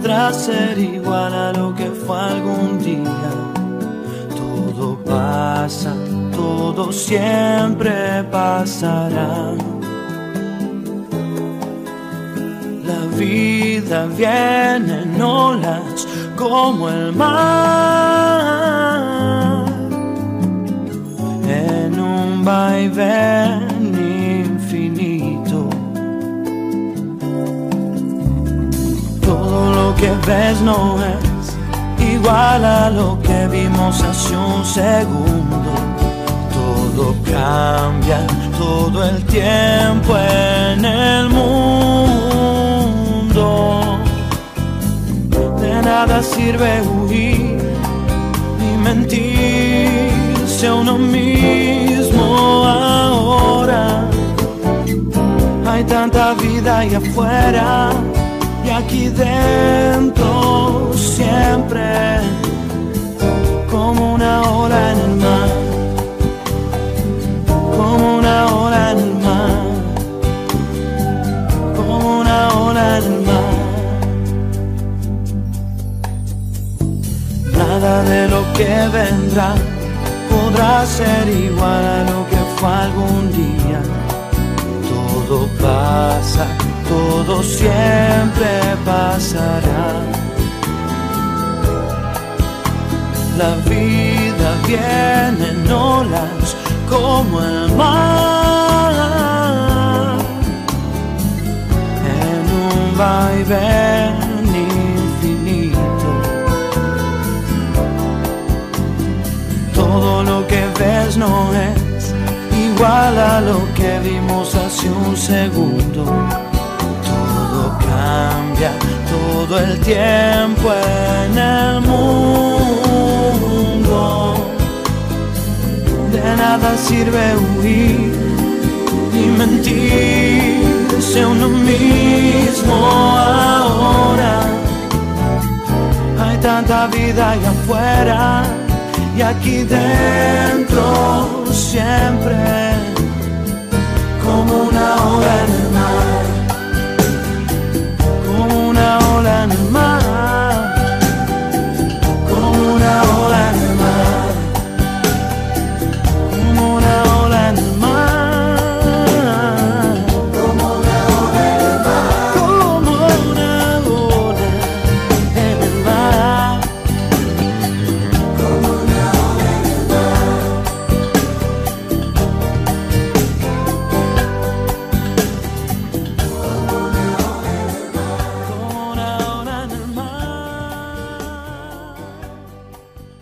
podrá ser igual a lo que fue algún día. Todo pasa, todo siempre pasará. La vida viene en olas como el mar, en un vaivén que ves no es igual a lo que vimos hace un segundo. Todo cambia todo el tiempo en el mundo. De nada sirve huir ni mentirse a uno mismo ahora. Hay tanta vida ahí afuera aquí dentro siempre como una ola en el mar, como una ola en el mar, como una ola en el mar. Nada de lo que vendrá podrá ser igual a lo que fue algún día. Todo pasa, todo siempre pasará. La vida viene en olas como el mar, en un vaivén infinito. Todo lo que ves no es igual a lo que vimos hace un segundo. Todo el tiempo en el mundo. De nada sirve huir sin mentirse uno mismo ahora. Hay tanta vida allá afuera y aquí dentro siempre como una el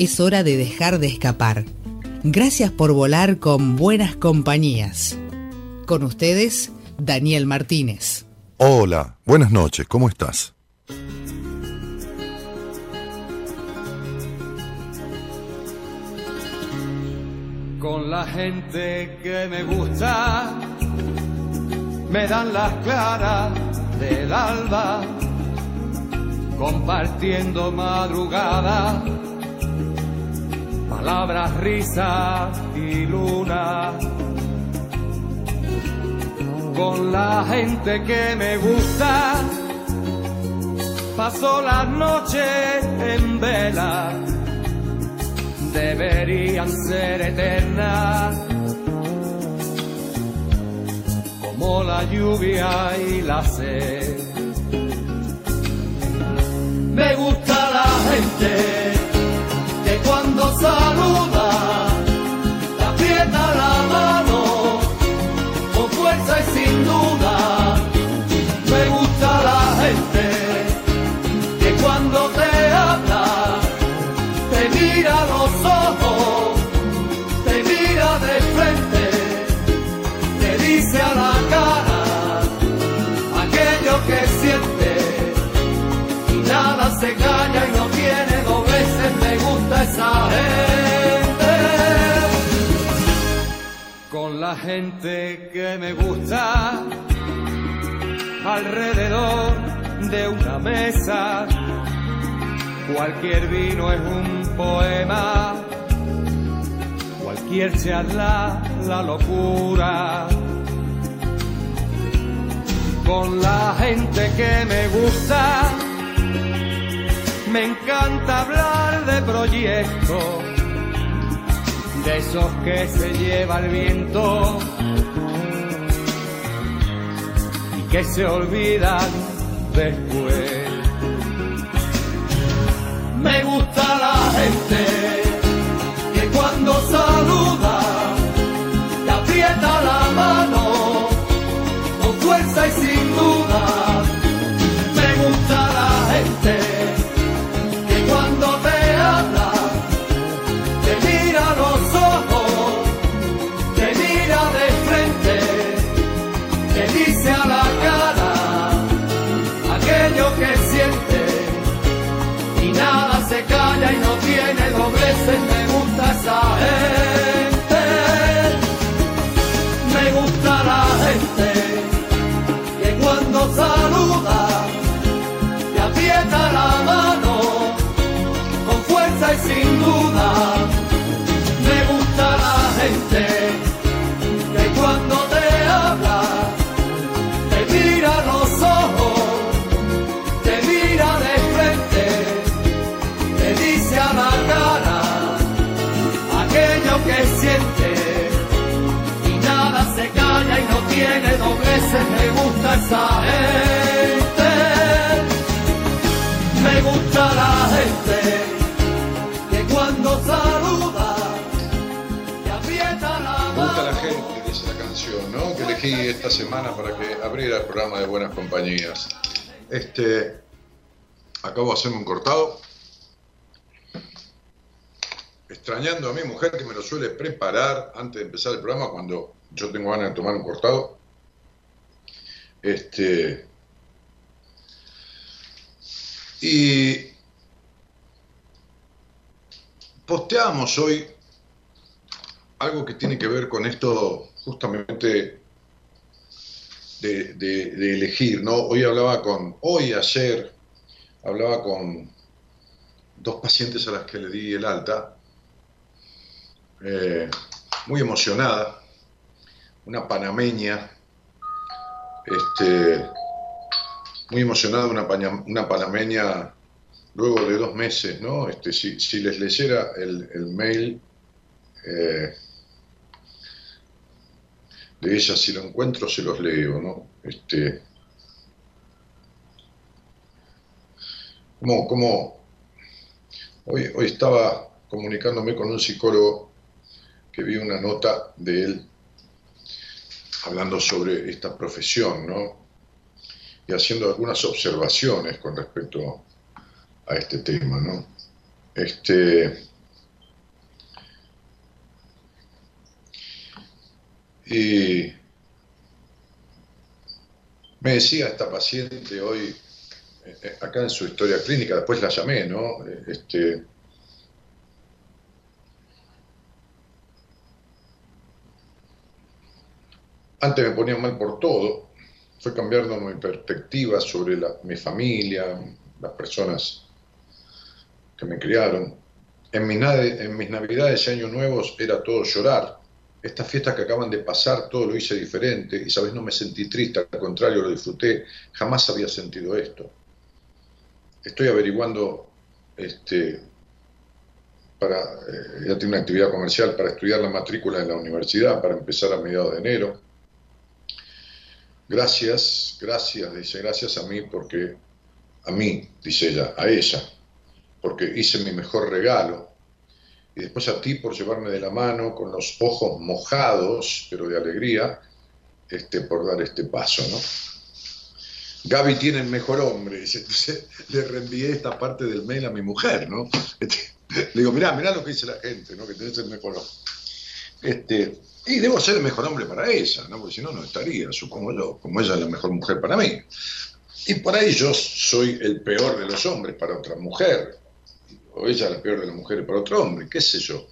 es hora de dejar de escapar. Gracias por volar con buenas compañías. Con ustedes, Daniel Martínez. Hola, buenas noches, ¿cómo estás? Con la gente que me gusta, me dan las claras del alba, compartiendo madrugada palabras, risas y luna. Con la gente que me gusta, paso las noches en vela, deberían ser eternas. Como la lluvia y la sed. Me gusta la gente cuando saluda, gente que me gusta, alrededor de una mesa, cualquier vino es un poema, cualquier charla la locura. Con la gente que me gusta, me encanta hablar de proyectos, de esos que se lleva el viento y que se olvidan después. Me gusta la gente tiene dobleces, me gusta esa gente. Me gusta la gente que cuando saluda te aprieta la mano. Me gusta la gente, dice la canción, ¿no? Que le elegí esta semana para que abriera el programa de Buenas Compañías. Este, acabo de hacerme un cortado. Extrañando a mi mujer que me lo suele preparar antes de empezar el programa cuando yo tengo ganas de tomar un cortado. Este, y posteamos hoy algo que tiene que ver con esto justamente de, elegir, ¿no? Hoy hablaba con, hoy, ayer, hablaba con dos pacientes a las que le di el alta, eh, muy emocionada, una panameña, este, muy emocionada, una, una panameña luego de dos meses, ¿no? Este, si, les leyera el, mail eh, de ella, si lo encuentro se los leo, ¿no? Este, como, como hoy, hoy estaba comunicándome con un psicólogo que vi una nota de él hablando sobre esta profesión, ¿no? Y haciendo algunas observaciones con respecto a este tema, ¿no? Este, y me decía esta paciente hoy, eh, eh, acá en su historia clínica, después la llamé, ¿no? Este, antes me ponía mal por todo, fue cambiando mi perspectiva sobre mi familia, las personas que me criaron. En, mis navidades y años nuevos era todo llorar. Estas fiestas que acaban de pasar, todo lo hice diferente y, sabes, no me sentí triste, al contrario, lo disfruté. Jamás había sentido esto. Estoy averiguando, este, para, eh, ya tengo una actividad comercial para estudiar la matrícula en la universidad, para empezar a mediados de enero. Gracias, gracias, dice, gracias a mí porque, a mí, dice ella, a ella, porque hice mi mejor regalo. Y después a ti por llevarme de la mano con los ojos mojados, pero de alegría, este, por dar este paso, ¿no? Gaby tiene el mejor hombre, dice, entonces le reenvié esta parte del mail a mi mujer, ¿no? Este, le digo, mirá, mirá lo que dice la gente, ¿no? Que tenés el mejor hombre. Este, y debo ser el mejor hombre para ella, ¿no? Porque si no, no estaría, supongo yo, como ella es la mejor mujer para mí. Y por ahí yo soy el peor de los hombres para otra mujer o ella la peor de las mujeres para otro hombre, qué sé yo.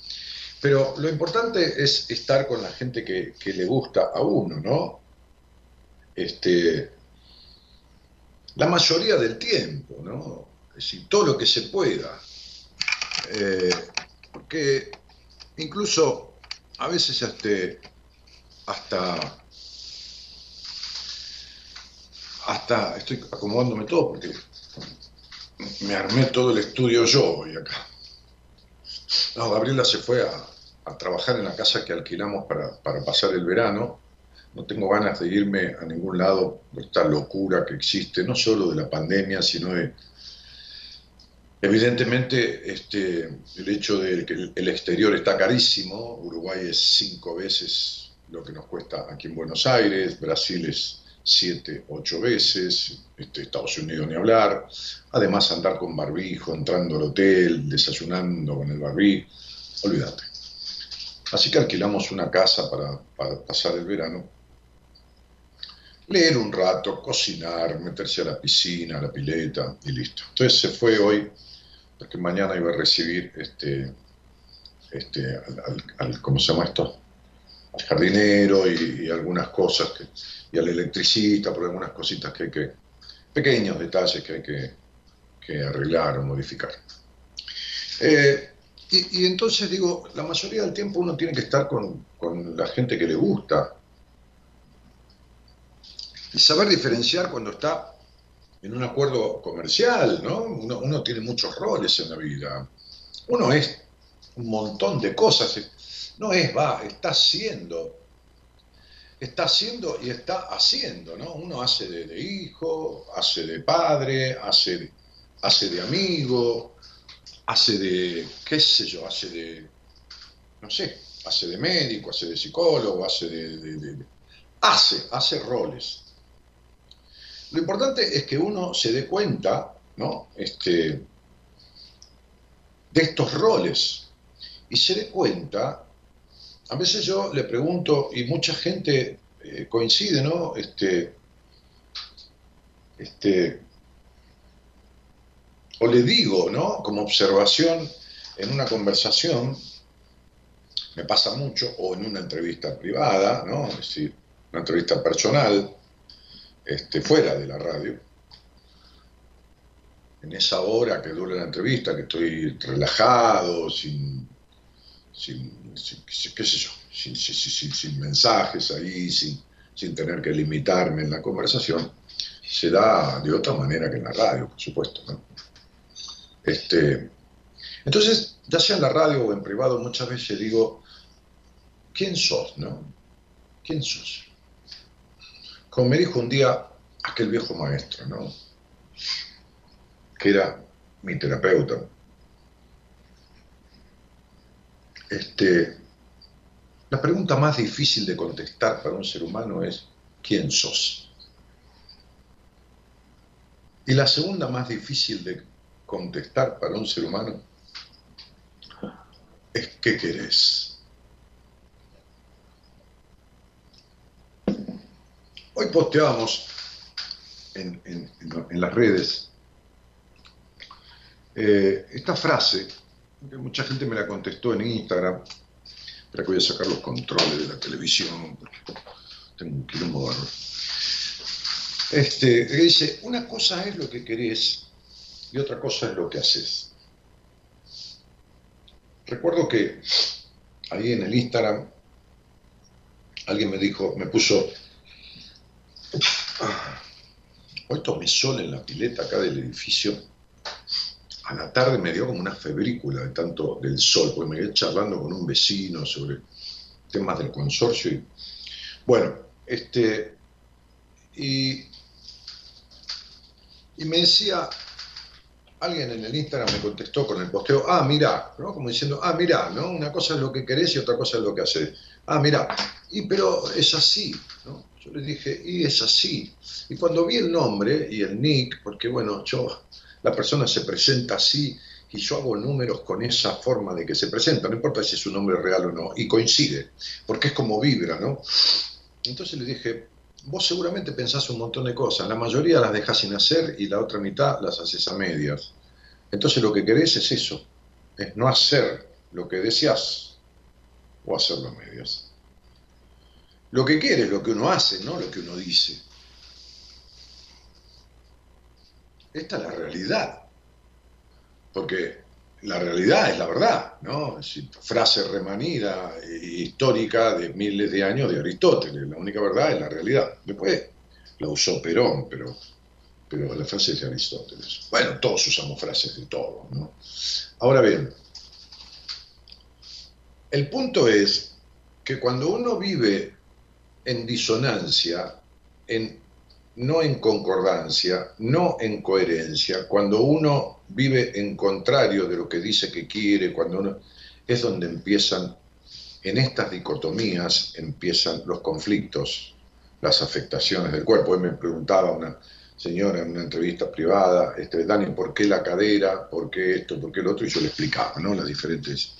Pero lo importante es estar con la gente que, le gusta a uno, ¿no? Este, la mayoría del tiempo, ¿no? Es decir, todo lo que se pueda. Eh, porque incluso a veces hasta, hasta, hasta estoy acomodándome todo porque me armé todo el estudio yo hoy acá. No, Gabriela se fue a, trabajar en la casa que alquilamos para, pasar el verano. No tengo ganas de irme a ningún lado de esta locura que existe, no solo de la pandemia, sino de, Evidentemente, este, el hecho de que el exterior está carísimo, Uruguay es cinco veces lo que nos cuesta aquí en Buenos Aires, Brasil es siete, ocho veces, este, Estados Unidos ni hablar, además andar con barbijo, entrando al hotel, desayunando con el barbijo, olvídate. Así que alquilamos una casa para, pasar el verano, leer un rato, cocinar, meterse a la piscina, a la pileta y listo. Entonces se fue hoy, porque mañana iba a recibir este, este, al, ¿cómo se llama esto? Al jardinero y algunas cosas que y al electricista por algunas cositas que hay que, pequeños detalles que hay que, arreglar o modificar. Eh, y, entonces digo, la mayoría del tiempo uno tiene que estar con, la gente que le gusta y saber diferenciar cuando está en un acuerdo comercial, ¿no? Uno, tiene muchos roles en la vida. Uno es un montón de cosas. No es, va, está haciendo está haciendo y está haciendo, ¿no? Uno hace de, hijo, hace de padre, hace, hace de amigo, hace de, qué sé yo, hace de, no sé, hace de médico, hace de psicólogo, hace de, hace, hace roles. Lo importante es que uno se dé cuenta, ¿no? Este, de estos roles y se dé cuenta, a veces yo le pregunto, y mucha gente eh, coincide, ¿no? Este, este, o le digo, ¿no? Como observación en una conversación, me pasa mucho, o en una entrevista privada, ¿no? Es decir, una entrevista personal, este, fuera de la radio, en esa hora que dura la entrevista, que estoy relajado, sin, sin, qué sé yo, sin, sin, mensajes ahí, sin, tener que limitarme en la conversación, se da de otra manera que en la radio, por supuesto. ¿no? Este, entonces, ya sea en la radio o en privado, muchas veces digo, ¿quién sos? No? ¿Quién sos? Como me dijo un día aquel viejo maestro, ¿no? que era mi terapeuta. Este, la pregunta más difícil de contestar para un ser humano es, ¿quién sos? Y la segunda más difícil de contestar para un ser humano es, ¿qué querés? Hoy posteábamos en, las redes eh, esta frase, que mucha gente me la contestó en Instagram, pero que voy a sacar los controles de la televisión, porque tengo un quilombo barro. Este, dice, una cosa es lo que querés y otra cosa es lo que haces. Recuerdo que ahí en el Instagram alguien me dijo, me puso, hoy tomé sol en la pileta acá del edificio a la tarde me dio como una febrícula de tanto del sol, porque me quedé charlando con un vecino sobre temas del consorcio. Y, bueno, este, y, y me decía, alguien en el Instagram me contestó con el posteo, ah, mirá, ¿no? Como diciendo, ah, mirá, ¿no? Una cosa es lo que querés y otra cosa es lo que haces. Ah, mirá, y pero es así, ¿no? Yo le dije, y es así. Y cuando vi el nombre y el nick, porque bueno, yo la persona se presenta así y yo hago números con esa forma de que se presenta, no importa si es un nombre real o no, y coincide, porque es como vibra, ¿no? Entonces le dije, vos seguramente pensás un montón de cosas, la mayoría las dejas sin hacer y la otra mitad las haces a medias. Entonces lo que querés es eso, es no hacer lo que deseas o hacerlo a medias. Lo que quiere es lo que uno hace, no lo que uno dice. Esta es la realidad. Porque la realidad es la verdad, ¿no? Es frase remanida e histórica de miles de años de Aristóteles. La única verdad es la realidad. Después la usó Perón, pero, pero la frase es de Aristóteles. Bueno, todos usamos frases de todo, ¿no? Ahora bien, el punto es que cuando uno vive en disonancia, no en concordancia, no en coherencia, cuando uno vive en contrario de lo que dice que quiere, cuando uno es donde empiezan, en estas dicotomías empiezan los conflictos, las afectaciones del cuerpo. Hoy me preguntaba una señora en una entrevista privada, este, Dani, ¿por qué la cadera? ¿Por qué esto? ¿Por qué lo otro? Y yo le explicaba ¿no? las diferentes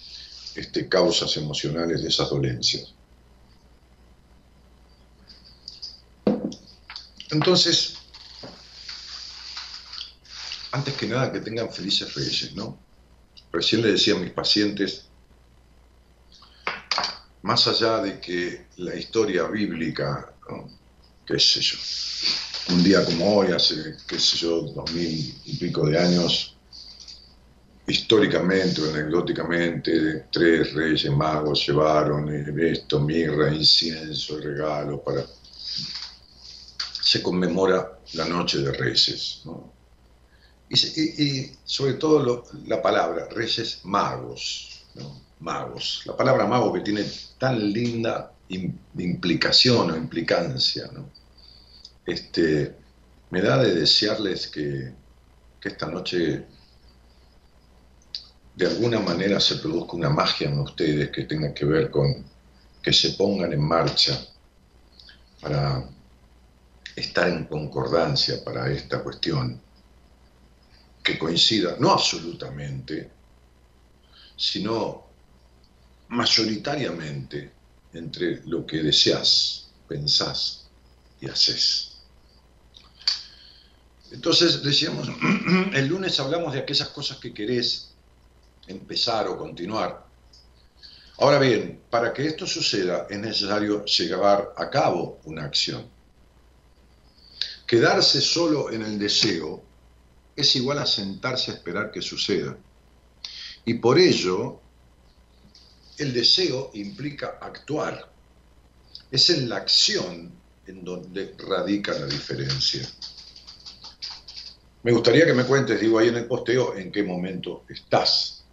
este, causas emocionales de esas dolencias. Entonces, antes que nada, que tengan felices reyes, ¿no? Recién le decía a mis pacientes, más allá de que la historia bíblica, qué sé yo, un día como hoy, hace, qué sé yo, dos mil y pico de años, históricamente o anecdóticamente, tres reyes magos llevaron esto, mirra, incienso, regalo para se conmemora la Noche de Reyes. Y, sobre todo la palabra, Reyes Magos, magos. La palabra mago que tiene tan linda implicación o implicancia. Este, me da de desearles que, que esta noche de alguna manera se produzca una magia en ustedes que tenga que ver con que se pongan en marcha para estar en concordancia para esta cuestión, que coincida, no absolutamente, sino mayoritariamente entre lo que deseas, pensás y haces. Entonces decíamos, el lunes hablamos de aquellas cosas que querés empezar o continuar. Ahora bien, para que esto suceda es necesario llevar a cabo una acción. Quedarse solo en el deseo es igual a sentarse a esperar que suceda. Y por ello, el deseo implica actuar. Es en la acción en donde radica la diferencia. Me gustaría que me cuentes, digo ahí en el posteo, en qué momento estás.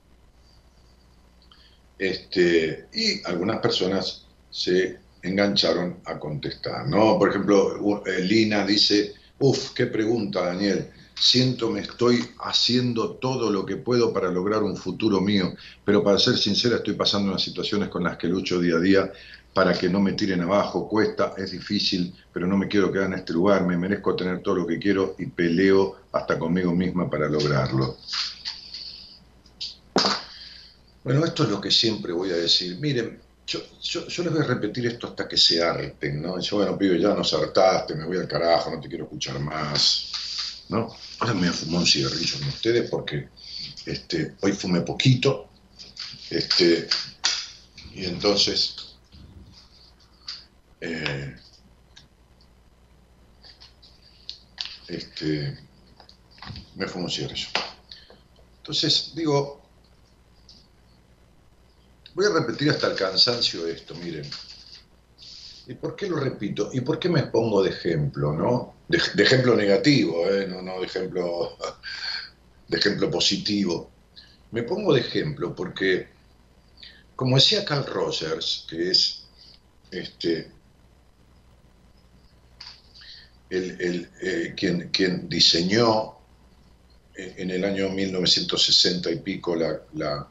Este, y algunas personas se engancharon a contestar, ¿no? Por ejemplo, Lina dice, uff, qué pregunta, Daniel. Siento me estoy haciendo todo lo que puedo para lograr un futuro mío, pero para ser sincera estoy pasando unas situaciones con las que lucho día a día para que no me tiren abajo, cuesta, es difícil, pero no me quiero quedar en este lugar, me merezco tener todo lo que quiero y peleo hasta conmigo misma para lograrlo. Bueno, esto es lo que siempre voy a decir. Miren, yo, les voy a repetir esto hasta que se harten, ¿no? Yo, bueno, pido, ya nos hartaste, me voy al carajo, no te quiero escuchar más, ¿no? Ahora me voy a fumar un cigarrillo con ustedes porque este, hoy fumé poquito, este, y entonces eh, este, me fumo un cigarrillo. Entonces, digo, voy a repetir hasta el cansancio esto, miren. ¿Y por qué lo repito? ¿Y por qué me pongo de ejemplo, no? De, ejemplo negativo, ¿eh? no, no de ejemplo, de ejemplo positivo. Me pongo de ejemplo porque, como decía Carl Rogers, que es este, el, eh, quien, quien, diseñó eh, en el año 1960 y pico la, la,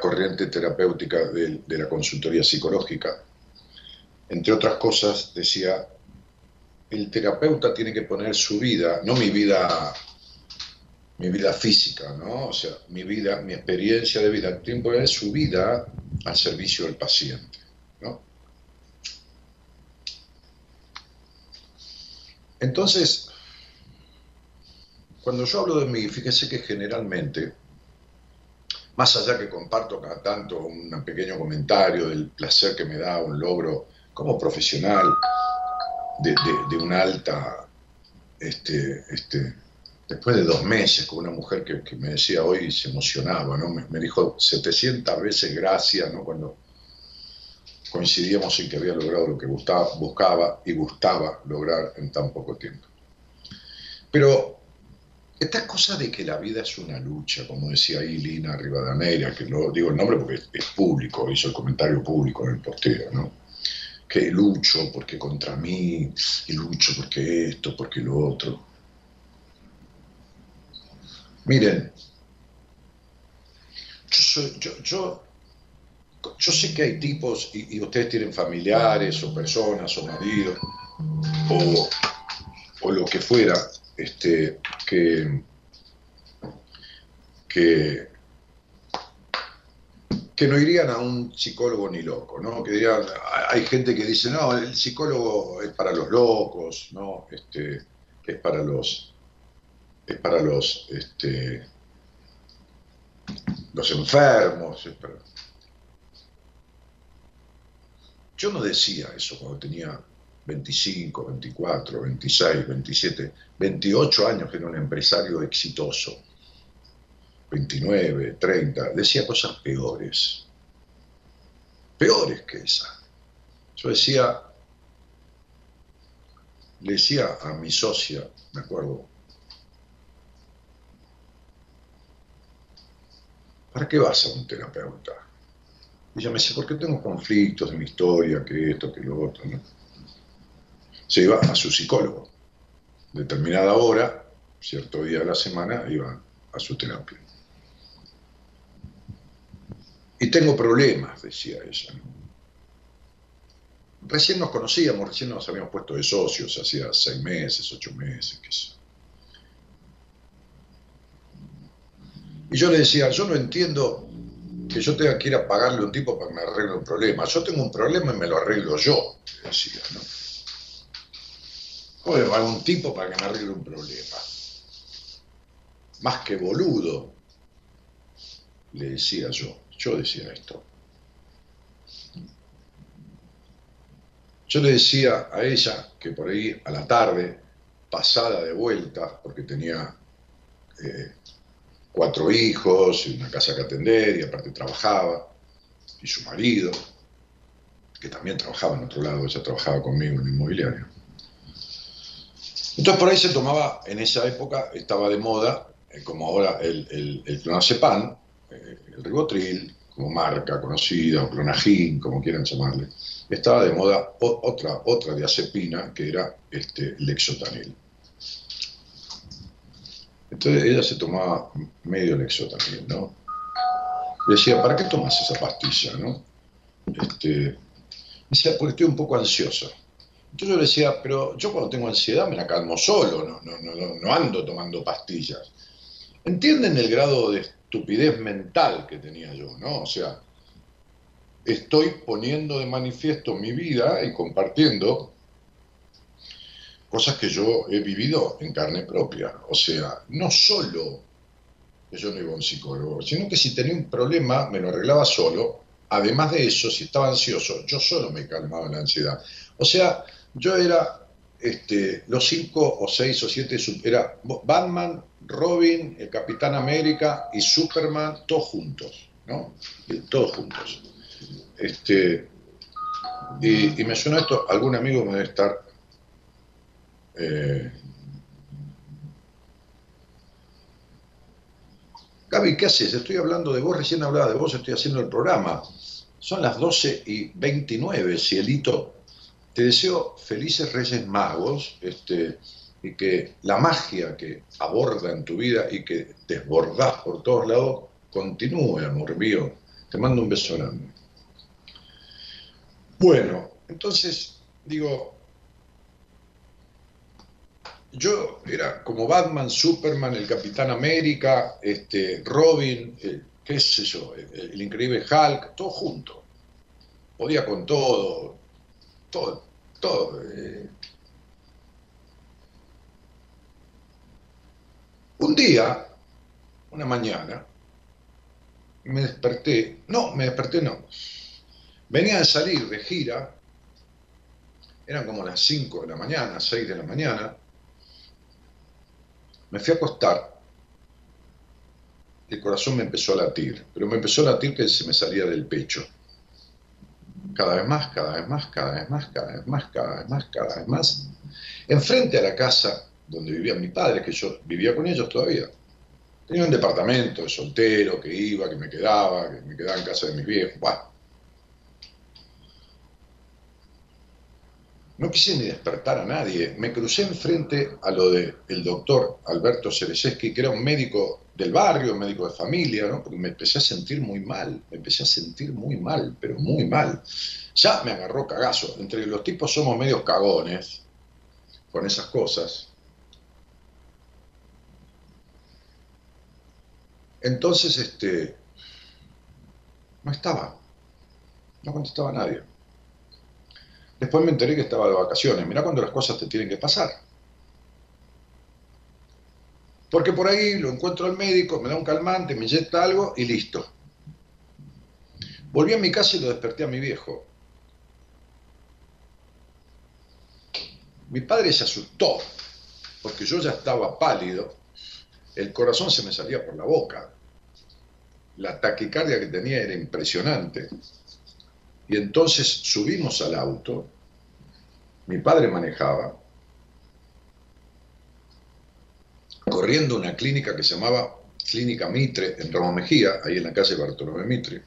corriente terapéutica de, la consultoría psicológica. Entre otras cosas, decía, el terapeuta tiene que poner su vida, no mi vida mi vida física, ¿no? O sea, mi vida, mi experiencia de vida, tiene que poner su vida al servicio del paciente, ¿no? Entonces, cuando yo hablo de mí, fíjese que generalmente, más allá que comparto cada tanto un pequeño comentario del placer que me da un logro como profesional de, una alta, este, este, después de dos meses con una mujer que, me decía hoy se emocionaba, ¿no? Me, dijo 700 veces gracias, ¿no? Cuando coincidíamos en que había logrado lo que buscaba y gustaba lograr en tan poco tiempo. Pero esta cosa de que la vida es una lucha, como decía ahí Lina Rivadeneira, que no digo el nombre porque es, público, hizo el comentario público en el posteo, ¿no? Que lucho porque contra mí, y lucho porque esto, porque lo otro. Miren, yo, yo yo sé que hay tipos, y, ustedes tienen familiares o personas o maridos o, lo que fuera, este, que, que, que no irían a un psicólogo ni loco, ¿no? Que dirían, hay gente que dice, no, el psicólogo es para los locos, ¿no? Este, es para los, es para los, este, los enfermos, Yo no decía eso cuando tenía 25, 24, 26, 27, 28 años que era un empresario exitoso. 29, 30, decía cosas peores. Peores que esa. Yo decía, le decía a mi socia, me acuerdo, ¿para qué vas a un terapeuta? Y ella me dice, ¿por qué tengo conflictos en mi historia, que esto, que lo otro? Se iba a su psicólogo. Determinada hora, cierto día de la semana, iba a su terapia. Y tengo problemas, decía ella. recién nos conocíamos, recién nos habíamos puesto de socios, hacía seis meses, ocho meses, qué sé. Y yo le decía, yo no entiendo que yo tenga que ir a pagarle a un tipo para que me arregle un problema. Yo tengo un problema y me lo arreglo yo, decía, ¿no? ¿Cómo le pago a un tipo para que me arregle un problema? Más que boludo, le decía yo. Yo decía esto. Yo le decía a ella que por ahí a la tarde, pasada de vuelta, porque tenía eh, cuatro hijos y una casa que atender y aparte trabajaba, y su marido, que también trabajaba en otro lado, ella trabajaba conmigo en inmobiliario. Entonces por ahí se tomaba, en esa época estaba de moda, eh, como ahora el, el, el clonazepam, eh, el ribotril, como marca conocida, o clonagin, como quieran llamarle, estaba de moda otra, otra diazepina que era este, lexotanil. Entonces ella se tomaba medio lexotanil, ¿no? Le decía, ¿para qué tomas esa pastilla, no? Este, decía, porque estoy un poco ansiosa. Entonces yo le decía, pero yo cuando tengo ansiedad me la calmo solo, no, ando tomando pastillas. ¿Entienden el grado de estupidez mental que tenía yo, no? O sea, estoy poniendo de manifiesto mi vida y compartiendo cosas que yo he vivido en carne propia. O sea, no solo que yo no iba a un psicólogo, sino que si tenía un problema me lo arreglaba solo. Además de eso, si estaba ansioso, yo solo me calmaba la ansiedad. O sea, yo era este, los cinco o seis o siete, era Batman, Robin, el Capitán América y Superman, todos juntos, ¿no? Todos juntos. Este, y, me suena esto, algún amigo me debe estar eh, Gaby, ¿qué haces? Estoy hablando de vos, recién hablaba de vos, estoy haciendo el programa. Son las 12 y 29, cielito. Te deseo felices Reyes Magos este, y que la magia que aborda en tu vida y que desbordás por todos lados continúe, amor mío. Te mando un beso grande. Bueno, entonces digo, yo era como Batman, Superman, el Capitán América, este, Robin, qué sé yo, el, increíble Hulk, todo junto. Podía con todo, todo, todo. Eh. Un día, una mañana, me desperté, no, me desperté no, venía de salir de gira, eran como las 5 de la mañana, 6 de la mañana, me fui a acostar, el corazón me empezó a latir, pero me empezó a latir que se me salía del pecho. Cada vez más, cada vez más, cada vez más, cada vez más, cada vez más, cada vez más. Enfrente a la casa donde vivía mi padre, que yo vivía con ellos todavía. Tenía un departamento de soltero que iba, que me quedaba, que me quedaba en casa de mis viejos. No quise ni despertar a nadie. Me crucé enfrente a lo del el doctor Alberto Cereseski, que era un médico del barrio, un médico de familia, ¿no? Porque me empecé a sentir muy mal, me empecé a sentir muy mal, pero muy mal. Ya me agarró cagazo. Entre los tipos somos medios cagones con esas cosas. Entonces, este, no estaba, no contestaba a nadie. Después me enteré que estaba de vacaciones. Mirá cuando las cosas te tienen que pasar. Porque por ahí lo encuentro al médico, me da un calmante, me inyecta algo y listo. Volví a mi casa y lo desperté a mi viejo. Mi padre se asustó porque yo ya estaba pálido, el corazón se me salía por la boca, la taquicardia que tenía era impresionante. Y entonces subimos al auto, mi padre manejaba, corriendo una clínica que se llamaba Clínica Mitre en Roma Mejía, ahí en la calle Bartolomé Mitre.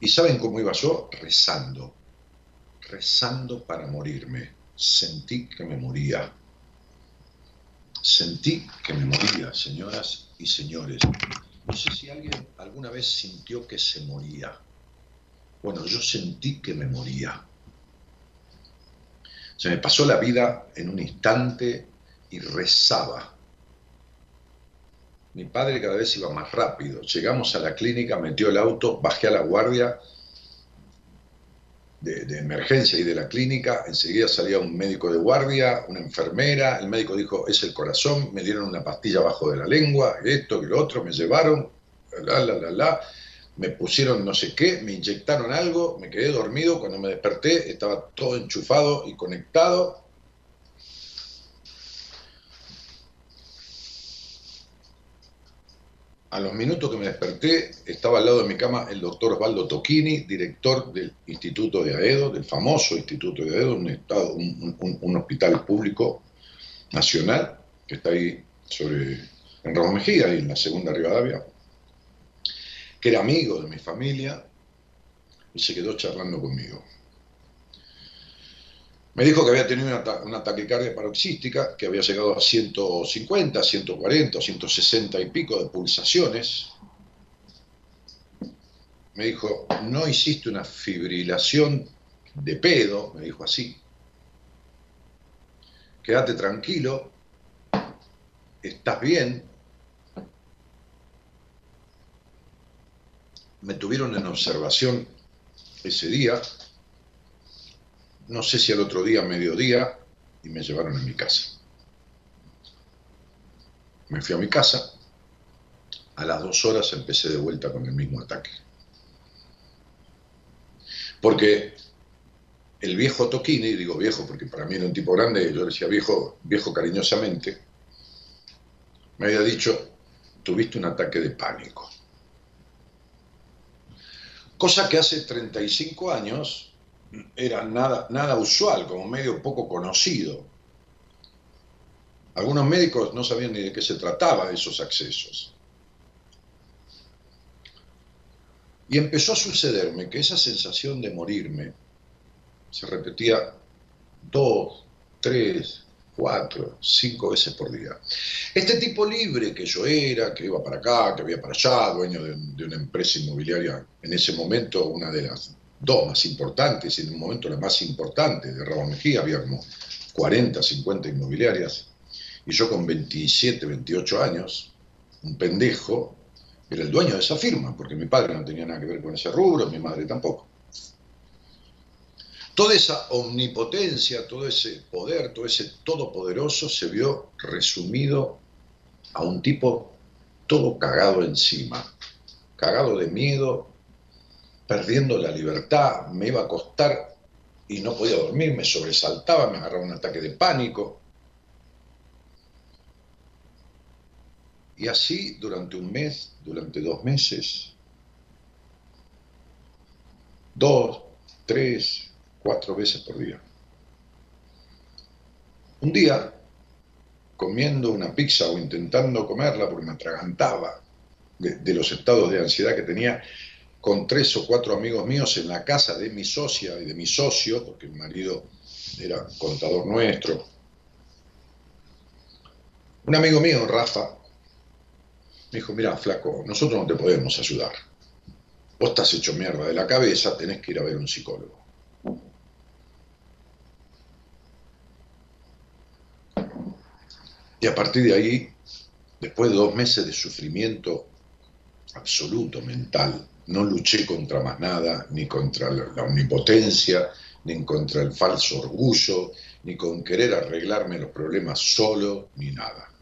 ¿Y saben cómo iba yo? Rezando, rezando para morirme. Sentí que me moría. Sentí que me moría, señoras y señores. No sé si alguien alguna vez sintió que se moría. Bueno, yo sentí que me moría. Se me pasó la vida en un instante y rezaba. Mi padre cada vez iba más rápido. Llegamos a la clínica, metió el auto, bajé a la guardia de, emergencia y de la clínica. Enseguida salía un médico de guardia, una enfermera. El médico dijo, es el corazón. Me dieron una pastilla abajo de la lengua, esto y lo otro. Me llevaron, la, la, la, la me pusieron no sé qué, me inyectaron algo, me quedé dormido, cuando me desperté estaba todo enchufado y conectado. A los minutos que me desperté, estaba al lado de mi cama el doctor Osvaldo Tocchini, director del Instituto de Aedo, del famoso Instituto de Aedo, un, hospital público nacional que está ahí sobre, en Ramos Mejía, ahí en la segunda Rivadavia que era amigo de mi familia, y se quedó charlando conmigo. Me dijo que había tenido una, taquicardia paroxística, que había llegado a 150, 140, 160 y pico de pulsaciones. Me dijo, no hiciste una fibrilación de pedo, me dijo así. Quédate tranquilo, estás bien, me tuvieron en observación ese día, no sé si al otro día, mediodía, y me llevaron a mi casa. Me fui a mi casa, a las dos horas empecé de vuelta con el mismo ataque. Porque el viejo Toquini, digo viejo porque para mí era un tipo grande, yo decía viejo, viejo cariñosamente, me había dicho, tuviste un ataque de pánico. Cosa que hace 35 años era nada, nada usual, como medio poco conocido. Algunos médicos no sabían ni de qué se trataba esos accesos. Y empezó a sucederme que esa sensación de morirme se repetía dos, tres, cuatro, cinco veces por día. Este tipo libre que yo era, que iba para acá, que había para allá, dueño de, una empresa inmobiliaria, en ese momento una de las dos más importantes, en un momento la más importante de Raúl Mejía, había como 40, 50 inmobiliarias, y yo con 27, 28 años, un pendejo, era el dueño de esa firma, porque mi padre no tenía nada que ver con ese rubro, mi madre tampoco. Toda esa omnipotencia, todo ese poder, todo ese todopoderoso se vio resumido a un tipo todo cagado encima, cagado de miedo, perdiendo la libertad, me iba a acostar y no podía dormir, me sobresaltaba, me agarraba un ataque de pánico. Y así durante un mes, durante dos meses, dos, tres, cuatro veces por día. Un día, comiendo una pizza o intentando comerla porque me atragantaba de, los estados de ansiedad que tenía, con tres o cuatro amigos míos en la casa de mi socia y de mi socio, porque mi marido era contador nuestro. Un amigo mío, Rafa, me dijo, mira, flaco, nosotros no te podemos ayudar. Vos estás hecho mierda de la cabeza, tenés que ir a ver un psicólogo. Y a partir de ahí, después de dos meses de sufrimiento absoluto mental, no luché contra más nada, ni contra la omnipotencia, ni contra el falso orgullo, ni con querer arreglarme los problemas solo, ni nada.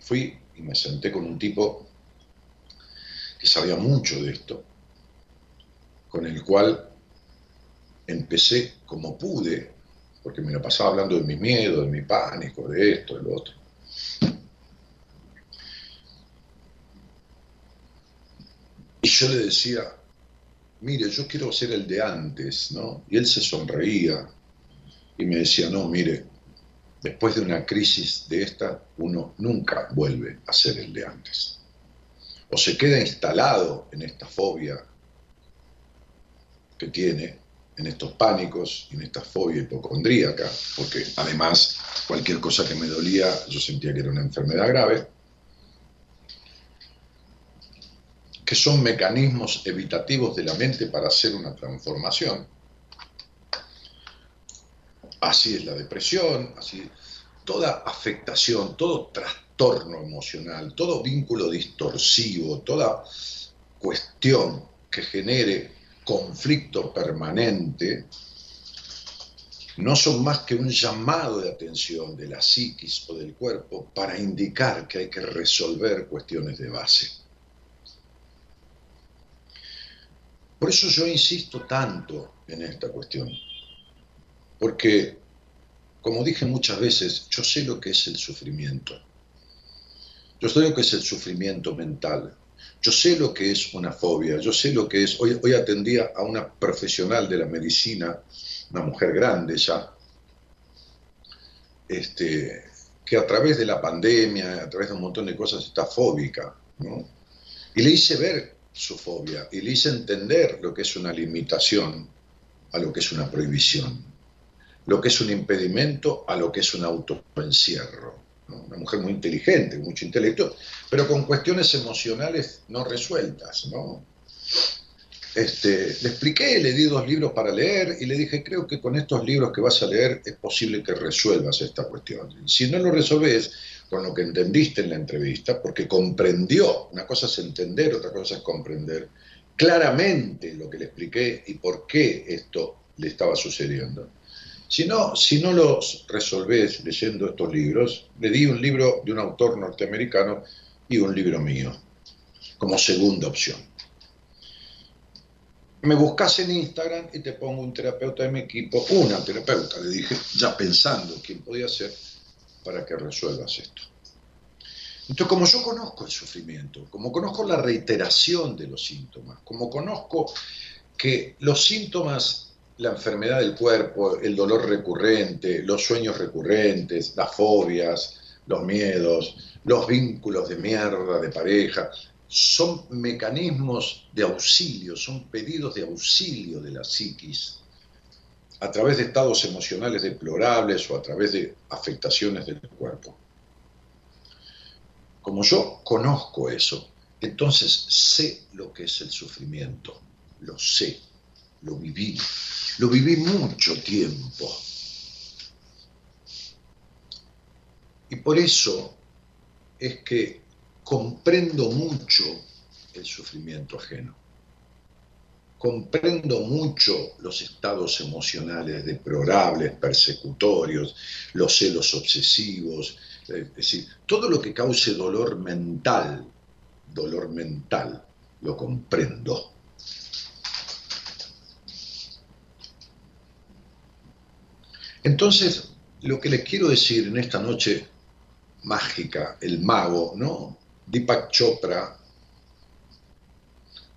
Fui y me senté con un tipo que sabía mucho de esto, con el cual empecé como pude, porque me lo pasaba hablando de mi miedo, de mi pánico, de esto, de lo otro. Y yo le decía, mire, yo quiero ser el de antes, ¿no? Y él se sonreía y me decía, no, mire, después de una crisis de esta, uno nunca vuelve a ser el de antes. O se queda instalado en esta fobia que tiene, en estos pánicos, en esta fobia hipocondríaca, porque además cualquier cosa que me dolía yo sentía que era una enfermedad grave, que son mecanismos evitativos de la mente para hacer una transformación. Así es la depresión, así toda afectación, todo trastorno emocional, todo vínculo distorsivo, toda cuestión que genere conflicto permanente, no son más que un llamado de atención de la psiquis o del cuerpo para indicar que hay que resolver cuestiones de base. Por eso yo insisto tanto en esta cuestión, porque, como dije muchas veces, yo sé lo que es el sufrimiento. Yo sé lo que es el sufrimiento mental. Yo sé lo que es una fobia. Yo sé lo que es. Hoy, atendía a una profesional de la medicina una mujer grande ya, este, que a través de la pandemia, a través de un montón de cosas está fóbica, ¿no? Y le hice ver su fobia y le hice entender lo que es una limitación a lo que es una prohibición, lo que es un impedimento a lo que es un autoencierro. Una mujer muy inteligente, mucho intelecto, pero con cuestiones emocionales no resueltas, ¿no? Este, le expliqué, le di dos libros para leer y le dije, creo que con estos libros que vas a leer es posible que resuelvas esta cuestión. Si no lo resolves con lo que entendiste en la entrevista, porque comprendió, una cosa es entender, otra cosa es comprender claramente lo que le expliqué y por qué esto le estaba sucediendo. Si no, si no lo resolvés leyendo estos libros, le di un libro de un autor norteamericano y un libro mío, como segunda opción me buscas en Instagram y te pongo un terapeuta de mi equipo, una terapeuta, le dije, ya pensando quién podía ser para que resuelvas esto. Entonces, como yo conozco el sufrimiento, como conozco la reiteración de los síntomas, como conozco que los síntomas, la enfermedad del cuerpo, el dolor recurrente, los sueños recurrentes, las fobias, los miedos, los vínculos de mierda de pareja, son mecanismos de auxilio, son pedidos de auxilio de la psiquis a través de estados emocionales deplorables o a través de afectaciones del cuerpo. Como yo conozco eso, entonces sé lo que es el sufrimiento, lo sé, lo viví, lo viví mucho tiempo. Y por eso es que comprendo mucho el sufrimiento ajeno. Comprendo mucho los estados emocionales deplorables, persecutorios, los celos obsesivos, es decir, todo lo que cause dolor mental, dolor mental, lo comprendo. Entonces, lo que les quiero decir en esta noche mágica, el mago, ¿no? Deepak Chopra,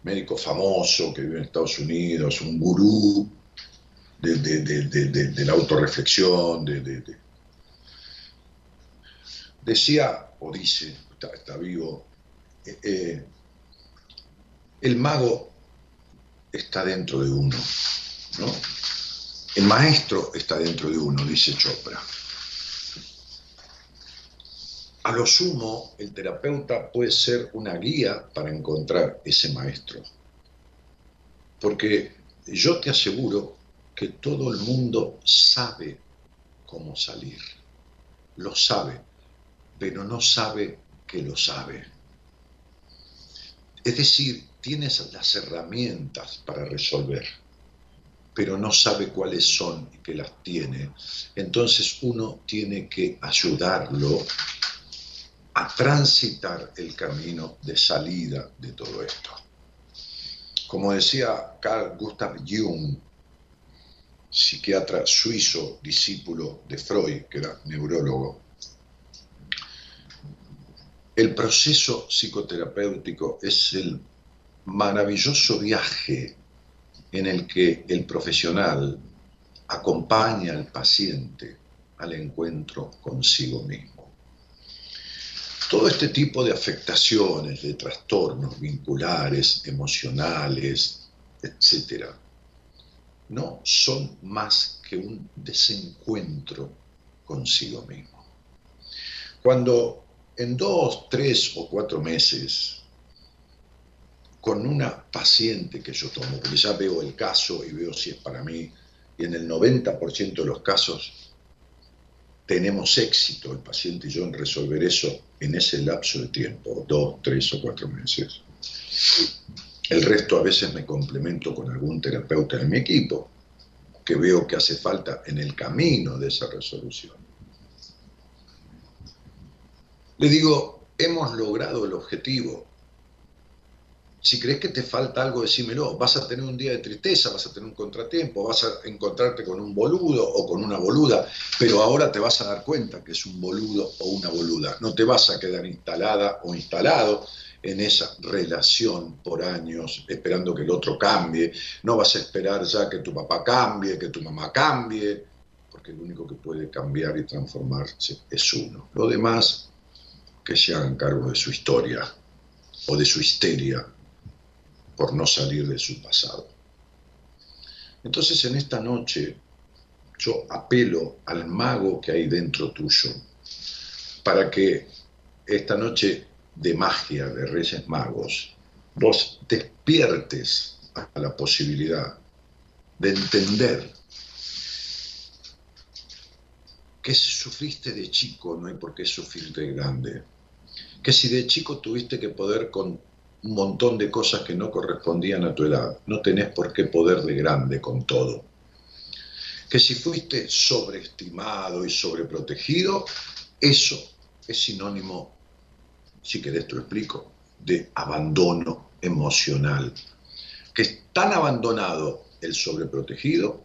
médico famoso que vive en Estados Unidos, un gurú de, la autorreflexión, decía, o dice, está, vivo, eh, eh, el mago está dentro de uno, ¿no? El maestro está dentro de uno, dice Chopra. A lo sumo, el terapeuta puede ser una guía para encontrar ese maestro. Porque yo te aseguro que todo el mundo sabe cómo salir. Lo sabe, pero no sabe que lo sabe. Es decir, tienes las herramientas para resolver, pero no sabe cuáles son y que las tiene. Entonces uno tiene que ayudarlo a transitar el camino de salida de todo esto. Como decía Carl Gustav Jung, psiquiatra suizo, discípulo de Freud, que era neurólogo, el proceso psicoterapéutico es el maravilloso viaje en el que el profesional acompaña al paciente al encuentro consigo mismo. Todo este tipo de afectaciones, de trastornos vinculares, emocionales, etc., no son más que un desencuentro consigo mismo. Cuando en dos, tres o cuatro meses con una paciente que yo tomo, porque ya veo el caso y veo si es para mí, y en el 90% de los casos tenemos éxito, el paciente y yo, en resolver eso en ese lapso de tiempo, dos, tres o cuatro meses. El resto a veces me complemento con algún terapeuta de mi equipo, que veo que hace falta en el camino de esa resolución. Le digo, hemos logrado el objetivo. Si crees que te falta algo, decímelo. Vas a tener un día de tristeza, vas a tener un contratiempo, vas a encontrarte con un boludo o con una boluda, pero ahora te vas a dar cuenta que es un boludo o una boluda. No te vas a quedar instalada o instalado en esa relación por años, esperando que el otro cambie. No vas a esperar ya que tu papá cambie, que tu mamá cambie, porque el único que puede cambiar y transformarse es uno. Lo demás, que se hagan cargo de su historia o de su histeria por no salir de su pasado. Entonces en esta noche yo apelo al mago que hay dentro tuyo para que esta noche de magia de Reyes Magos, vos despiertes a la posibilidad de entender que si sufriste de chico no hay por qué sufrir de grande, que si de chico tuviste que poder con un montón de cosas que no correspondían a tu edad, no tenés por qué poder de grande con todo, que si fuiste sobreestimado y sobreprotegido, eso es sinónimo si querés te lo explico, de abandono emocional, que es tan abandonado el sobreprotegido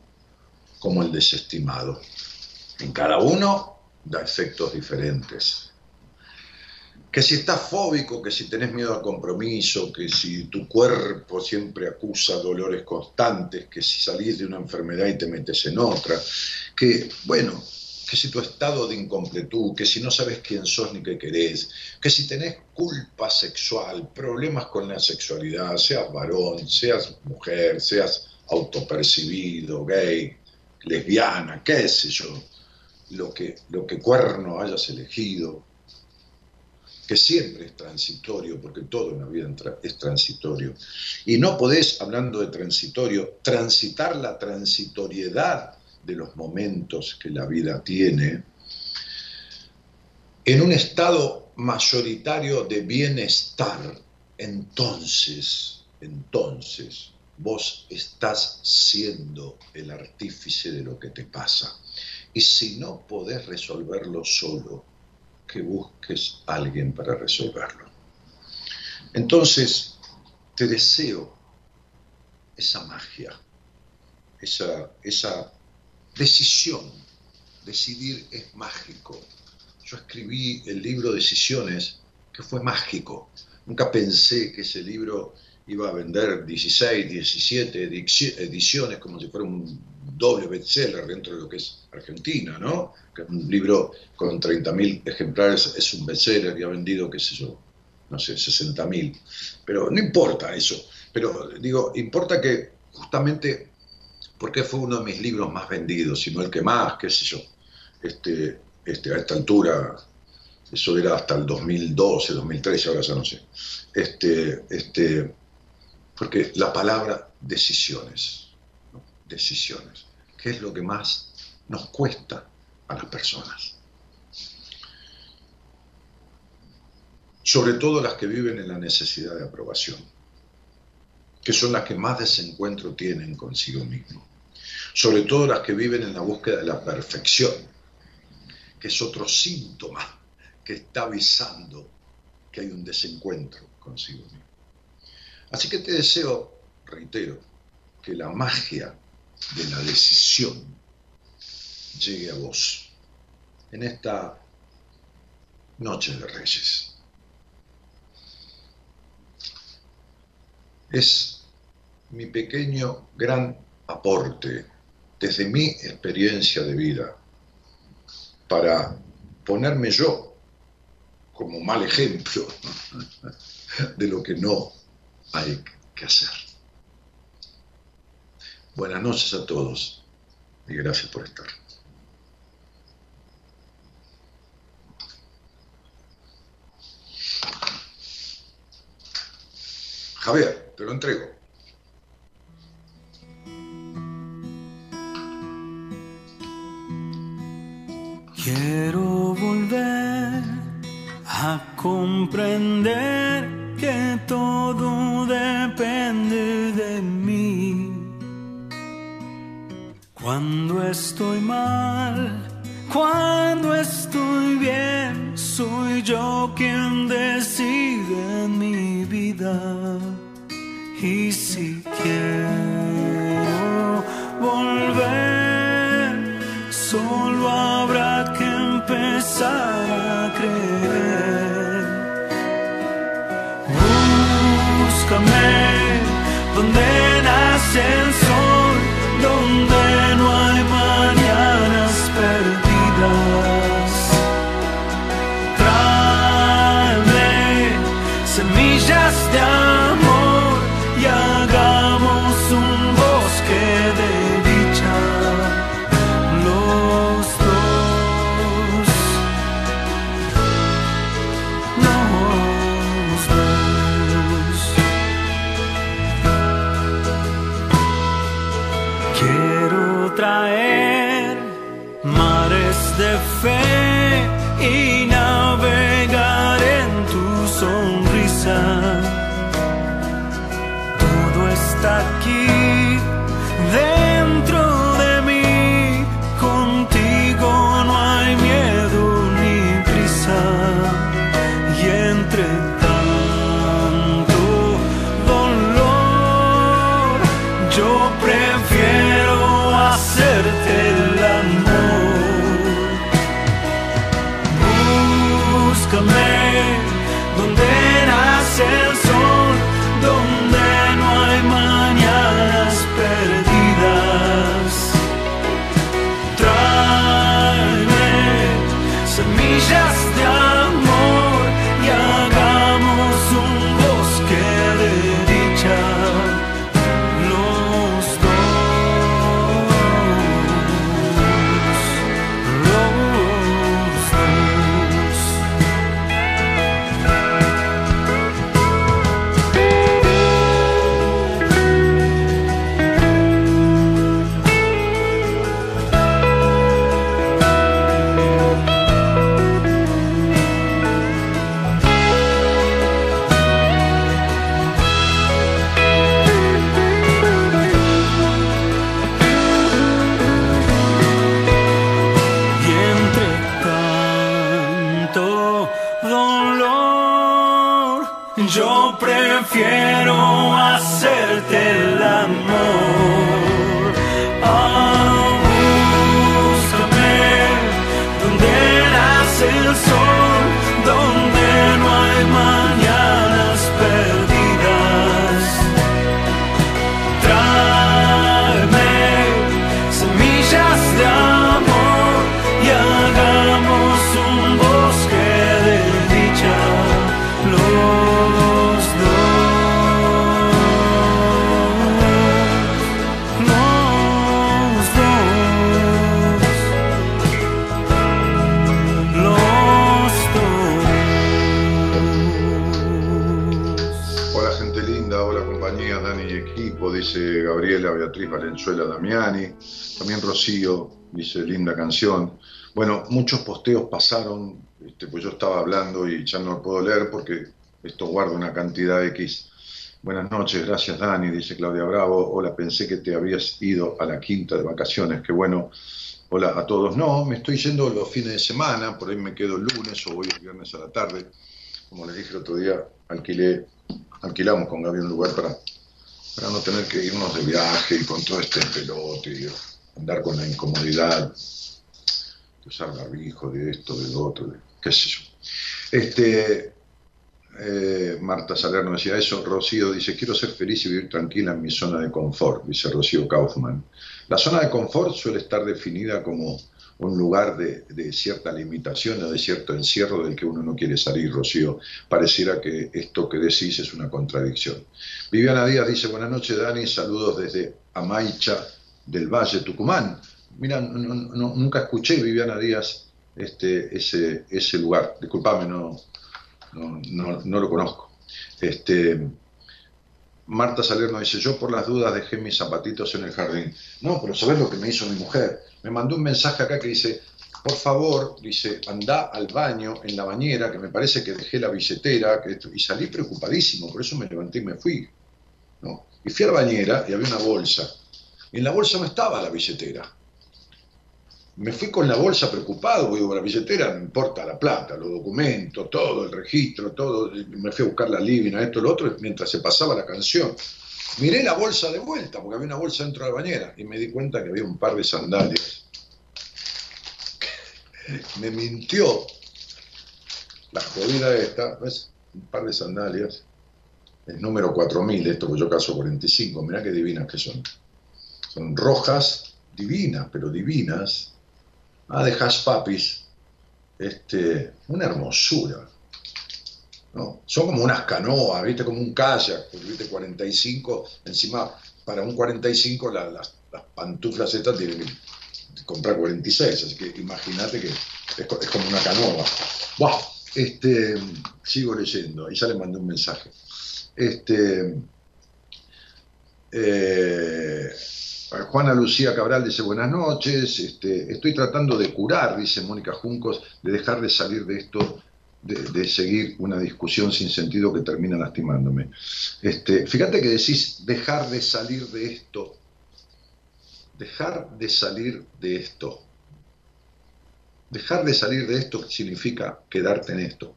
como el desestimado. En cada uno da efectos diferentes. Que si estás fóbico, que si tenés miedo al compromiso, que si tu cuerpo siempre acusa dolores constantes, que si salís de una enfermedad y te metes en otra, que bueno, que si tu estado de incompletud, que si no sabes quién sos ni qué querés, que si tenés culpa sexual, problemas con la sexualidad, seas varón, seas mujer, seas autopercibido, gay, lesbiana, qué sé yo, lo que, lo que cuerno hayas elegido, que siempre es transitorio, porque todo en la vida es transitorio. Y no podés, hablando de transitorio, transitar la transitoriedad de los momentos que la vida tiene, en un estado mayoritario de bienestar, entonces, entonces, vos estás siendo el artífice de lo que te pasa. Y si no podés resolverlo solo, que busques a alguien para resolverlo. Entonces, te deseo esa magia, esa, esa Decisión. Decidir es mágico. Yo escribí el libro Decisiones, que fue mágico. Nunca pensé que ese libro iba a vender 16, 17 ediciones como si fuera un doble bestseller dentro de lo que es Argentina, ¿no? Que un libro con 30.000 ejemplares es un bestseller y ha vendido, qué sé yo, no sé, 60.000. Pero no importa eso. Pero digo, importa que justamente porque fue uno de mis libros más vendidos, sino el que más, qué sé yo. Este, este, a esta altura, eso era hasta el 2012, 2013, ahora ya no sé. Este, este, porque la palabra decisiones, decisiones, ¿qué es lo que más nos cuesta a las personas? Sobre todo las que viven en la necesidad de aprobación, que son las que más desencuentro tienen consigo mismo sobre todo las que viven en la búsqueda de la perfección, que es otro síntoma que está avisando que hay un desencuentro consigo mismo. Así que te deseo, reitero, que la magia de la decisión llegue a vos en esta noche de reyes. Es mi pequeño gran aporte desde mi experiencia de vida para ponerme yo como mal ejemplo de lo que no hay que hacer. Buenas noches a todos y gracias por estar. Javier, te lo entrego. Quiero volver a comprender que todo depende de mí. Cuando estoy mal, cuando estoy bien, soy yo quien decide empezar a creer. Donde nace Valenzuela Damiani, también Rocío, dice linda canción. Bueno, muchos posteos pasaron, este, pues yo estaba hablando y ya no lo puedo leer porque esto guarda una cantidad X. Buenas noches, gracias Dani, dice Claudia Bravo. Hola, pensé que te habías ido a la quinta de vacaciones, qué bueno. Hola a todos. No, me estoy yendo los fines de semana, por ahí me quedo el lunes o voy el viernes a la tarde. Como les dije el otro día, alquilé, alquilamos con Gaby un lugar para, para no tener que irnos de viaje y con todo este pelote y andar con la incomodidad de usar barbijo, de esto, de lo otro, qué sé yo. Este, eh, Marta Salerno decía eso, Rocío dice, quiero ser feliz y vivir tranquila en mi zona de confort, dice Rocío Kaufman. La zona de confort suele estar definida como un lugar de, cierta limitación o de cierto encierro del que uno no quiere salir, Rocío. Pareciera que esto que decís es una contradicción. Viviana Díaz dice, buenas noches Dani, saludos desde Amaicha del Valle, Tucumán. Mira, nunca escuché, Viviana Díaz, este, ese, ese lugar. Disculpame, no, no, no, no lo conozco. Este, Marta Salerno dice, yo por las dudas dejé mis zapatitos en el jardín. No, pero ¿sabes lo que me hizo mi mujer? Me mandó un mensaje acá que dice, por favor, dice, anda al baño, en la bañera, que me parece que dejé la billetera, que y salí preocupadísimo, por eso me levanté y me fui. ¿no? Y fui a la bañera y había una bolsa. Y en la bolsa no estaba la billetera. Me fui con la bolsa preocupado, digo, la billetera no importa la plata, los documentos, todo, el registro, todo. Me fui a buscar la livina, esto, lo otro, mientras se pasaba la canción. Miré la bolsa de vuelta, porque había una bolsa dentro de la bañera, y me di cuenta que había un par de sandalias. me mintió la jodida esta, ¿ves? Un par de sandalias. El número 4000, esto que yo caso 45, mirá qué divinas que son. Son rojas, divinas, pero divinas, ah, de Hash Papis, este, una hermosura. ¿no? Son como unas canoas, ¿viste? Como un kayak, ¿viste? 45, encima, para un 45 las, pantuflas estas tienen que comprar 46, así que imagínate que es, como una canoa. ¡Wow! Este, sigo leyendo, y ya le mandé un mensaje. Este, eh, Juana Lucía Cabral dice buenas noches, este, estoy tratando de curar, dice Mónica Juncos, de dejar de salir de esto, de, seguir una discusión sin sentido que termina lastimándome. Este, fíjate que decís dejar de salir de esto, dejar de salir de esto. Dejar de salir de esto significa quedarte en esto.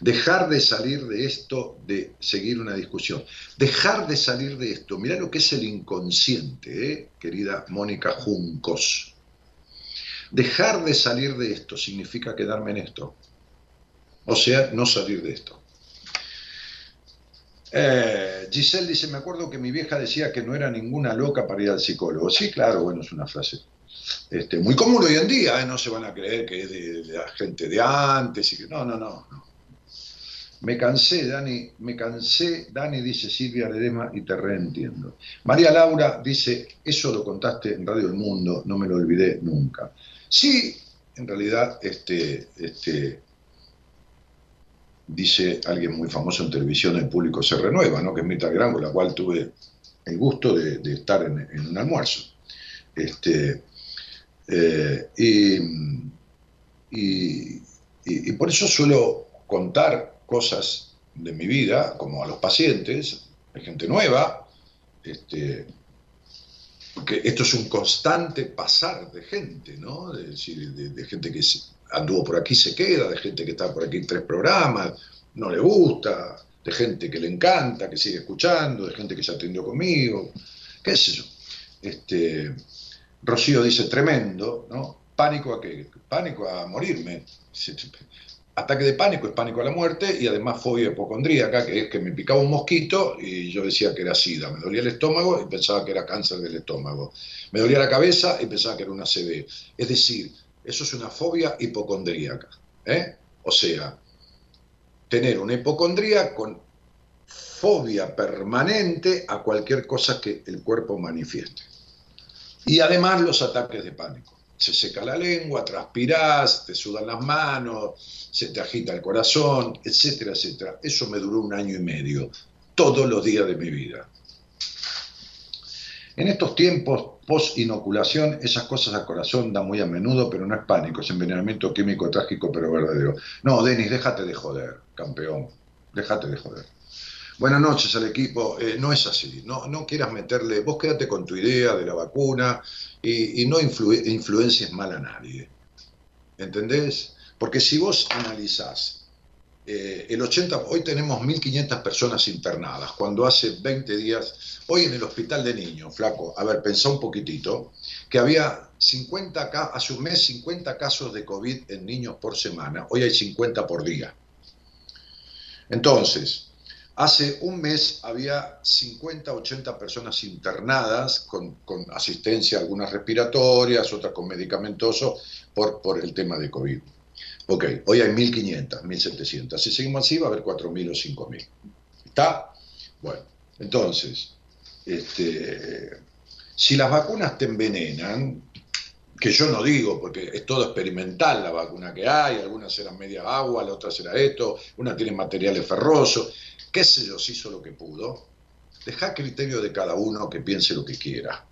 Dejar de salir de esto, de seguir una discusión. Dejar de salir de esto. Mira lo que es el inconsciente, ¿eh? querida Mónica Juncos. Dejar de salir de esto significa quedarme en esto. O sea, no salir de esto. Eh, Giselle dice, me acuerdo que mi vieja decía que no era ninguna loca para ir al psicólogo. Sí, claro, bueno, es una frase este, muy común hoy en día, ¿eh? no se van a creer que es de, la gente de antes y que no, no, no. Me cansé, Dani, me cansé, Dani, dice Silvia Ledema, y te reentiendo. María Laura dice, eso lo contaste en Radio El Mundo, no me lo olvidé nunca. Sí, en realidad, este, este, dice alguien muy famoso en televisión, el público se renueva, ¿no? que es Mirta Gran, con la cual tuve el gusto de, estar en, un almuerzo. Este, eh, y, y por eso suelo contar cosas de mi vida, como a los pacientes, hay gente nueva, este, que esto es un constante pasar de gente, ¿no? De, de, gente que anduvo por aquí se queda, de gente que está por aquí en tres programas, no le gusta, de gente que le encanta, que sigue escuchando, de gente que se atendió conmigo, qué sé yo. Este, Rocío dice, tremendo, ¿no? Pánico a qué? Pánico a morirme ataque de pánico es pánico a la muerte y además fobia hipocondríaca, que es que me picaba un mosquito y yo decía que era sida, me dolía el estómago y pensaba que era cáncer del estómago, me dolía la cabeza y pensaba que era una CB. Es decir, eso es una fobia hipocondríaca. ¿eh? O sea, tener una hipocondría con fobia permanente a cualquier cosa que el cuerpo manifieste. Y además los ataques de pánico se seca la lengua, transpirás, te sudan las manos, se te agita el corazón, etcétera, etcétera. Eso me duró un año y medio, todos los días de mi vida. En estos tiempos post-inoculación, esas cosas al corazón dan muy a menudo, pero no es pánico, es envenenamiento químico trágico, pero verdadero. No, Denis, déjate de joder, campeón, déjate de joder. Buenas noches al equipo. Eh, no es así. No, no quieras meterle. Vos quédate con tu idea de la vacuna y, no influencias mal a nadie. ¿Entendés? Porque si vos analizás, eh, el 80, hoy tenemos 1.500 personas internadas, cuando hace 20 días, hoy en el hospital de niños, flaco, a ver, pensá un poquitito, que había 50, hace un mes 50 casos de COVID en niños por semana, hoy hay 50 por día. Entonces, Hace un mes había 50, 80 personas internadas con, asistencia, algunas respiratorias, otras con medicamentoso, por, por el tema de COVID. Ok, hoy hay 1.500, 1.700. Si seguimos así va a haber 4.000 o 5.000. ¿Está? Bueno, entonces, este, si las vacunas te envenenan, que yo no digo, porque es todo experimental la vacuna que hay, algunas eran media agua, la otra era esto, una tiene materiales ferrosos, qué sé yo, se hizo lo que pudo. Deja criterio de cada uno que piense lo que quiera.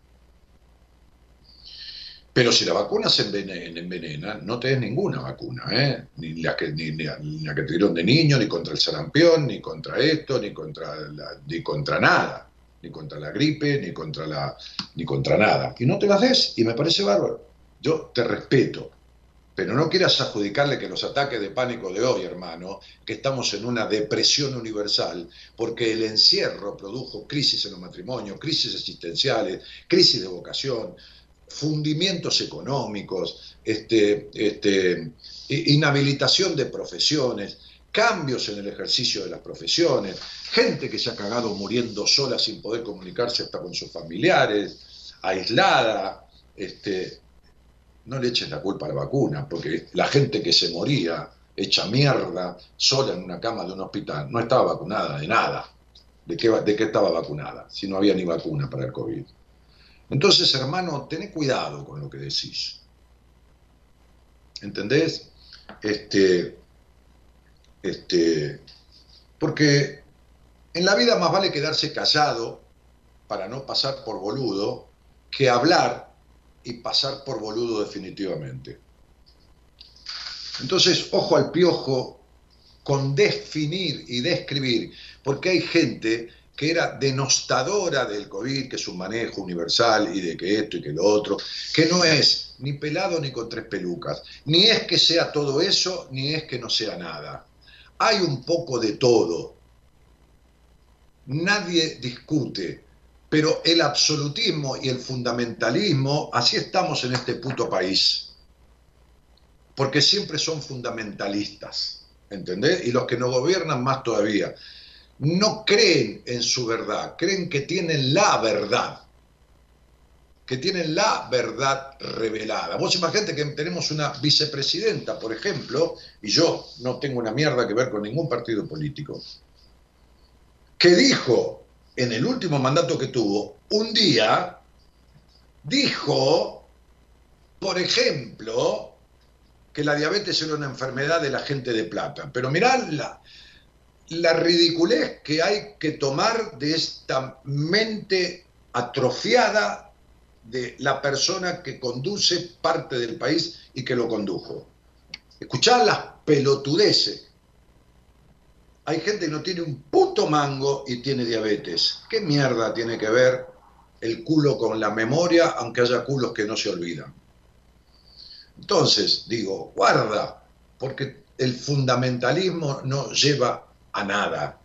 Pero si la vacuna se envenena, no te des ninguna vacuna, ¿eh? ni, la que, ni, la que te dieron de niño, ni contra el sarampión, ni contra esto, ni contra, ni contra nada, ni contra la gripe, ni contra, la, ni contra nada. Y no te las des, y me parece bárbaro. Yo te respeto, pero no quieras adjudicarle que los ataques de pánico de hoy, hermano, que estamos en una depresión universal, porque el encierro produjo crisis en los matrimonios, crisis existenciales, crisis de vocación, fundimientos económicos, este, este, inhabilitación de profesiones, cambios en el ejercicio de las profesiones, gente que se ha cagado muriendo sola sin poder comunicarse hasta con sus familiares, aislada. Este, no le eches la culpa a la vacuna, porque la gente que se moría hecha mierda sola en una cama de un hospital no estaba vacunada de nada. ¿De qué, de qué estaba vacunada? Si no había ni vacuna para el COVID. Entonces, hermano, ten cuidado con lo que decís. ¿Entendés? Este, este, porque en la vida más vale quedarse callado para no pasar por boludo que hablar y pasar por boludo definitivamente. Entonces, ojo al piojo con definir y describir, porque hay gente que era denostadora del COVID, que es un manejo universal y de que esto y que lo otro, que no es ni pelado ni con tres pelucas, ni es que sea todo eso, ni es que no sea nada. Hay un poco de todo. Nadie discute, pero el absolutismo y el fundamentalismo, así estamos en este puto país, porque siempre son fundamentalistas, ¿entendés? Y los que nos gobiernan más todavía no creen en su verdad, creen que tienen la verdad, que tienen la verdad revelada. Vos imagínate que tenemos una vicepresidenta, por ejemplo, y yo no tengo una mierda que ver con ningún partido político, que dijo en el último mandato que tuvo, un día, dijo, por ejemplo, que la diabetes era una enfermedad de la gente de plata. Pero mirad la, la ridiculez que hay que tomar de esta mente atrofiada de la persona que conduce parte del país y que lo condujo. Escuchar las pelotudeces. Hay gente que no tiene un puto mango y tiene diabetes. ¿Qué mierda tiene que ver el culo con la memoria, aunque haya culos que no se olvidan? Entonces, digo, guarda, porque el fundamentalismo no lleva a nada,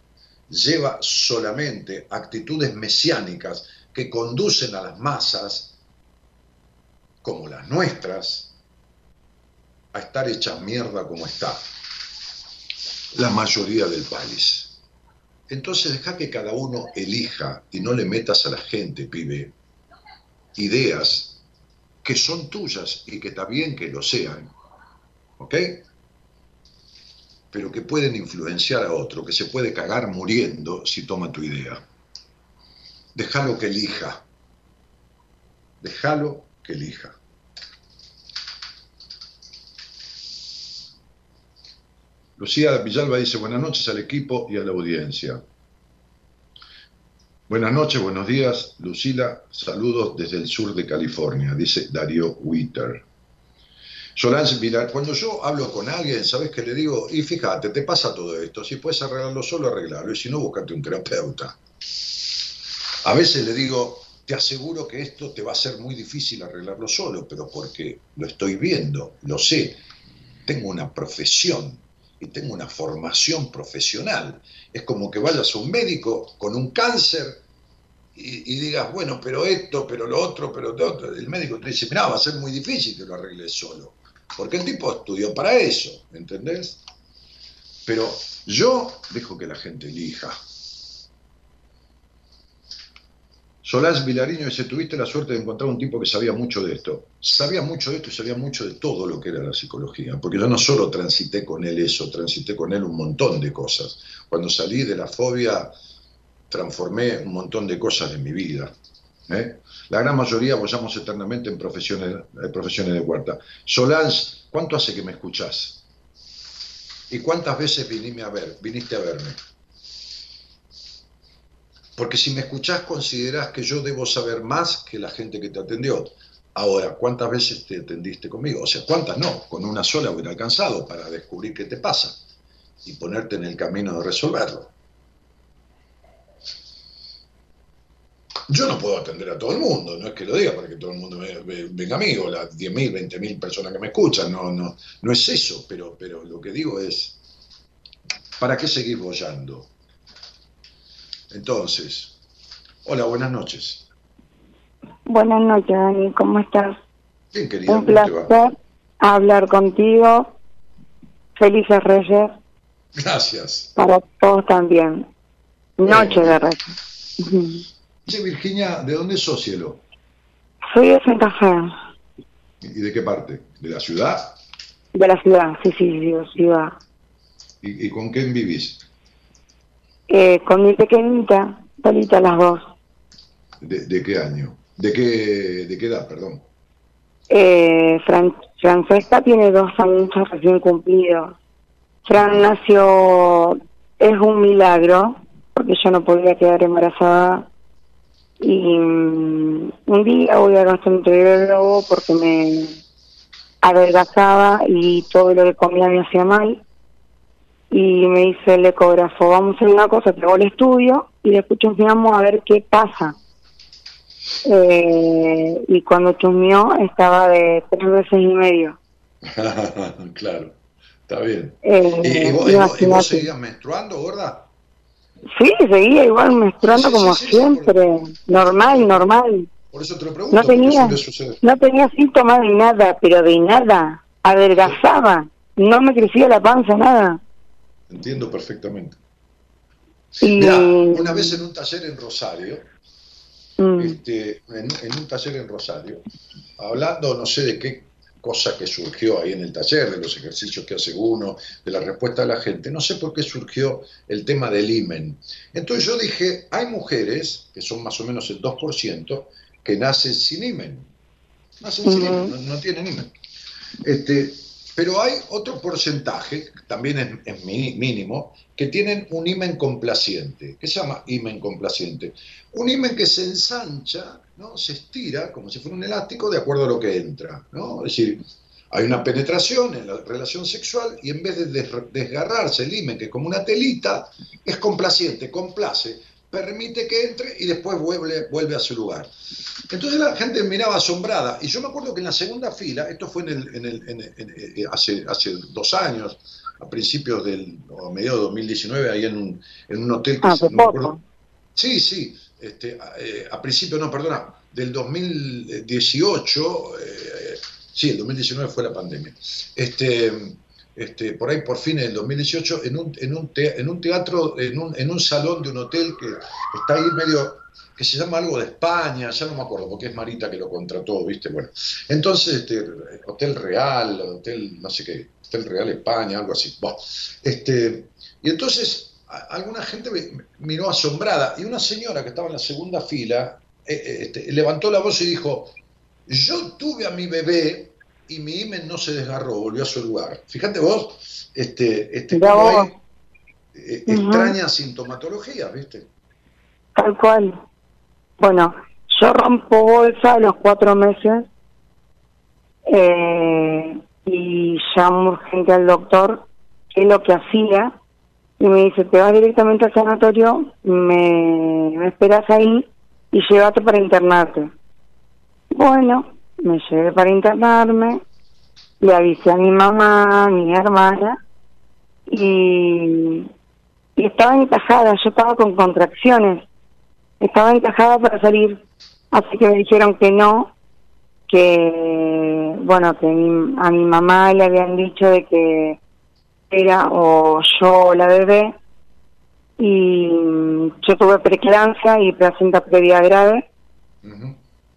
lleva solamente actitudes mesiánicas que conducen a las masas, como las nuestras, a estar hechas mierda como está la mayoría del país. Entonces deja que cada uno elija y no le metas a la gente, pibe, ideas que son tuyas y que está bien que lo sean. ¿Ok? pero que pueden influenciar a otro, que se puede cagar muriendo si toma tu idea. Déjalo que elija. Déjalo que elija. Lucía Villalba dice buenas noches al equipo y a la audiencia. Buenas noches, buenos días, Lucila. Saludos desde el sur de California, dice Darío Witter. Solange, mira, cuando yo hablo con alguien, ¿sabes qué le digo? Y fíjate, te pasa todo esto. Si puedes arreglarlo solo, arreglarlo. Y si no, búscate un terapeuta. A veces le digo, te aseguro que esto te va a ser muy difícil arreglarlo solo, pero porque lo estoy viendo, lo sé. Tengo una profesión y tengo una formación profesional. Es como que vayas a un médico con un cáncer y, digas, bueno, pero esto, pero lo otro, pero lo otro. El médico te dice, mira, va a ser muy difícil que lo arregles solo. Porque el tipo estudió para eso, ¿entendés? Pero yo dejo que la gente elija. Solás Vilariño dice, tuviste la suerte de encontrar un tipo que sabía mucho de esto. Sabía mucho de esto y sabía mucho de todo lo que era la psicología, porque yo no solo transité con él eso, transité con él un montón de cosas. Cuando salí de la fobia, transformé un montón de cosas de mi vida. ¿eh? La gran mayoría apoyamos eternamente en profesiones, en profesiones de huerta. Solange, ¿cuánto hace que me escuchás? ¿Y cuántas veces viniste a, ver, viniste a verme? Porque si me escuchás considerás que yo debo saber más que la gente que te atendió. Ahora, ¿cuántas veces te atendiste conmigo? O sea, ¿cuántas no? Con una sola hubiera alcanzado para descubrir qué te pasa y ponerte en el camino de resolverlo. Yo no puedo atender a todo el mundo, no es que lo diga para que todo el mundo venga a mí, o las 10.000, 20.000 personas que me escuchan, no, no, no es eso, pero, pero lo que digo es, ¿para qué seguir bollando? Entonces, hola, buenas noches. Buenas noches, Dani, ¿cómo estás? Bien, querida, Un placer hablar contigo. Felices Reyes. Gracias. Para todos también. Noche de Reyes. Sí, Virginia, ¿de dónde sos, cielo? Soy de Santa Fe. ¿Y de qué parte? ¿De la ciudad? De la ciudad, sí, sí, sí, de la ciudad. ¿Y, y con quién vivís? Eh, con mi pequeñita, Talita, las dos. ¿De, de qué año? ¿De qué, ¿De qué edad, perdón? Eh, Fran Francesca tiene dos años recién cumplidos. Fran nació, es un milagro, porque yo no podía quedar embarazada. Y um, un día voy a gastroenterólogo porque me adelgazaba y todo lo que comía me hacía mal. Y me dice el ecógrafo, vamos a hacer una cosa, te hago el estudio y después chusmeamos a ver qué pasa. Eh, y cuando chusmeó estaba de tres veces y medio. claro, está bien. Eh, ¿Y, vos, y, vos, ¿Y, vos, seguías menstruando, gorda? Sí, seguía igual menstruando sí, como sí, sí, siempre, por... normal, normal. Por eso te lo pregunto, no tenía, no tenía síntomas de nada, pero de nada, adelgazaba, no me crecía la panza, nada. Entiendo perfectamente. Mirá, una vez en un taller en Rosario, mm. este, en, en, un taller en Rosario, hablando no sé de qué cosa que surgió ahí en el taller, de los ejercicios que hace uno, de la respuesta de la gente, no sé por qué surgió el tema del imen. Entonces yo dije, hay mujeres, que son más o menos el 2%, que nacen sin imen. Nacen -huh. sin imen, no, no tienen imen. Este, pero hay otro porcentaje, también es, mínimo, que tienen un imen complaciente. ¿Qué se llama imen complaciente? Un imen que se ensancha, ¿no? se estira como si fuera un elástico de acuerdo a lo que entra. ¿no? Es decir, hay una penetración en la relación sexual y en vez de desgarrarse el imen, que es como una telita, es complaciente, complace, permite que entre y después vuelve, vuelve a su lugar. Entonces la gente miraba asombrada. Y yo me acuerdo que en la segunda fila, esto fue en el, en el, en el, hace, hace dos años, a principios del, o a mediados de 2019, ahí en un, en un hotel que ah, se, no acuerdo. Sí, sí, este, eh, a principios, no, perdona, del 2018, eh, sí, el 2019 fue la pandemia. Este, este, por ahí por fines del 2018, en un, en un, en un teatro, en un, salón de un hotel que está ahí medio que se llama algo de España, ya no me acuerdo, porque es Marita que lo contrató, ¿viste? Bueno, entonces, este, Hotel Real, Hotel, no sé qué, Hotel Real España, algo así. Este, y entonces, alguna gente me, miró asombrada, y una señora que estaba en la segunda fila eh, este, levantó la voz y dijo: Yo tuve a mi bebé y mi imen no se desgarró, volvió a su lugar. Fíjate vos, este, este, como hay eh, uh -huh. extraña sintomatología, ¿viste? Tal cual. Bueno, yo rompo bolsa a los cuatro meses eh, y llamo urgente al doctor, que es lo que hacía, y me dice, te vas directamente al sanatorio, me, me esperas ahí y llévate para internarte. Bueno, me llevé para internarme, le avisé a mi mamá, a mi hermana, y, y estaba encajada, yo estaba con contracciones estaba encajada para salir, así que me dijeron que no, que bueno, que mi, a mi mamá le habían dicho de que era o yo o la bebé y yo tuve preeclampsia y placenta previa grave uh -huh.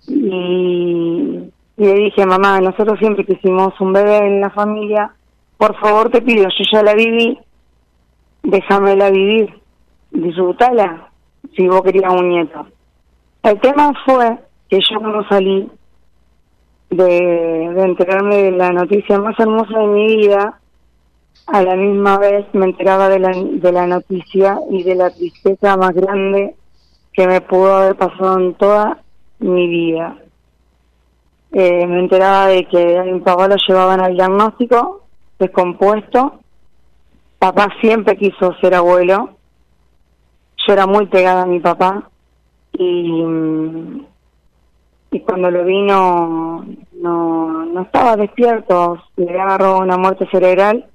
y, y le dije mamá nosotros siempre quisimos un bebé en la familia por favor te pido yo ya la viví déjamela vivir disfrutala si vos querías un nieto. El tema fue que yo cuando salí de, de enterarme de la noticia más hermosa de mi vida, a la misma vez me enteraba de la, de la noticia y de la tristeza más grande que me pudo haber pasado en toda mi vida. Eh, me enteraba de que a mi papá lo llevaban al diagnóstico descompuesto. Papá siempre quiso ser abuelo. Yo era muy pegada a mi papá y, y cuando lo vi no, no, estaba despierto, le agarró una muerte cerebral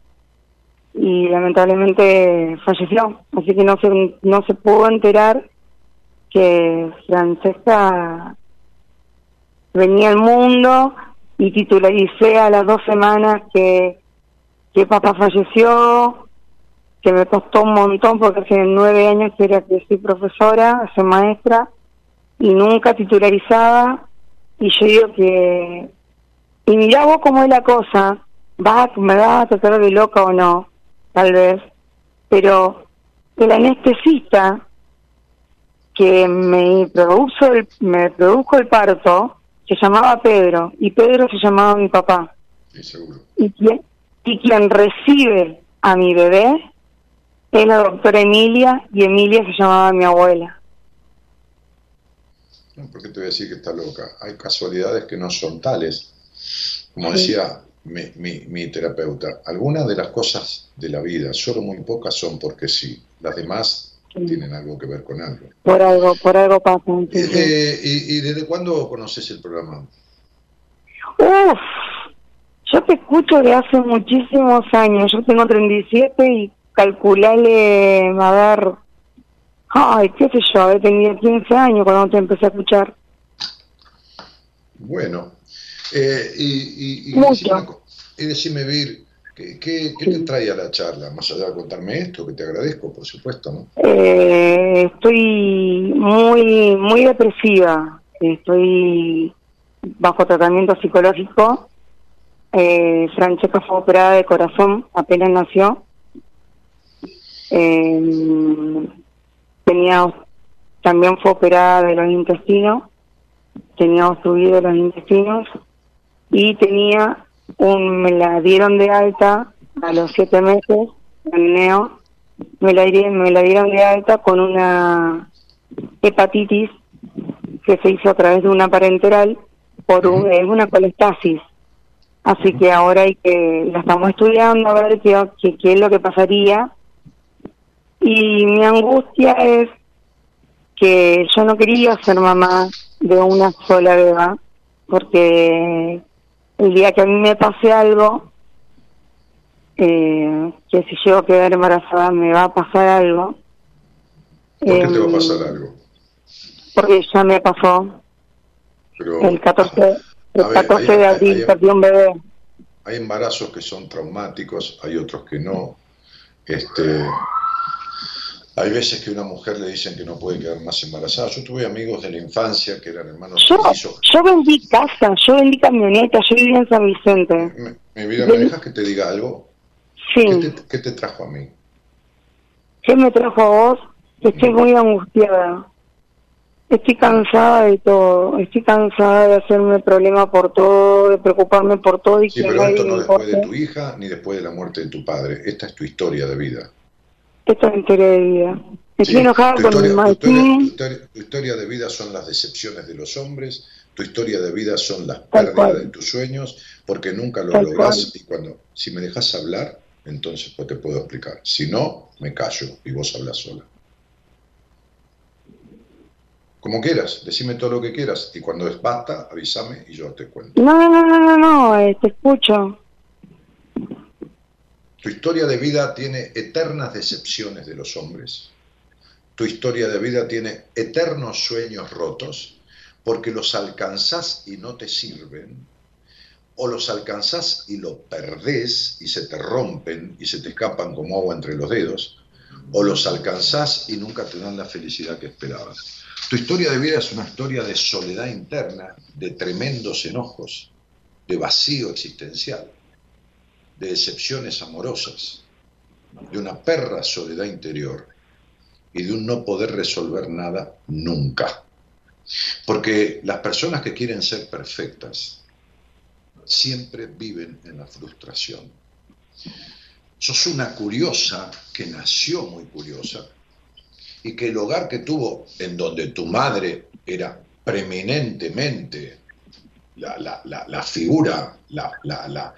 y lamentablemente falleció. Así que no se, no se pudo enterar que Francesca venía al mundo y titularicé a las dos semanas que, que papá falleció, que me costó un montón porque hace nueve años que, era, que soy profesora, soy maestra y nunca titularizaba. Y yo digo que y mirá vos cómo es la cosa va me va a tratar de loca o no tal vez. Pero el anestesista que me produjo el, me produjo el parto se llamaba Pedro y Pedro se llamaba mi papá sí, seguro. y quien y quien recibe a mi bebé es la doctora Emilia y Emilia se llamaba mi abuela ¿Por qué te voy a decir que está loca? Hay casualidades que no son tales. Como decía mi, mi, terapeuta, algunas de las cosas de la vida, solo muy pocas son porque sí. Las demás tienen algo que ver con algo. Por algo, por algo pasa. Eh, y, desde cuándo conoces el programa? Uf, yo te escucho de hace muchísimos años. Yo tengo 37 y calculale, a ver, Ay, qué sé yo, tenía 15 años cuando te empecé a escuchar. Bueno, eh, y, y, y, decime, Vir, ¿qué, qué, te trae a la charla? Más allá de contarme esto, que te agradezco, por supuesto, ¿no? Eh, estoy muy, muy depresiva. Estoy bajo tratamiento psicológico. Eh, Francesca fue operada de corazón, apenas nació. Eh, tenía también fue operada de los intestinos, tenía obstruido los intestinos y tenía un, me la dieron de alta a los siete meses, en neo, me la, me la dieron de alta con una hepatitis que se hizo a través de una parenteral por una colestasis. Así que ahora hay que, la estamos estudiando a ver qué, qué, qué es lo que pasaría. Y mi angustia es que yo no quería ser mamá de una sola beba, porque el día que a mí me pase algo, eh, que si llego a quedar embarazada me va a pasar algo. ¿Por qué te va a pasar em, algo? Porque ya me pasó. el 14, el 14 de abril perdí un bebé. Hay embarazos que son traumáticos, hay otros que no. Este, hay veces que una mujer le dicen que no puede quedar más embarazada. Yo tuve amigos de la infancia que eran hermanos yo, Yo vendí casa, yo vendí camioneta, yo vivía en San Vicente. Mi vida, ¿me dejas que te diga algo? Sí. ¿Qué te, trajo a mí? ¿Qué me trajo a vos? Estoy muy angustiada. Estoy cansada de todo. Estoy cansada de hacerme problema por todo, de preocuparme por todo. Y sí, pero esto no después de tu hija ni después de la muerte de tu padre. Esta es tu historia de vida. Esta es mi historia de vida. Estoy enojada con mi madre. Tu, historia de vida son las decepciones de los hombres, tu historia de vida son las pérdidas de tus sueños, porque nunca lo logras y cuando, si me dejas hablar, entonces pues te puedo explicar. Si no, me callo y vos hablas sola. Como quieras, decime todo lo que quieras y cuando es basta, avísame y yo te cuento. No, no, no, no, no, eh, te escucho. Tu historia de vida tiene eternas decepciones de los hombres. Tu historia de vida tiene eternos sueños rotos porque los alcanzás y no te sirven, o los alcanzás y lo perdés y se te rompen y se te escapan como agua entre los dedos, o los alcanzás y nunca te dan la felicidad que esperabas. Tu historia de vida es una historia de soledad interna, de tremendos enojos, de vacío existencial de decepciones amorosas, de una perra soledad interior y de un no poder resolver nada nunca. Porque las personas que quieren ser perfectas siempre viven en la frustración. Sos una curiosa que nació muy curiosa y que el hogar que tuvo, en donde tu madre era preeminentemente la, figura, la,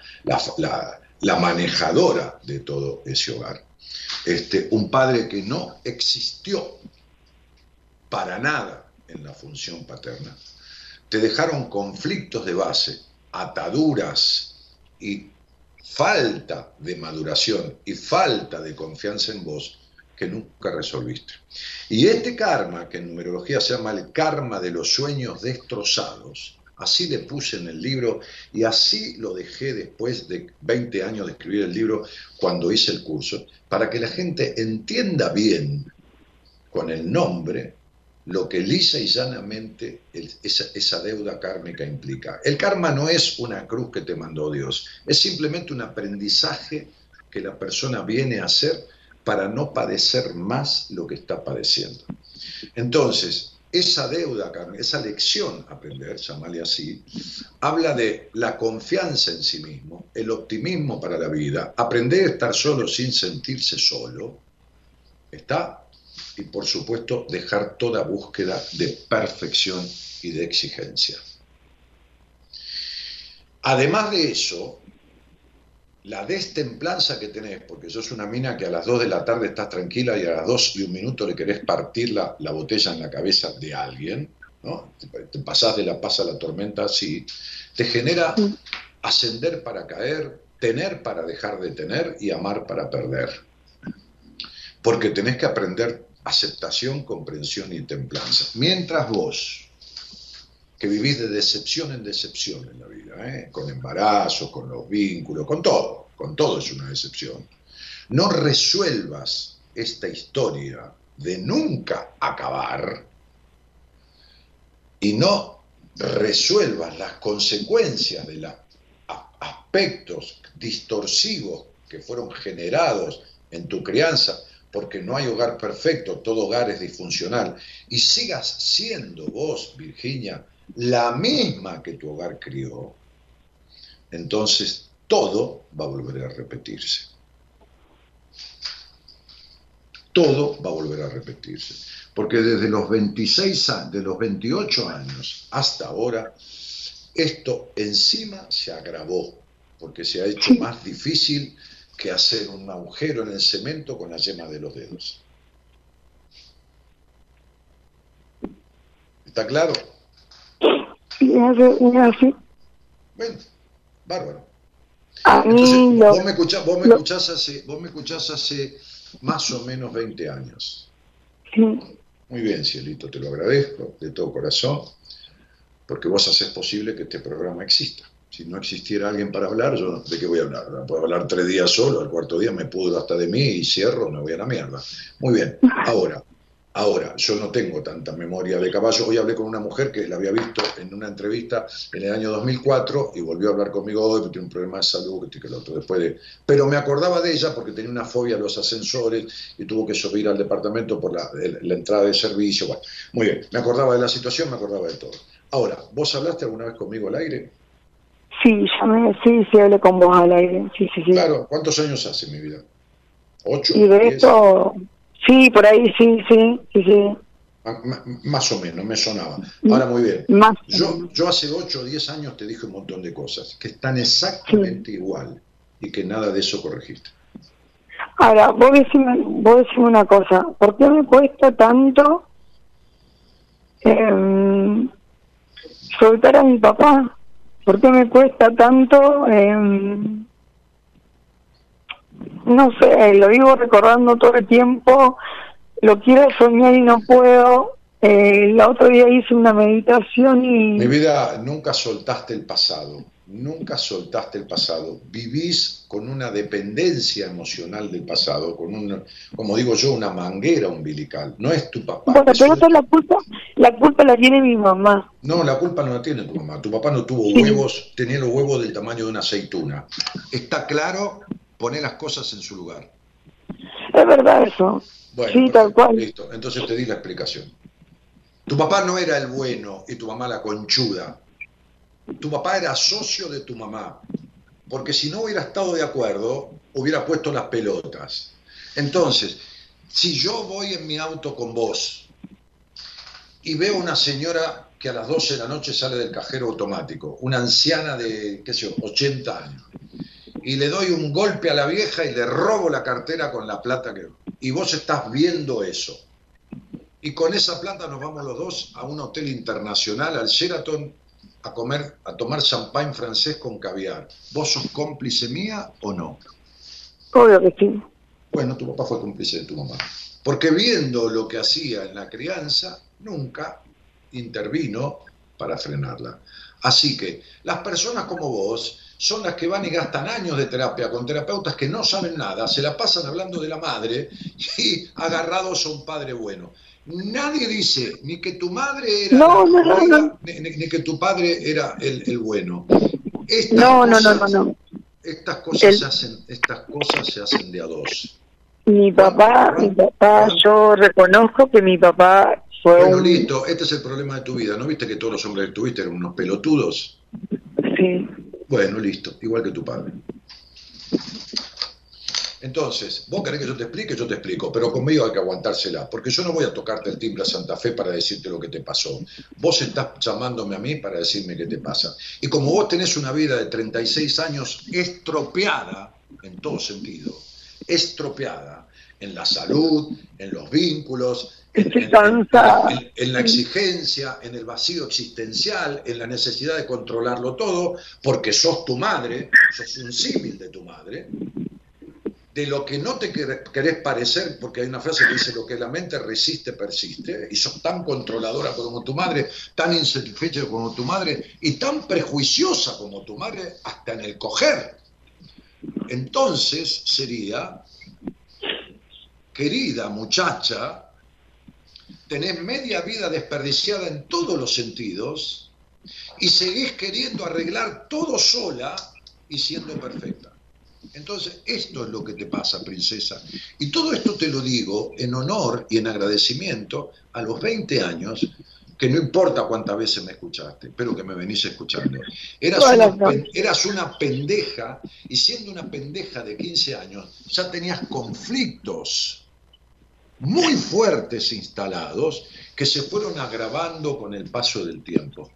manejadora de todo ese hogar, este, un padre que no existió para nada en la función paterna, te dejaron conflictos de base, ataduras y falta de maduración y falta de confianza en vos que nunca resolviste. Y este karma, que en numerología se llama el karma de los sueños destrozados, así le puse en el libro y así lo dejé después de 20 años de escribir el libro cuando hice el curso, para que la gente entienda bien con el nombre lo que lisa y llanamente esa, deuda kármica implica. El karma no es una cruz que te mandó Dios, es simplemente un aprendizaje que la persona viene a hacer para no padecer más lo que está padeciendo. Entonces, esa deuda, esa lección aprender, llamarle así, habla de la confianza en sí mismo, el optimismo para la vida, aprender a estar solo sin sentirse solo, ¿está? y por supuesto dejar toda búsqueda de perfección y de exigencia. Además de eso, la destemplanza que tenés, porque sos una mina que a las 2 de la tarde estás tranquila y a las 2 y un minuto le querés partir la, botella en la cabeza de alguien, ¿no? te, pasás de la paz a la tormenta así, te genera ascender para caer, tener para dejar de tener y amar para perder. Porque tenés que aprender aceptación, comprensión y templanza. Mientras vos, que vivís de decepción en decepción en la vida, ¿eh? con embarazo, con los vínculos, con todo, con todo es una decepción, no resuelvas esta historia de nunca acabar y no resuelvas las consecuencias de los aspectos distorsivos que fueron generados en tu crianza porque no hay hogar perfecto, todo hogar es disfuncional, y sigas siendo vos, Virginia, la misma que tu hogar crió, entonces todo va a volver a repetirse. Todo va a volver a repetirse. Porque desde los 26 años, de los 28 años hasta ahora, esto encima se agravó, porque se ha hecho más difícil que hacer un agujero en el cemento con la yema de los dedos. ¿Está claro? Así. Bueno, bárbaro. A mí vos, me escuchás, vos, me escuchás hace, vos me escuchás hace más o menos 20 años. Sí. Muy bien, Cielito, te lo agradezco de todo corazón, porque vos haces posible que este programa exista si no existiera alguien para hablar, yo de qué voy a hablar. Puedo hablar tres días solo, al cuarto día me pudro hasta de mí y cierro, me voy a la mierda. Muy bien, ahora, ahora, yo no tengo tanta memoria de caballo. Hoy hablé con una mujer que la había visto en una entrevista en el año 2004 y volvió a hablar conmigo hoy porque tiene un problema de salud, que el otro, después de... Pero me acordaba de ella porque tenía una fobia a los ascensores y tuvo que subir al departamento por la, la entrada de servicio. Bueno, muy bien, me acordaba de la situación, me acordaba de todo. Ahora, ¿vos hablaste alguna vez conmigo al aire? Sí, llamé, sí, sí, hablé con vos al aire, sí, sí, sí. Claro, ¿cuántos años hace mi vida? ¿Ocho? Y de esto, sí, por ahí, sí, sí, sí, sí. más o menos, me sonaba. Ahora muy bien. Más yo, yo hace ocho o diez años te dije un montón de cosas que están exactamente igual y que nada de eso corregiste. Ahora, vos decime, vos decime una cosa, ¿por qué me cuesta tanto eh, soltar a mi papá? ¿Por qué me cuesta tanto? Em, no sé, lo vivo recordando todo el tiempo, lo quiero soñar y no puedo. Eh, el otro día hice una meditación y... Mi vida, nunca soltaste el pasado nunca soltaste el pasado, vivís con una dependencia emocional del pasado, con una, como digo yo, una manguera umbilical. No es tu papá. Bueno, pero la culpa, la culpa la tiene mi mamá. No, la culpa no la tiene tu mamá. Tu papá no tuvo huevos, tenía los huevos del tamaño de una aceituna. Está claro, poner las cosas en su lugar. Es verdad eso. sí, tal cual. Listo, entonces te di la explicación. Tu papá no era el bueno y tu mamá la conchuda. Tu papá era socio de tu mamá. Porque si no hubiera estado de acuerdo, hubiera puesto las pelotas. Entonces, si yo voy en mi auto con vos y veo una señora que a las 12 de la noche sale del cajero automático, una anciana de, qué sé yo, 80 años, y le doy un golpe a la vieja y le robo la cartera con la plata que... Y vos estás viendo eso. Y con esa plata nos vamos los dos a un hotel internacional, al Sheraton, a comer, a tomar champán francés con caviar. ¿Vos sos cómplice mía o no? Obvio que sí. Bueno, tu papá fue cómplice de tu mamá. Porque viendo lo que hacía en la crianza, nunca intervino para frenarla. Así que las personas como vos son las que van y gastan años de terapia con terapeutas que no saben nada, se la pasan hablando de la madre y agarrados a un padre bueno. Nadie dice ni que tu madre era No, no, no. Ni, que tu padre era el, el bueno. Estas No, no, no, no, no. Estas cosas, El- se hacen, estas cosas se hacen de a dos. Mi papá, mi papá, yo reconozco que mi papá fue Bueno, un... listo, este es el problema de tu vida. ¿No viste que todos los hombres que tuviste eran unos pelotudos? Sí. Bueno, listo, igual que tu padre. Entonces, vos querés que yo te explique, yo te explico, pero conmigo hay que aguantársela, porque yo no voy a tocarte el timbre a Santa Fe para decirte lo que te pasó. Vos estás llamándome a mí para decirme qué te pasa. Y como vos tenés una vida de 36 años estropeada, en todo sentido, estropeada, en la salud, en los vínculos, Estoy en- cansada. en- en la exigencia, en el vacío existencial, en la necesidad de controlarlo todo, porque sos tu madre, sos un símil de tu madre, de lo que no te quer- querés parecer, porque hay una frase que dice lo que la mente resiste, persiste, y sos tan controladora como tu madre, tan insatisfecha como tu madre, y tan prejuiciosa como tu madre, hasta en el coger. Entonces sería, querida muchacha, tenés media vida desperdiciada en todos los sentidos y seguís queriendo arreglar todo sola y siendo perfecta. Entonces, esto es lo que te pasa, princesa. Y todo esto te lo digo en honor y en agradecimiento a los 20 años, que no importa cuántas veces me escuchaste, pero que me venís escuchando. Eras una, eras una pendeja y siendo una pendeja de 15 años, ya tenías conflictos muy fuertes instalados que se fueron agravando con el paso del tiempo.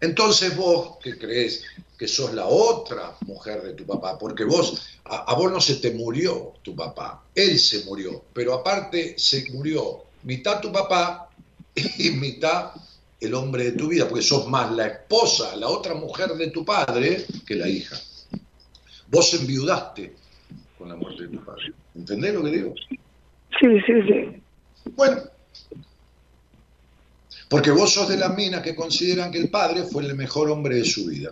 Entonces vos, que crees que sos la otra mujer de tu papá, porque vos, a, vos no se te murió tu papá, él se murió, pero aparte se murió mitad tu papá y mitad el hombre de tu vida, porque sos más la esposa, la otra mujer de tu padre, que la hija. Vos enviudaste con la muerte de tu padre. ¿Entendés lo que digo? Sí, sí, sí. Bueno, porque vos sos de las minas que consideran que el padre fue el mejor hombre de su vida.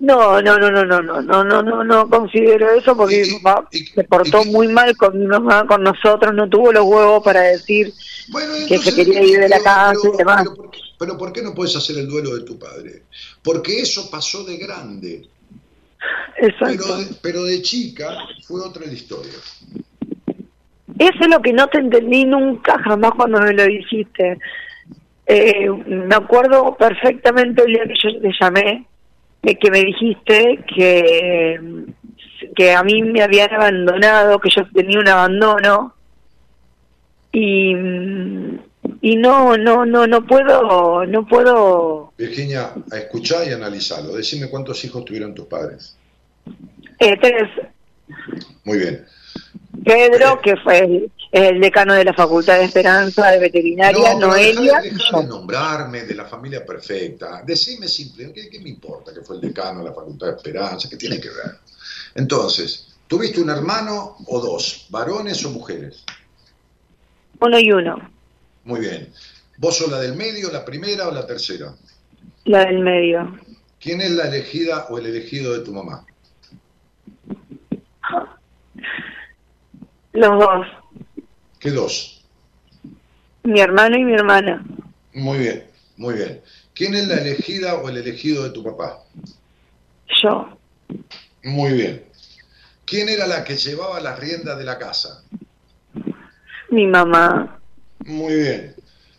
No, no, no, no, no, no, no, no, no, no considero eso porque Y- mi papá y- se portó y- muy mal con mi mamá, con nosotros, no tuvo los huevos para decir Bueno, Que entonces, se quería ir de la casa pero- y demás. Pero, ¿por qué- pero ¿por qué no puedes hacer el duelo de tu padre? Porque eso pasó de grande, eso. pero de, pero de chica fue otra la historia. Eso es lo que no te entendí nunca, jamás cuando me lo dijiste. Eh, me acuerdo perfectamente el día que yo te llamé, de que me dijiste que, que a mí me habían abandonado, que yo tenía un abandono y, y no, no, no, no puedo, no puedo. Virginia, escuchá y analizalo. Decime cuántos hijos tuvieron tus padres. Eh, tres, Muy bien. Pedro, que fue el, el decano de la Facultad de Esperanza de Veterinaria, pero Noelia. de nombrarme de la familia perfecta. Decime simple, ¿qué, qué me importa que fue el decano de la Facultad de Esperanza? ¿Qué tiene que ver? Entonces, ¿tuviste un hermano o dos? ¿Varones o mujeres? Uno y uno, Muy bien. ¿Vos sos la del medio, la primera o la tercera? la del medio. ¿Quién es la elegida o el elegido de tu mamá? Los dos, ¿Qué dos? mi hermano y mi hermana. Muy bien, muy bien. ¿Quién es la elegida o el elegido de tu papá? Yo, Muy bien. ¿Quién era la que llevaba las riendas de la casa? mi mamá. Muy bien.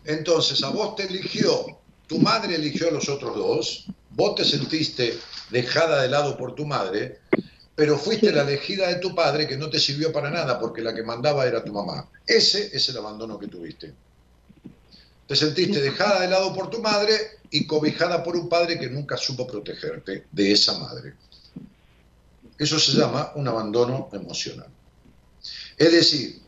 Entonces, a vos te eligió, tu madre eligió a los otros dos, vos te sentiste dejada de lado por tu madre, pero fuiste la elegida de tu padre que no te sirvió para nada porque la que mandaba era tu mamá. Ese es el abandono que tuviste. Te sentiste dejada de lado por tu madre y cobijada por un padre que nunca supo protegerte de esa madre. Eso se llama un abandono emocional. Es decir,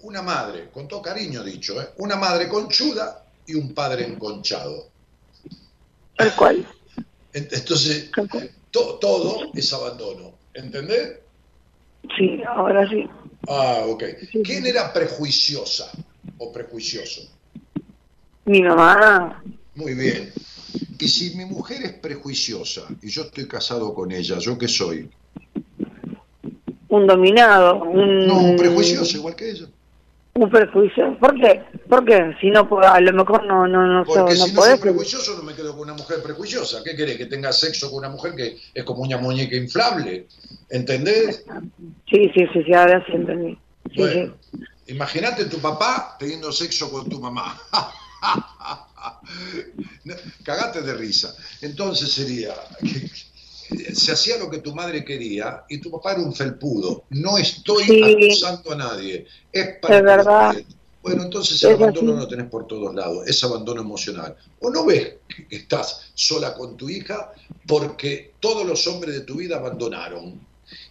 una madre, con todo cariño dicho, ¿eh? una madre conchuda y un padre enconchado. Tal cual. Entonces, todo es abandono. ¿Entendés? Sí, ahora sí. Ah, ok. ¿Quién era prejuiciosa o prejuicioso? Mi mamá. Muy bien. Y si mi mujer es prejuiciosa y yo estoy casado con ella, ¿yo qué soy? Un dominado. Un... No, un prejuicioso igual que ella. Un prejuicio. ¿Por qué? ¿Por qué? Si no, a lo mejor no, no, no, Porque no si no soy prejuicioso, no me quedo con una mujer prejuiciosa. ¿Qué querés? Que tenga sexo con una mujer que es como una muñeca inflable. ¿Entendés? Sí, sí, sí, sí ahora sí entendí. bueno, imagínate tu papá teniendo sexo con tu mamá. Cagate de risa. Entonces sería, se hacía lo que tu madre quería y tu papá era un felpudo. No estoy acusando a nadie. Es para verdad. Bueno, entonces el abandono lo tenés por todos lados, es abandono emocional. O no ves que estás sola con tu hija porque todos los hombres de tu vida abandonaron.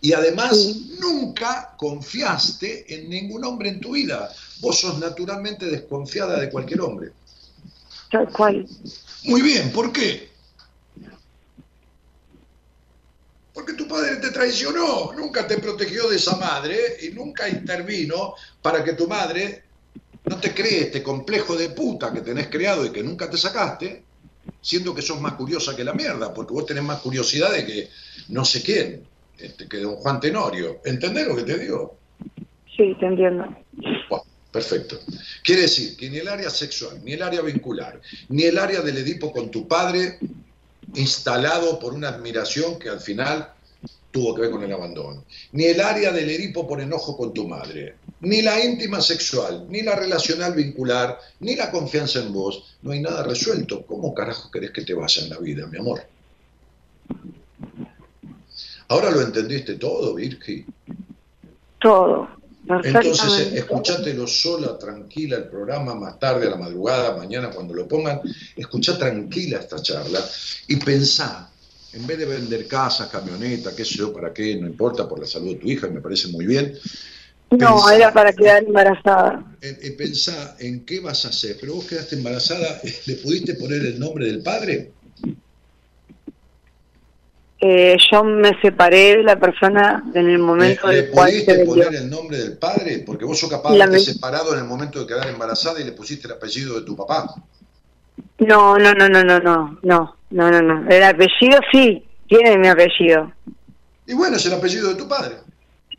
Y además nunca confiaste en ningún hombre en tu vida. Vos sos naturalmente desconfiada de cualquier hombre. Tal cual. Muy bien, ¿por qué? Porque tu padre te traicionó, nunca te protegió de esa madre y nunca intervino para que tu madre no te cree este complejo de puta que tenés creado y que nunca te sacaste, siendo que sos más curiosa que la mierda, porque vos tenés más curiosidad de que no sé quién, este, que don Juan Tenorio. ¿Entendés lo que te digo? Sí, te entiendo. perfecto. Quiere decir que ni el área sexual, ni el área vincular, ni el área del Edipo con tu padre instalado por una admiración que al final tuvo que ver con el abandono. Ni el área del Edipo por enojo con tu madre, ni la íntima sexual, ni la relacional vincular, ni la confianza en vos. No hay nada resuelto. ¿Cómo carajo querés que te vaya en la vida, mi amor? Ahora lo entendiste todo, Virgi. Todo. Entonces, escuchátelo sola, tranquila, el programa más tarde, a la madrugada, mañana, cuando lo pongan, escuchá tranquila esta charla y pensá, en vez de vender casas, camionetas, qué sé yo, para qué, no importa, por la salud de tu hija, me parece muy bien. No, era para quedar embarazada. En, pensá en qué vas a hacer, pero vos quedaste embarazada, ¿le pudiste poner el nombre del padre? Eh, yo me separé de la persona en el momento ¿Le, del cual pudiste poner el nombre del padre? Porque vos sos capaz de estar separado en el momento de quedar embarazada y le pusiste el apellido de tu papá. No, no, no, no, no, no, no, no, no, no. El apellido sí, tiene mi apellido. Y bueno, es el apellido de tu padre.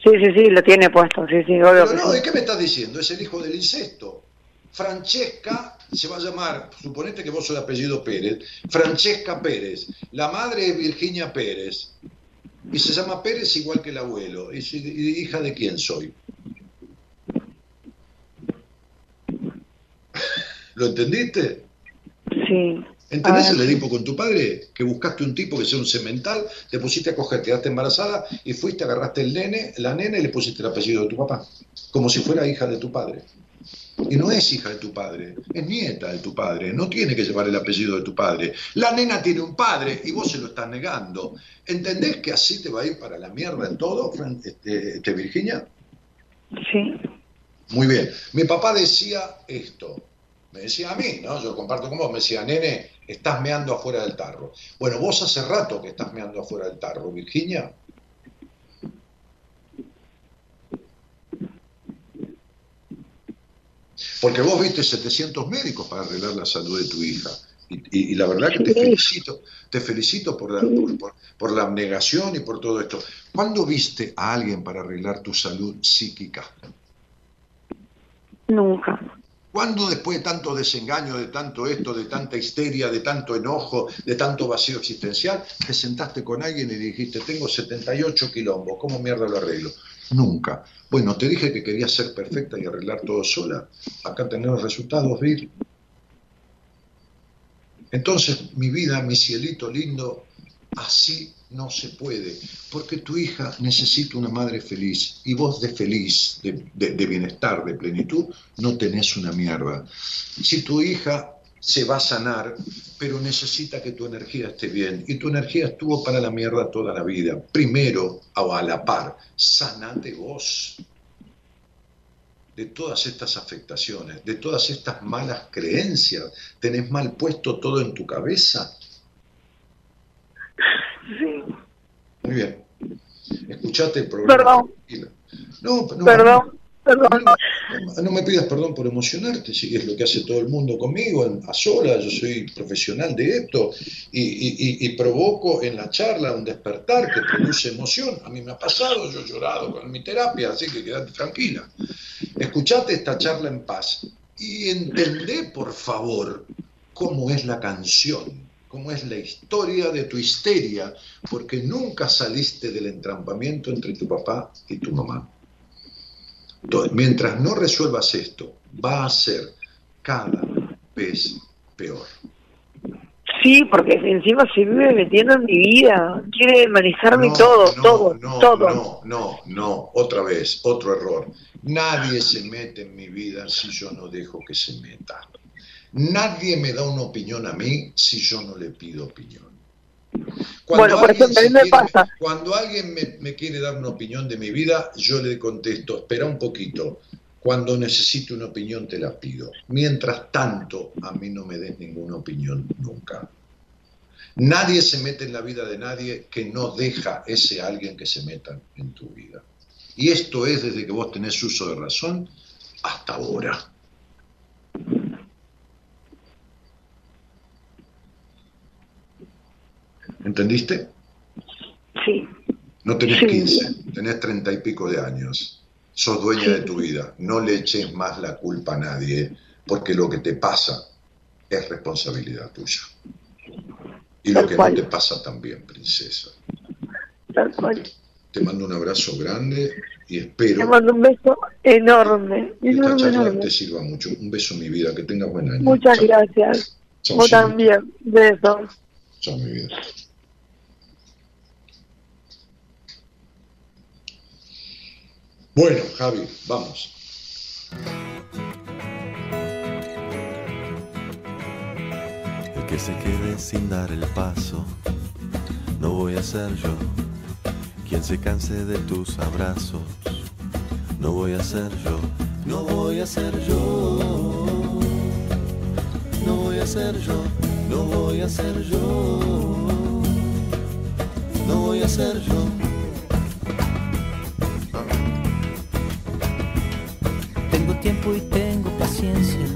Sí, sí, sí, lo tiene puesto, sí, sí. Pero no, ¿de qué me estás diciendo? Es el hijo del incesto. Francesca se va a llamar, suponete que vos sos de apellido Pérez, Francesca Pérez. La madre es Virginia Pérez. Y se llama Pérez igual que el abuelo. ¿Y, hija de quién soy? ¿Lo entendiste? Sí. ¿Entendés el Edipo con tu padre? Que buscaste un tipo que sea un cemental, te pusiste a coger, quedaste embarazada y fuiste, agarraste el nene, la nena y le pusiste el apellido de tu papá. Como si fuera hija de tu padre. Y no es hija de tu padre, es nieta de tu padre, no tiene que llevar el apellido de tu padre. La nena tiene un padre y vos se lo estás negando. ¿Entendés que así te va a ir para la mierda en todo, este, este, Virginia? Sí. Muy bien. Mi papá decía esto, me decía a mí, ¿no? Yo comparto con vos, me decía, nene, estás meando afuera del tarro. Bueno, vos hace rato que estás meando afuera del tarro, Virginia. Porque vos viste 700 médicos para arreglar la salud de tu hija. Y, la verdad que te felicito, te felicito por la, por, la abnegación y por todo esto. ¿Cuándo viste a alguien para arreglar tu salud psíquica? Nunca. ¿Cuándo después de tanto desengaño, de tanto esto, de tanta histeria, de tanto enojo, de tanto vacío existencial, te sentaste con alguien y dijiste, tengo 78 quilombos, ¿cómo mierda lo arreglo? Nunca. Bueno, te dije que querías ser perfecta y arreglar todo sola. Acá tenemos resultados, Vir. Entonces, mi vida, mi cielito lindo, así no se puede, porque tu hija necesita una madre feliz y vos de feliz, de, bienestar, de plenitud, no tenés una mierda. Si tu hija se va a sanar, pero necesita que tu energía esté bien. Y tu energía estuvo para la mierda toda la vida. Primero, o a la par, sanate vos de todas estas afectaciones, de todas estas malas creencias. ¿Tenés mal puesto todo en tu cabeza? Sí. Muy bien. Escuchate el programa. Perdón. No, no, Perdón. No, me pidas perdón por emocionarte, si es lo que hace todo el mundo conmigo, a sola, yo soy profesional de esto y, provoco en la charla un despertar que produce emoción. A mí me ha pasado, yo he llorado con mi terapia, así que quédate tranquila. Escuchate esta charla en paz y entendé, por favor, cómo es la canción cómo es la historia de tu histeria, porque nunca saliste del entrampamiento entre tu papá y tu mamá. Mientras no resuelvas esto, va a ser cada vez peor. Sí, porque encima se vive metiendo en mi vida, quiere manejarme todo, todo, todo. No, no, no, otra vez, otro error. Nadie se mete en mi vida si yo no dejo que se meta. Nadie me da una opinión a mí si yo no le pido opinión. Cuando bueno, por ejemplo, a mí me pasa. Cuando alguien me, quiere dar una opinión de mi vida, yo le contesto, espera un poquito, cuando necesite una opinión te la pido. Mientras tanto, a mí no me des ninguna opinión nunca. Nadie se mete en la vida de nadie que no deja ese alguien que se meta en tu vida. Y esto es desde que vos tenés uso de razón hasta ahora. ¿Entendiste? Sí. No tenés 15, tenés treinta y pico de años. Sos dueña de tu vida. No le eches más la culpa a nadie, porque lo que te pasa es responsabilidad tuya. Y lo que no te pasa también, princesa. Tal cual. Te mando un abrazo grande y espero. Te mando un beso enorme. Que esta charla te sirva mucho. Un beso, mi vida. Que tengas buen año. Muchas gracias. Vos también. Besos. Chao, mi vida. Bueno, Javi, vamos. El que se quede sin dar el paso, no voy a ser yo. Quien se canse de tus abrazos, no voy a ser yo. No voy a ser yo. No voy a ser yo. No voy a ser yo. No voy a ser yo. Tiempo y tengo paciencia.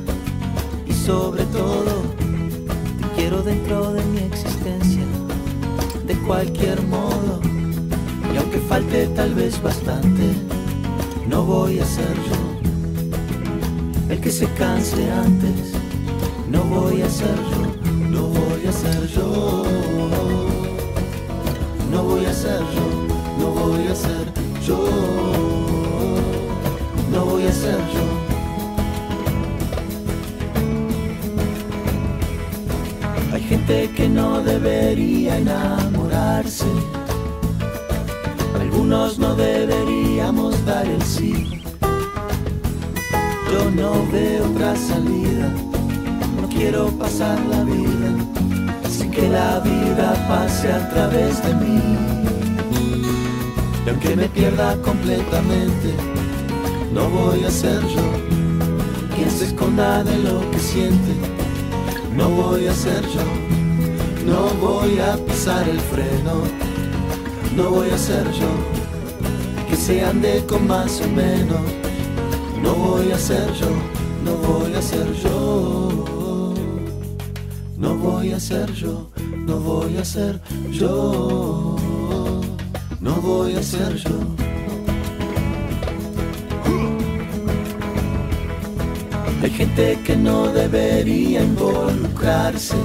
Y sobre todo, te quiero dentro de mi existencia, de cualquier modo. Y aunque falte tal vez bastante, no voy a ser yo el que se canse antes. No voy a ser yo, no voy a ser yo. No voy a ser yo, no voy a ser yo no voy a ser yo. Hay gente que no debería enamorarse. Algunos no deberíamos dar el sí. Yo no veo otra salida. No quiero pasar la vida sin que la vida pase a través de mí. Y aunque me pierda completamente, no voy a ser yo quien se esconda de lo que siente. No voy a ser yo, no voy a pisar el freno. No voy a ser yo que se ande con más o menos. No voy a ser yo, no voy a ser yo. No voy a ser yo, no voy a ser yo. No voy a ser yo. Hay gente que no debería involucrarse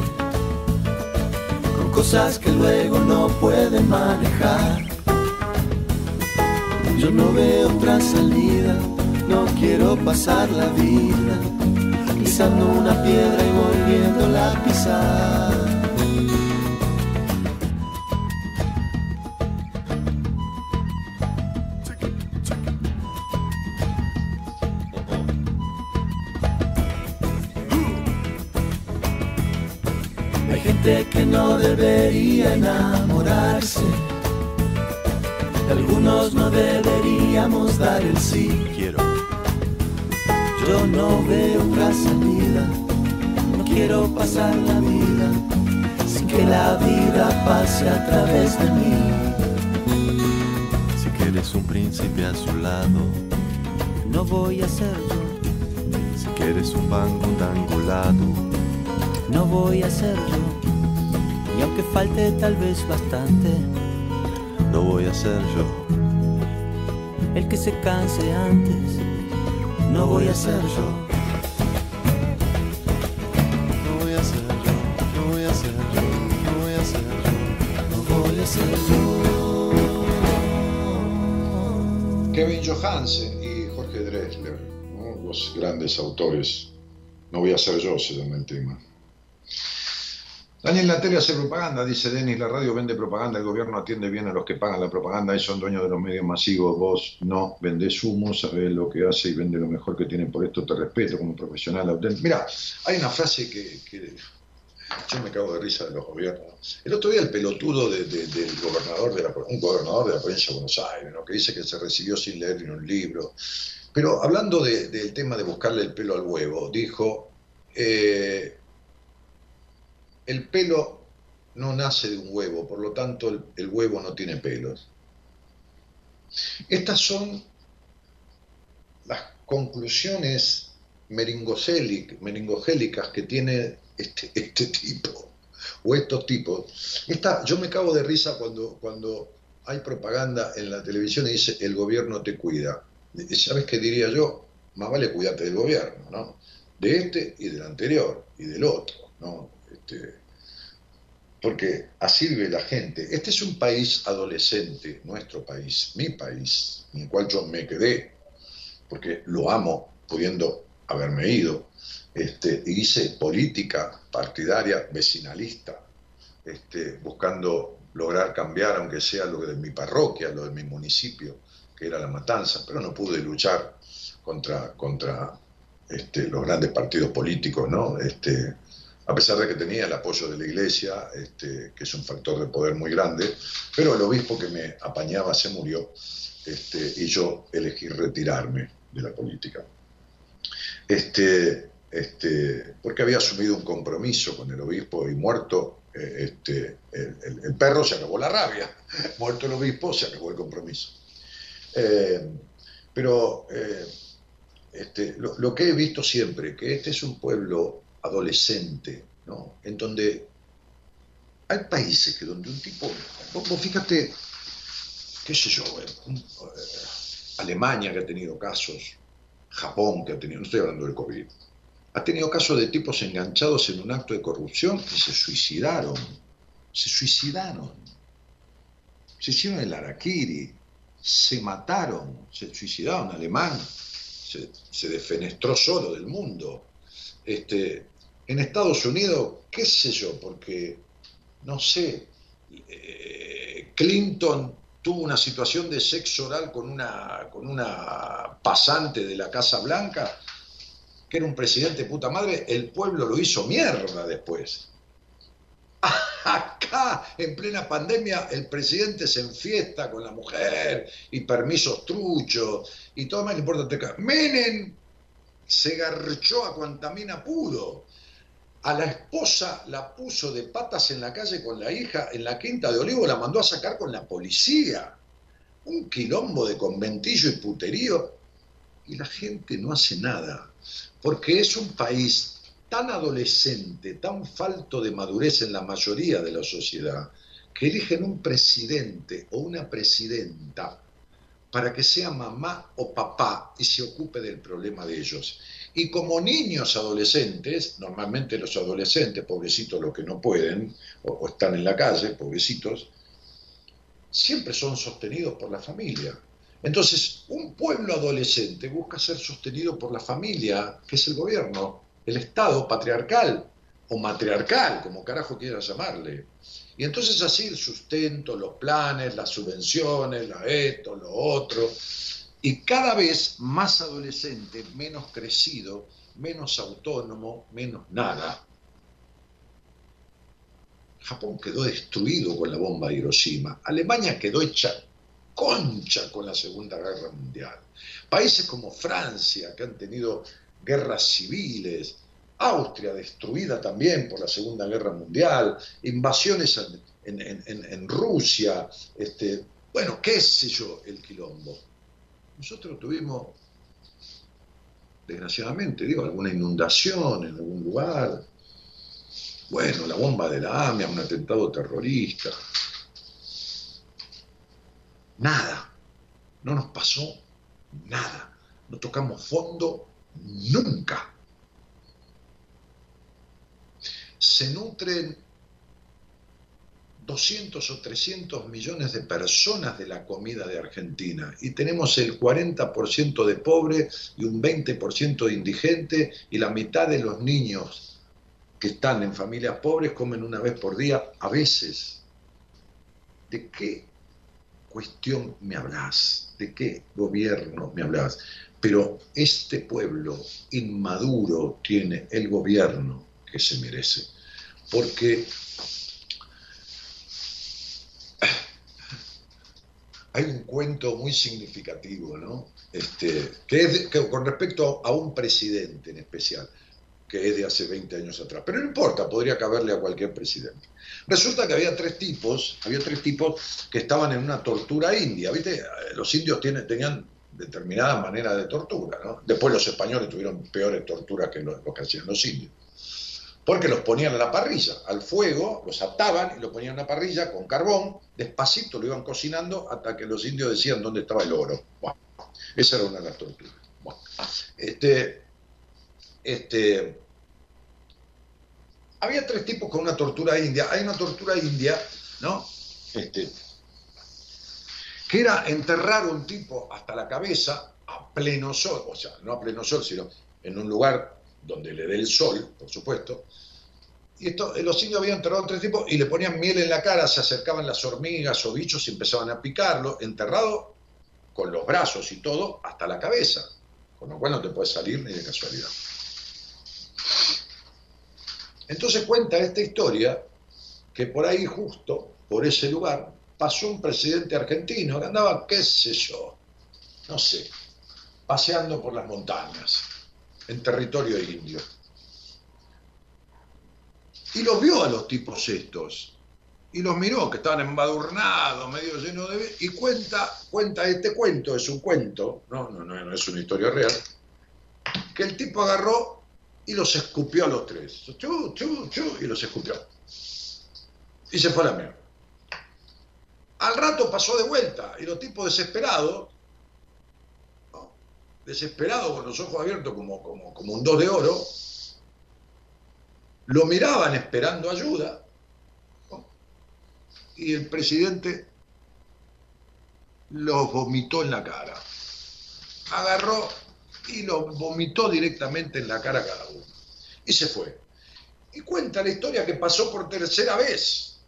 con cosas que luego no pueden manejar. Yo no veo otra salida, No quiero pasar la vida pisando una piedra y volviéndola a pisar. Enamorarse. Algunos no deberíamos dar el sí. Quiero, Yo no veo otra salida. No quiero pasar la vida sin que la vida pase a través de mí. si quieres un príncipe a su lado, No voy a ser yo, si quieres un banco angulado, no voy a ser yo. Y aunque falte tal vez bastante, no voy a ser yo. el que se canse antes, no voy a ser yo. No voy a ser yo, no voy a ser yo, no voy a ser yo. No voy a ser yo. Kevin Johansen y Jorge Drexler, ¿no? los grandes autores. No voy a ser yo, se llama el tema. Daniel, la tele hace propaganda, dice Denis, la radio vende propaganda, el gobierno atiende bien a los que pagan la propaganda y son dueños de los medios masivos, vos no, vendés humo, sabés lo que hace y vende lo mejor que tiene, por esto te respeto como profesional auténtico. Mira, hay una frase que, yo me cago de risa de los gobiernos. El otro día el pelotudo de- de- del gobernador de la, un gobernador de la provincia de Buenos Aires, que dice que se recibió sin leer ni un libro. Pero hablando de- del tema de buscarle el pelo al huevo, dijo, eh, el pelo no nace de un huevo, por lo tanto el, huevo no tiene pelos. Estas son las conclusiones meringogélicas que tiene este, este tipo o estos tipos. Esta, yo me cago de risa cuando, cuando hay propaganda en la televisión y dice el gobierno te cuida. ¿Sabes qué diría yo? Más vale cuidarte del gobierno, ¿no? De este y del anterior y del otro, ¿no? Este, porque así vive la gente. Este es un país adolescente, nuestro país, mi país, en el cual yo me quedé, porque lo amo, pudiendo haberme ido, este, hice política partidaria, vecinalista, este, buscando lograr cambiar, aunque sea lo de mi parroquia, lo de mi municipio, que era la matanza, pero no pude luchar contra, contra los grandes partidos políticos, ¿no? A pesar de que tenía el apoyo de la iglesia, este, que es un factor de poder muy grande, pero el obispo que me apañaba se murió este, y yo elegí retirarme de la política. Este, este, porque había asumido un compromiso con el obispo y muerto eh, este, el, perro se acabó la rabia, muerto el obispo se acabó el compromiso. Eh, pero eh, este, lo, lo que he visto siempre, que este es un pueblo adolescente, ¿no? en donde hay países que donde un tipo, fíjate, qué sé yo, eh, eh, Alemania que ha tenido casos, Japón que ha tenido, no estoy hablando del COVID, ha tenido casos de tipos enganchados en un acto de corrupción y se suicidaron, se suicidaron, se hicieron el harakiri, se mataron, se suicidaron, alemán, se, se defenestró solo del mundo. Este, en Estados Unidos, qué sé yo, porque, no sé, eh, Clinton tuvo una situación de sexo oral con una, con una pasante de la Casa Blanca, que era un presidente puta madre, el pueblo lo hizo mierda después. Acá, en plena pandemia, el presidente se enfiesta con la mujer y permisos truchos y todo más importante acá. Menem se garchó a cuanta mina pudo. A la esposa la puso de patas en la calle con la hija en la quinta de Olivo, la mandó a sacar con la policía. Un quilombo de conventillo y puterío. Y la gente no hace nada. Porque es un país tan adolescente, tan falto de madurez en la mayoría de la sociedad, que eligen un presidente o una presidenta para que sea mamá o papá y se ocupe del problema de ellos. Y como niños adolescentes, normalmente los adolescentes, pobrecitos los que no pueden, o, o están en la calle, pobrecitos, siempre son sostenidos por la familia. Entonces, un pueblo adolescente busca ser sostenido por la familia, que es el gobierno, el Estado patriarcal o matriarcal, como carajo quieras llamarle. Y entonces así el sustento, los planes, las subvenciones, la esto, lo otro, y cada vez más adolescente, menos crecido, menos autónomo, menos nada. Japón quedó destruido con la bomba de Hiroshima. Alemania quedó hecha concha con la Segunda Guerra Mundial. Países como Francia, que han tenido guerras civiles, Austria destruida también por la Segunda Guerra Mundial, invasiones en, Rusia, este, bueno, qué sé yo, el quilombo. Nosotros tuvimos, desgraciadamente, digo, alguna inundación en algún lugar, bueno, la bomba de la AMIA, un atentado terrorista, Nada. No nos pasó nada. No tocamos fondo nunca. Se nutren 200 o 300 millones de personas de la comida de Argentina y tenemos el 40% de pobre y un 20% de indigente y la mitad de los niños que están en familias pobres comen una vez por día a veces. ¿De qué cuestión me hablas? ¿De qué gobierno me hablas? Pero este pueblo inmaduro tiene el gobierno que se merece. Porque hay un cuento muy significativo, ¿no? Este, que es que con respecto a un presidente en especial, que es de hace 20 años atrás. Pero no importa, podría caberle a cualquier presidente. Resulta que había tres tipos, había tres tipos que estaban en una tortura india. ¿Viste? Los indios tienen, tenían determinada manera de tortura, ¿no? Después los españoles tuvieron peores torturas que lo, que hacían los indios. Porque los ponían en la parrilla, al fuego, los ataban y los ponían en la parrilla con carbón, despacito lo iban cocinando hasta que los indios decían dónde estaba el oro. Bueno, esa era una de las torturas. Bueno, este, este, había tres tipos con una tortura india. Hay una tortura india, ¿no? Este, que era enterrar un tipo hasta la cabeza a pleno sol, o sea, no a pleno sol, sino en un lugar donde le dé el sol, por supuesto. Y esto, los indios habían enterrado tres tipos y le ponían miel en la cara, se acercaban las hormigas o bichos y empezaban a picarlo, enterrado con los brazos y todo hasta la cabeza, con lo cual no te puedes salir ni de casualidad. Entonces cuenta esta historia que por ahí justo, por ese lugar, pasó un presidente argentino que andaba, qué sé yo, no sé, paseando por las montañas, en territorio indio. Y los vio a los tipos estos, y los miró, que estaban embadurnados, medio llenos de... Y cuenta, cuenta este cuento, es un cuento, no, no, no, no es una historia real, que el tipo agarró y los escupió a los tres. Chu, chu, chu, y los escupió. Y se fue a la mierda. Al rato pasó de vuelta y los tipos desesperados, desesperados con los ojos abiertos como, como, un dos de oro, lo miraban esperando ayuda y el presidente los vomitó en la cara. Agarró y lo vomitó directamente en la cara a cada uno. Y se fue. Y cuenta la historia que pasó por tercera vez.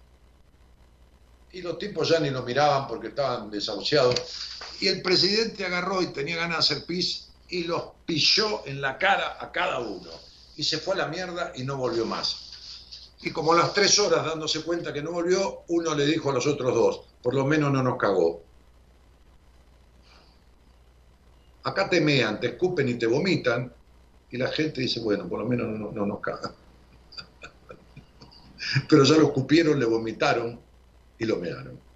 Y los tipos ya ni lo miraban porque estaban desahuciados. Y el presidente agarró y tenía ganas de hacer pis y los pilló en la cara a cada uno. Y se fue a la mierda y no volvió más. Y como a las tres horas dándose cuenta que no volvió, uno le dijo a los otros dos, por lo menos no nos cagó. Acá te mean, te escupen y te vomitan, y la gente dice, bueno, por lo menos no, nos cagan. Pero ya lo escupieron, le vomitaron y lo mearon.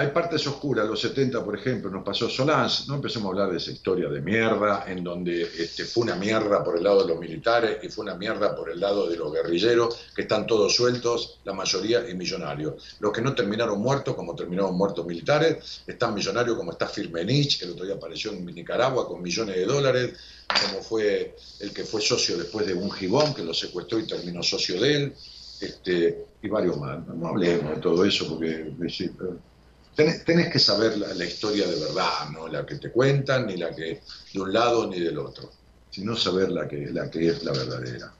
Hay partes oscuras, los 70, por ejemplo, nos pasó Solans, no empecemos a hablar de esa historia de mierda, en donde este, fue una mierda por el lado de los militares y fue una mierda por el lado de los guerrilleros, que están todos sueltos, la mayoría y millonarios. Los que no terminaron muertos, como terminaron muertos militares, están millonarios como está Firmenich, que el otro día apareció en Nicaragua con millones de dólares, como fue el que fue socio después de un gibón, que lo secuestró y terminó socio de él, este, y varios más. No, hablemos de todo eso porque... Tenés, que saber la, historia de verdad, no la que te cuentan, ni la que de un lado ni del otro, sino saber la que, la que es la verdadera.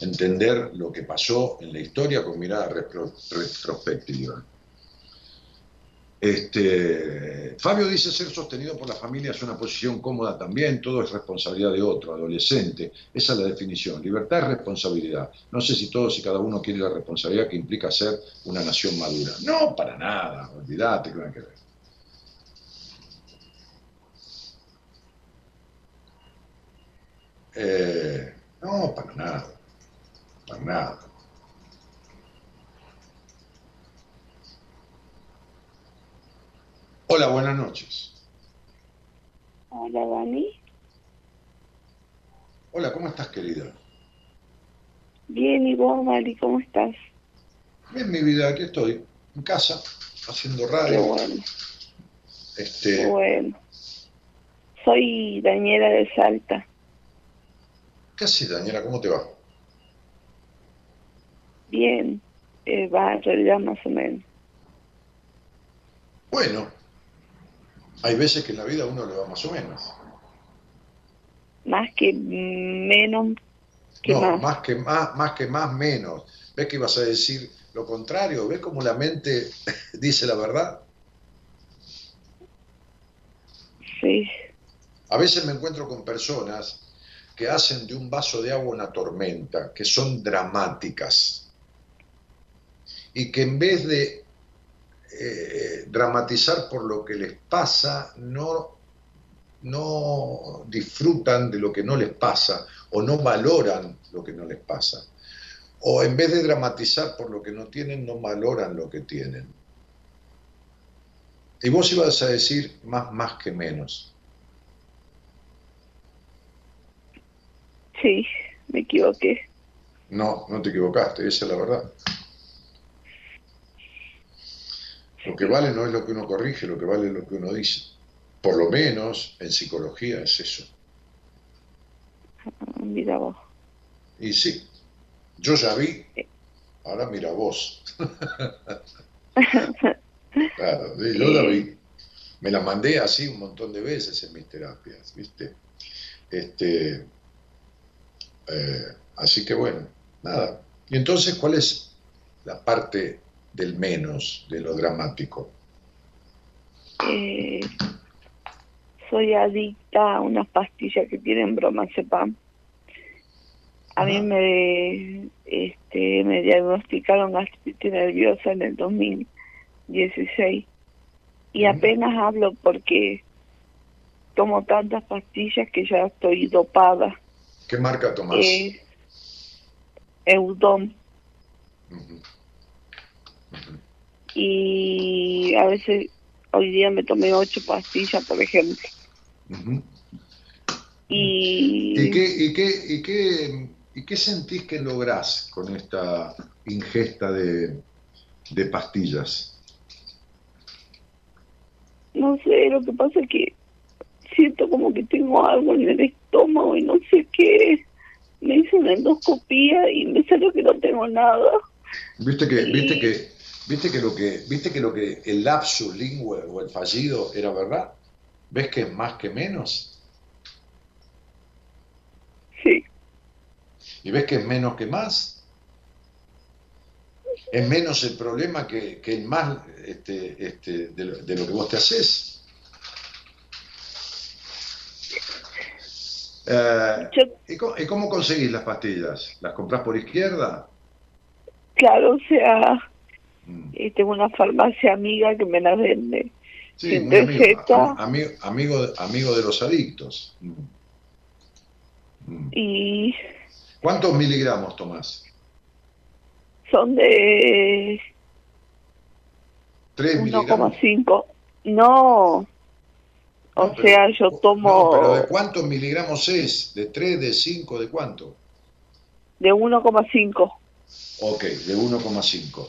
Entender lo que pasó en la historia con mirada retrospectiva. Este, Fabio dice ser sostenido por la familia es una posición cómoda también, todo es responsabilidad de otro, adolescente. Esa es la definición. Libertad es responsabilidad. No sé si todos y cada uno quiere la responsabilidad que implica ser una nación madura. No, para nada, olvídate que que ver. Eh, no, para nada, para nada. Hola, buenas noches. Hola, Dani. Hola, ¿cómo estás, querida? Bien, ¿y vos, Mari, cómo estás? Bien, mi vida, aquí estoy, en casa, haciendo radio. Qué bueno. Este... Qué bueno. Soy Daniela de Salta. ¿Qué haces, Daniela? ¿Cómo te va? Bien, eh, va en realidad más o menos. Bueno, hay veces que en la vida uno le va más o menos. Más que menos que no, más. que más, más que más, menos. ¿Ves que ibas a decir lo contrario? ¿Ves cómo la mente dice la verdad? Sí. A veces me encuentro con personas que hacen de un vaso de agua una tormenta, que son dramáticas. Y que en vez de eh, dramatizar por lo que les pasa, no, no disfrutan de lo que no les pasa o no valoran lo que no les pasa. O en vez de dramatizar por lo que no tienen, no valoran lo que tienen. Y vos ibas a decir más, más que menos. Sí, me equivoqué. No, no te equivocaste, esa es la verdad. Lo que vale no es lo que uno corrige, lo que vale es lo que uno dice. Por lo menos en psicología es eso. Ah, mira vos. Y sí, yo ya vi, ahora mira vos. claro, yo la vi. Me la mandé así un montón de veces en mis terapias, ¿viste? Este, eh, así que bueno, nada. Y entonces, ¿cuál es la parte del menos, de lo dramático? Eh, soy adicta a unas pastillas que tienen bromazepam. A mí me, este, me diagnosticaron gastritis nerviosa en el 2016 y apenas hablo porque tomo tantas pastillas que ya estoy dopada. ¿Qué marca tomas? Eh, Eudom y a veces hoy día me tomé ocho pastillas, por ejemplo. y... ¿Y, qué, y, qué, y, qué, ¿Y qué sentís que lográs con esta ingesta de, de pastillas? No sé, lo que pasa es que siento como que tengo algo en el estómago y no sé qué. Me hice una endoscopía y me salió que no tengo nada. Viste que, viste que ¿Viste que lo que, viste que lo que el lapsus lingüe o el fallido era verdad? ¿Ves que es más que menos? Sí. ¿Y ves que es menos que más? Es menos el problema que, el más este, este, de, lo, que vos te haces. Eh, ¿y, cómo, ¿Y cómo conseguís las pastillas? ¿Las compras por izquierda? Claro, o sea, y tengo una farmacia amiga que me la vende. Sí, amigo, amigo, amigo, de los adictos. Mm. Mm. Y... ¿Cuántos miligramos tomás? Son de 3 miligramos. 1,5. No. O No, pero- sea, yo tomo No, pero ¿de cuántos miligramos es? ¿De 3, de 5, de cuánto? de 1,5. Ok, de 1,5.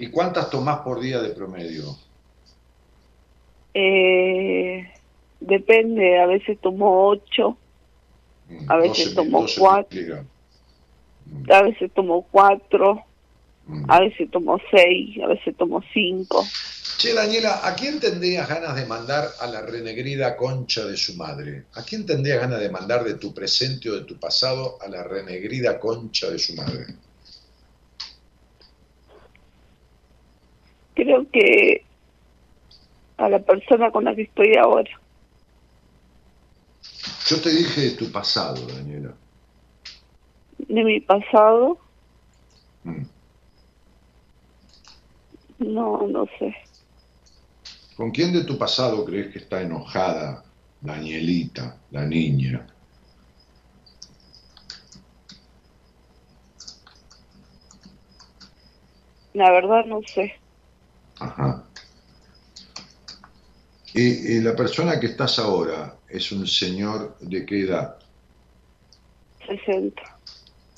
¿Y cuántas tomás por día de promedio? Eh, depende, a veces tomo 8, Mm, A veces 12 tomo 12 cuatro. a veces tomo 4, Mm. a veces tomo 6, a veces tomo 5. Che, Daniela, ¿a quién tendrías ganas de mandar a la renegrida concha de su madre? ¿A quién tendrías ganas de mandar de tu presente o de tu pasado a la renegrida concha de su madre? Creo que a la persona con la que estoy ahora. Yo te dije de tu pasado, Daniela. De mi pasado, Mm. no, no sé. ¿Con quién de tu pasado crees que está enojada Danielita, la niña? La verdad no sé. Ajá. Y, y la persona que estás ahora es un señor de qué edad? 60.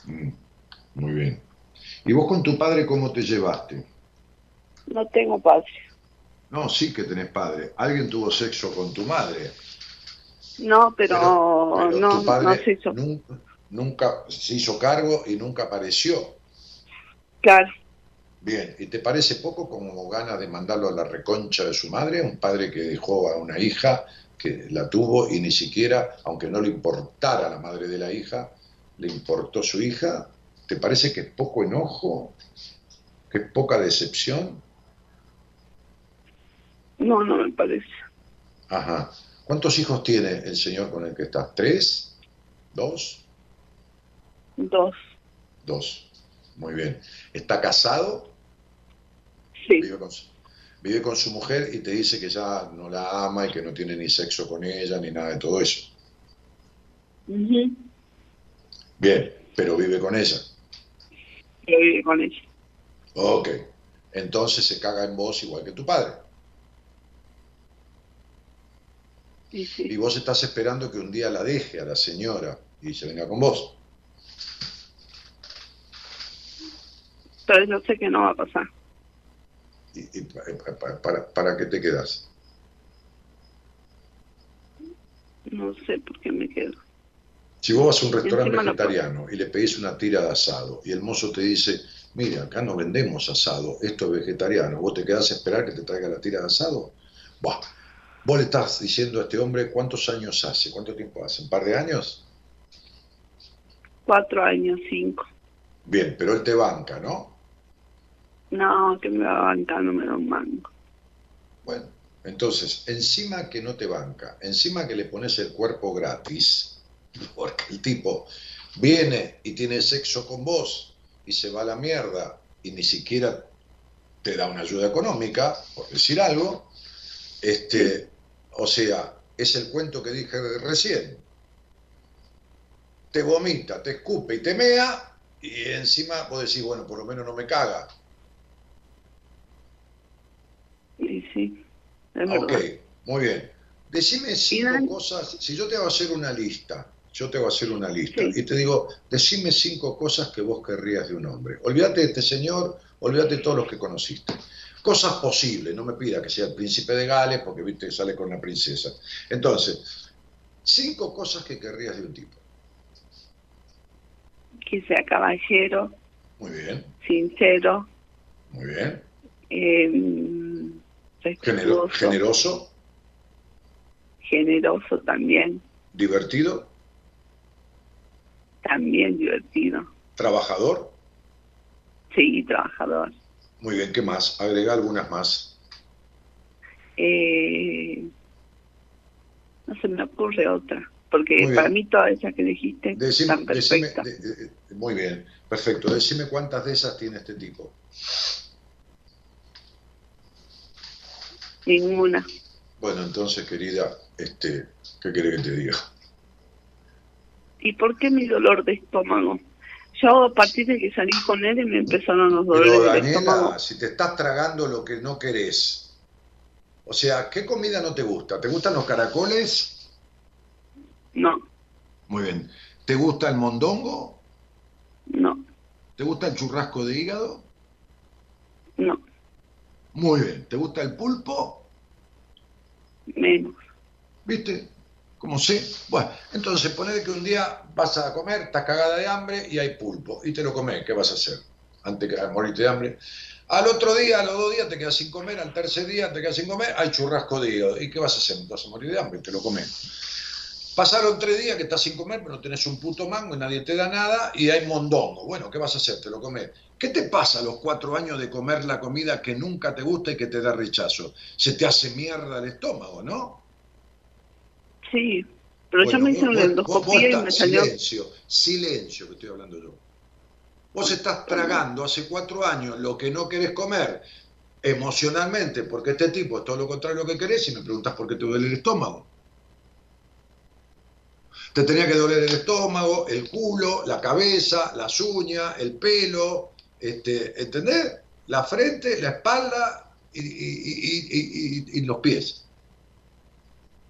Mm, Muy bien. ¿Y vos con tu padre cómo te llevaste? No tengo padre. No, sí que tenés padre. ¿Alguien tuvo sexo con tu madre? No, pero, Pero no, tu padre no se hizo. Nunca, nunca se hizo cargo y nunca apareció. Claro, Bien, ¿y te parece poco como ganas de mandarlo a la reconcha de su madre? Un padre que dejó a una hija que la tuvo y ni siquiera, aunque no le importara la madre de la hija, le importó su hija. ¿Te parece que es poco enojo? ¿Que es poca decepción? no, no me parece. Ajá. ¿Cuántos hijos tiene el señor con el que estás? ¿Tres? ¿Dos? Dos. Dos. Muy bien. ¿Está casado? Sí. Vive con, su, vive con su mujer y te dice que ya no la ama y que no tiene ni sexo con ella ni nada de todo eso. Bien, pero vive con ella. Yo viví con ella. Ok. Entonces se caga en vos igual que tu padre. Y sí. Y vos estás esperando que un día la deje a la señora y se venga con vos. Pero yo sé que no va a pasar. ¿Y, y pa- pa- pa- para, para qué te quedas? No sé por qué me quedo. Si vos vas a un restaurante vegetariano y le pedís una tira de asado y el mozo te dice, mira, acá no vendemos asado, esto es vegetariano, vos te quedás a esperar que te traiga la tira de asado. Buah, vos le estás diciendo a este hombre cuántos años hace, cuánto tiempo hace, un par de años. Cuatro años, cinco. Bien, pero él te banca, ¿no? No, que me va a bancar, no me mango. Bueno, entonces, encima que no te banca, encima que le pones el cuerpo gratis, porque el tipo viene y tiene sexo con vos y se va a la mierda y ni siquiera te da una ayuda económica, por decir algo, este, o sea, es el cuento que dije recién. Te vomita, te escupe y te mea y encima vos decís, bueno, por lo menos no me caga. Y sí, es Ok, verdad. muy bien. Decime cinco cosas, si yo te voy a hacer una lista, yo te voy a hacer una lista Sí. y te digo, decime cinco cosas que vos querrías de un hombre. Olvídate de este señor, olvídate de todos los que conociste. Cosas posibles, no me pida que sea el príncipe de Gales porque viste que sale con una princesa. Entonces, cinco cosas que querrías de un tipo. Que sea caballero, Muy bien, sincero, muy bien. eh, Genero- respetuoso, generoso, generoso también, divertido, también divertido. trabajador. Sí, trabajador. Muy bien, ¿qué más? Agrega algunas más. Eh, no se me ocurre otra, porque para mí todas esas que dijiste Decime, están perfectas. de- de- de- muy bien, perfecto. Decime cuántas de esas tiene este tipo. Ninguna. Bueno, entonces, querida, este, ¿qué querés que te diga? ¿Y por qué mi dolor de estómago? yo a partir de que salí con él y me empezaron los dolores Pero del estómago. Daniela, si te estás tragando lo que no querés, o sea, ¿qué comida no te gusta? ¿Te gustan los caracoles? No, Muy bien. ¿Te gusta el mondongo? no, ¿Te gusta el churrasco de hígado? no, Muy bien. ¿Te gusta el pulpo? menos. ¿Viste? Como sé. Bueno, entonces ponele que un día vas a comer, estás cagada de hambre y hay pulpo. Y te lo comes. ¿Qué vas a hacer? Antes que morirte de hambre. Al otro día, a los dos días te quedas sin comer, al tercer día te quedas sin comer, hay churrasco de. ¿Y qué vas a hacer? Te vas a morir de hambre, te lo comes. Pasaron tres días que estás sin comer, pero no tenés un puto mango y nadie te da nada y hay mondongo. Bueno, ¿qué vas a hacer? Te lo comes. ¿Qué te pasa a los cuatro años de comer la comida que nunca te gusta y que te da rechazo? Se te hace mierda el estómago, ¿no? Sí, pero yo Bueno, me hice una endoscopía y me salió. Silencio, silencio que estoy hablando yo. Vos estás tragando hace cuatro años lo que no querés comer emocionalmente, porque este tipo es todo lo contrario a lo que querés y me preguntás por qué te duele el estómago. Te tenía que doler el estómago, el culo, la cabeza, las uñas, el pelo, este, ¿entendés? La frente, la espalda y, y- y- y- los pies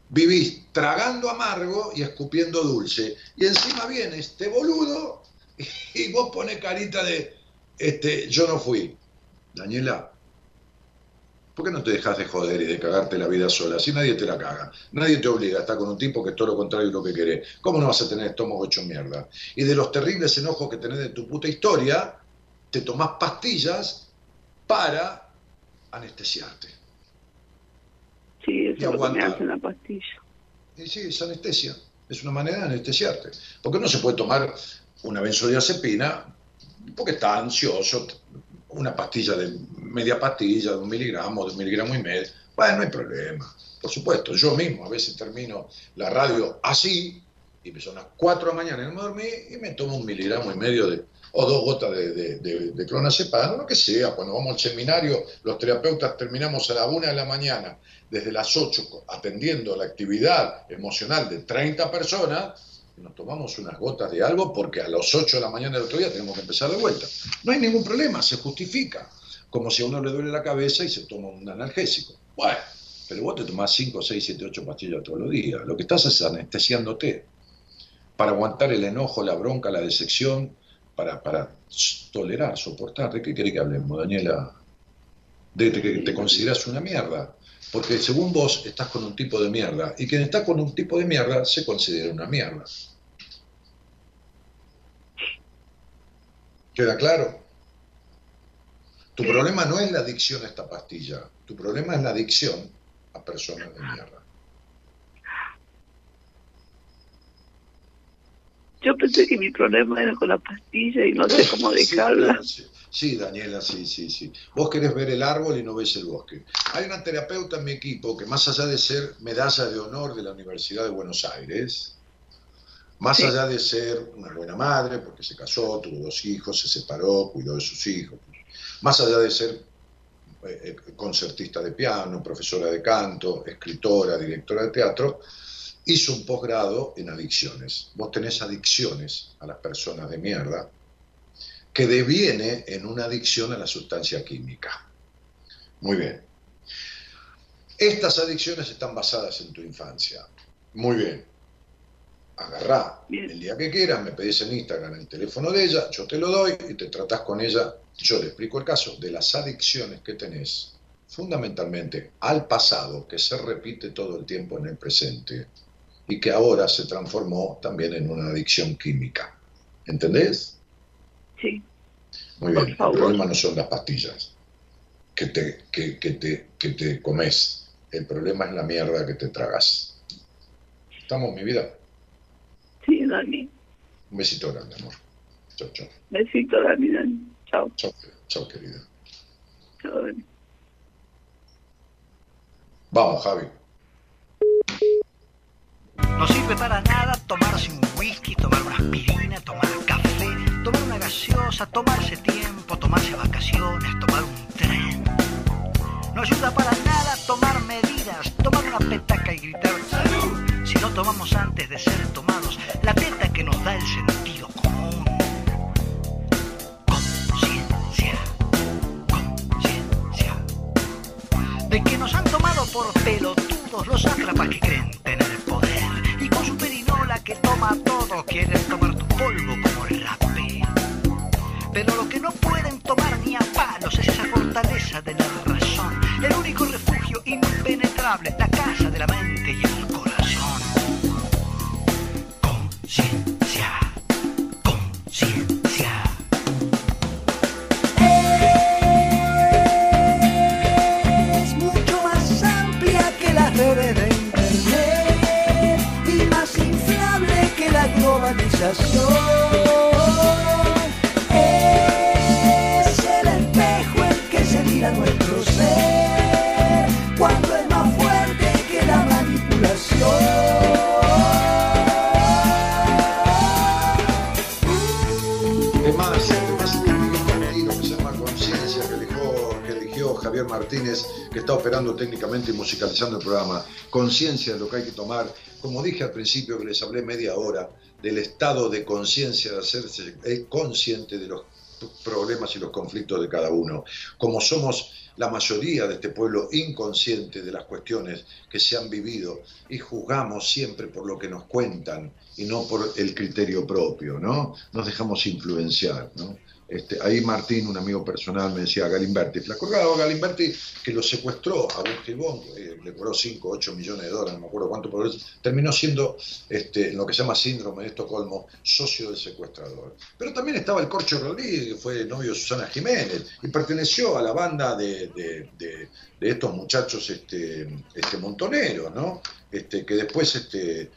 vivís tragando amargo y escupiendo dulce. Y encima viene este boludo y vos pones carita de, este, yo no fui. Daniela, ¿por qué no te dejas de joder y de cagarte la vida sola? Si nadie te la caga, nadie te obliga a estar con un tipo que es todo lo contrario de lo que querés. ¿Cómo no vas a tener estómago hecho mierda? Y de los terribles enojos que tenés de tu puta historia, te tomás pastillas para anestesiarte. Sí, eso es lo que me aguanta. hace la pastilla. Y sí, es anestesia. Es una manera de anestesiarte. Porque no se puede tomar una benzodiazepina porque está ansioso. Una pastilla de media pastilla, de un miligramo, de un miligramo y medio. Bueno, no hay problema. Por supuesto, yo mismo a veces termino la radio así y me son las 4 de la mañana y no me dormí y me tomo un miligramo y medio de, o dos gotas de, de, de- de clonazepam, lo que sea. Cuando vamos al seminario, los terapeutas terminamos a la 1 de la mañana, desde las 8, atendiendo la actividad emocional de 30 personas, y nos tomamos unas gotas de algo porque a las 8 de la mañana del otro día tenemos que empezar de vuelta. No hay ningún problema, se justifica. Como si a uno le duele la cabeza y se toma un analgésico. Bueno, pero vos te tomás 5, 6, 7, 8 pastillas todos los días. Lo que estás es anestesiándote para aguantar el enojo, la bronca, la decepción, para, para tolerar, soportar. ¿De qué querés que hablemos, Daniela? De que te consideras una mierda. Porque según vos estás con un tipo de mierda. Y quien está con un tipo de mierda se considera una mierda. ¿Queda claro? Tu problema no es la adicción a esta pastilla. Tu problema es la adicción a personas de mierda. Yo pensé que mi problema era con la pastilla y no sé cómo dejarla. sí. Sí, Daniela, sí, sí, sí. Vos querés ver el árbol y no ves el bosque. Hay una terapeuta en mi equipo que más allá de ser medalla de honor de la Universidad de Buenos Aires, más Sí. allá de ser una buena madre, porque se casó, tuvo dos hijos, se separó, cuidó de sus hijos, más allá de ser eh, eh, concertista de piano, profesora de canto, escritora, directora de teatro, hizo un posgrado en adicciones. Vos tenés adicciones a las personas de mierda, que deviene en una adicción a la sustancia química. Muy bien. Estas adicciones están basadas en tu infancia. Muy bien. Agarrá Bien. el día que quieras, me pedís en Instagram el teléfono de ella, yo te lo doy y te tratás con ella. Yo le explico el caso de las adicciones que tenés, fundamentalmente al pasado, que se repite todo el tiempo en el presente y que ahora se transformó también en una adicción química. ¿Entendés? Sí, Muy bien, el problema no son las pastillas que te, que, que te, que te comes. El problema es la mierda que te tragas. ¿Estamos, mi vida? sí, Dani. Un besito grande, amor. Chao, chao. Besito, Dani, Dani. Chao, Chao, chao, querida. chao, Dani. Vamos, Javi. No sirve para nada tomarse un whisky, tomar una aspirina, tomar café, tomar una gaseosa, tomarse tiempo, tomarse vacaciones, tomar un tren. No ayuda para nada tomar medidas, tomar una petaca y gritar ¡Salud! Si no tomamos antes de ser tomados, la teta que nos da el sentido por pelotudos, los sátrapas que creen tener poder. Y con su perinola que toma todo, quieren tomar tu polvo como el rape. Pero lo que no pueden tomar ni a palos es esa fortaleza de la razón. El único refugio impenetrable, la casa de la mente y el Es el espejo en que se mira nuestro ser cuando es más fuerte que la manipulación. Es más, es más que se llama Conciencia, que eligió, que eligió Javier Martínez, que está operando técnicamente y musicalizando el programa. Conciencia de lo que hay que tomar. Como dije al principio, que les hablé media hora, del estado de conciencia, de hacerse eh, consciente de los problemas y los conflictos de cada uno. Como somos la mayoría de este pueblo inconsciente de las cuestiones que se han vivido y juzgamos siempre por lo que nos cuentan y no por el criterio propio, ¿no? Nos dejamos influenciar, ¿no? Este, ahí Martín, un amigo personal, me decía Galimberti, ¿te acordás de Galimberti que lo secuestró a un gibón, eh, le cobró 5 o 8 millones de dólares, no me acuerdo cuánto, pero terminó siendo, este, lo que se llama síndrome de Estocolmo, socio del secuestrador. Pero también estaba el Corcho Rodríguez, que fue novio de Susana Jiménez, y perteneció a la banda de, estos muchachos este, este, montoneros, ¿no? Que después, eh,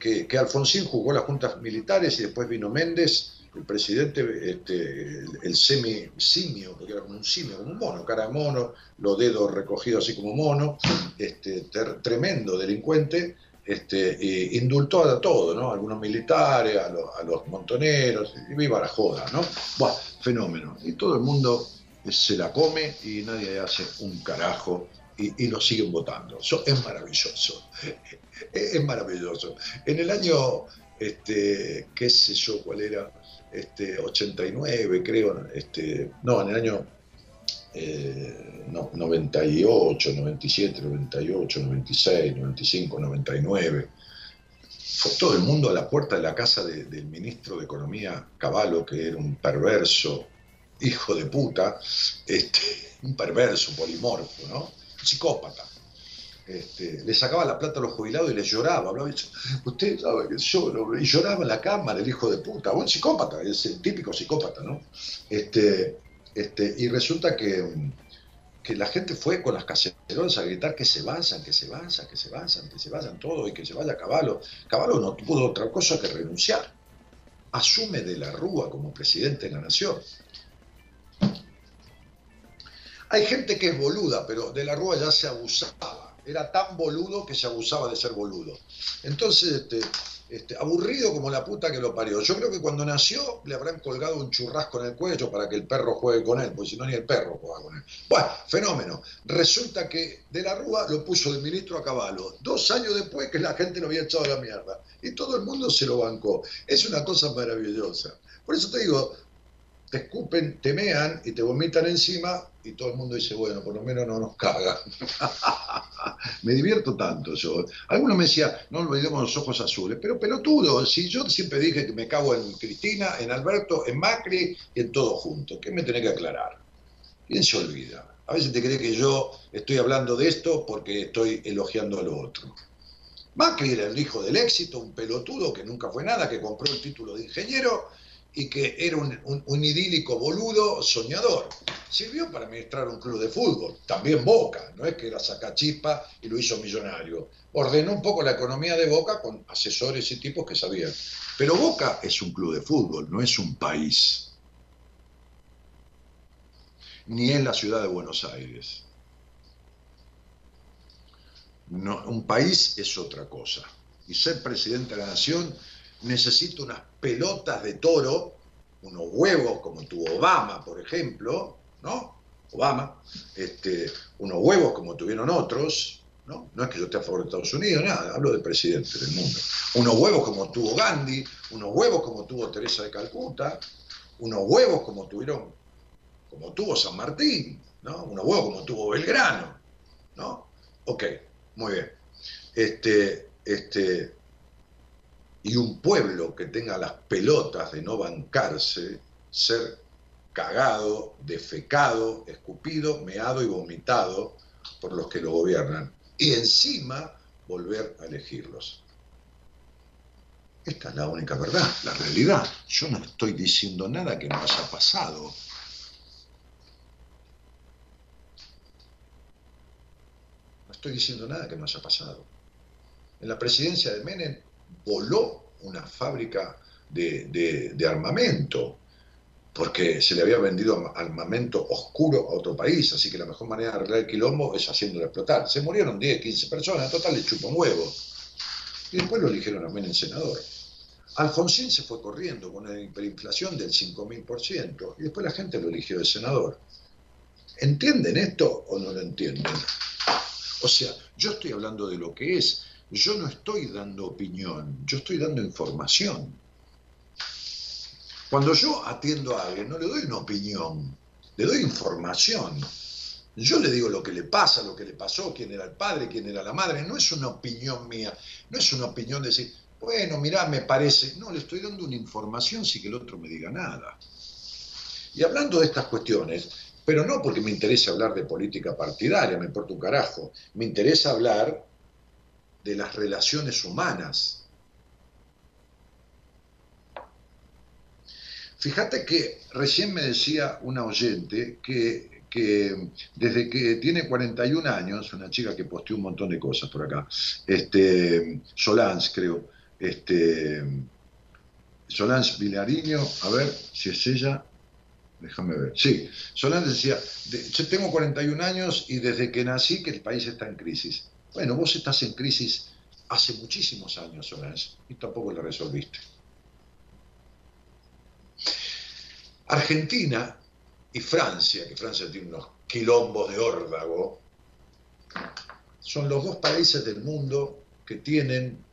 que- que Alfonsín jugó las juntas militares y después vino Méndez, el presidente, este, el, semi simio, porque era como un simio, como un mono, cara de mono, los dedos recogidos así como mono, este, tremendo delincuente, este, indultó a todo, ¿no? A algunos militares, a los montoneros, y viva la joda, ¿no? Buah, fenómeno. Y todo el mundo se la come y nadie hace un carajo y, y lo siguen votando. Eso es maravilloso. Es maravilloso. En el año, este, qué sé yo cuál era, este, 89 creo, este, no, en el año eh, no, 98, 97, 98, 96, 95, 99. Fue todo el mundo a la puerta de la casa de- del ministro de Economía Cavallo, que era un perverso hijo de puta, este, un perverso polimorfo, ¿no? Un psicópata. Este, le sacaba la plata a los jubilados y les lloraba. Hablaba usted sabe que yo, y lloraba en la cámara el hijo de puta, un psicópata, es el típico psicópata, ¿no? Este, este, y resulta que, que la gente fue con las cacerolas a gritar que se vayan, que se vayan, que se vayan, que se vayan todos y que se vaya Caballo. Caballo no pudo otra cosa que renunciar. Asume de la Rúa como presidente de la nación. Hay gente que es boluda, pero de la Rúa ya se abusaba. Era tan boludo que se abusaba de ser boludo. Entonces, este, este, aburrido como la puta que lo parió. Yo creo que cuando nació le habrán colgado un churrasco en el cuello para que el perro juegue con él, porque si no ni el perro juega con él. Bueno, fenómeno. Resulta que de la Rúa lo puso de ministro a caballo, dos años después que la gente lo había echado a la mierda. Y todo el mundo se lo bancó. Es una cosa maravillosa. Por eso te digo, te escupen, te mean y te vomitan encima y todo el mundo dice, bueno, por lo menos no nos cagan. me divierto tanto yo. Algunos me decían, no olvidemos los ojos azules, pero pelotudo, si yo siempre dije que me cago en Cristina, en Alberto, en Macri y en todo junto, ¿qué me tenés que aclarar? ¿Quién se olvida? A veces te cree que yo estoy hablando de esto porque estoy elogiando a lo otro. Macri era el hijo del éxito, un pelotudo que nunca fue nada, que compró el título de ingeniero y que era un, un- idílico boludo soñador. Sirvió para administrar un club de fútbol, también Boca, no es que era sacachispa y lo hizo millonario. Ordenó un poco la economía de Boca con asesores y tipos que sabían. Pero Boca es un club de fútbol, no es un país. Ni es la ciudad de Buenos Aires. No, un país es otra cosa. Y ser presidente de la nación necesita unas pelotas de toro, unos huevos como tuvo Obama, por ejemplo, ¿no? Obama, este, unos huevos como tuvieron otros, ¿no? No es que yo esté a favor de Estados Unidos, nada, hablo del presidente del mundo. Unos huevos como tuvo Gandhi, unos huevos como tuvo Teresa de Calcuta, unos huevos como tuvieron, como tuvo San Martín, ¿no? Unos huevos como tuvo Belgrano, ¿no? Ok, muy bien. Este, este, y un pueblo que tenga las pelotas de no bancarse, ser cagado, defecado, escupido, meado y vomitado por los que lo gobiernan. Y encima volver a elegirlos. Esta es la única verdad, la realidad. Yo no estoy diciendo nada que no haya pasado. No estoy diciendo nada que no haya pasado. En la presidencia de Menem voló una fábrica de, armamento, porque se le había vendido armamento oscuro a otro país, así que la mejor manera de arreglar el quilombo es haciéndolo explotar. Se murieron 10, 15 personas, en total le chupó un huevo. Y después lo eligieron a Menem senador. Alfonsín se fue corriendo con una hiperinflación del 5.000% y después la gente lo eligió de senador. ¿Entienden esto o no lo entienden? O sea, yo estoy hablando de lo que es, yo no estoy dando opinión, yo estoy dando información. Cuando yo atiendo a alguien, no le doy una opinión, le doy información. Yo le digo lo que le pasa, lo que le pasó, quién era el padre, quién era la madre. No es una opinión mía, no es una opinión de decir, bueno, mirá, me parece. No, le estoy dando una información sin que el otro me diga nada. Y hablando de estas cuestiones, pero no porque me interese hablar de política partidaria, me importa un carajo, me interesa hablar de las relaciones humanas. Fíjate que recién me decía una oyente que, que, desde que tiene 41 años, una chica que posteó un montón de cosas por acá, este, Solans creo, este, Solans Vilariño, a ver si es ella, déjame ver, sí, Solans decía, yo tengo 41 años y desde que nací que el país está en crisis. Bueno, vos estás en crisis hace muchísimos años, Solange, y tampoco la resolviste. Argentina y Francia, que Francia tiene unos quilombos de órdago, son los dos países del mundo que tienen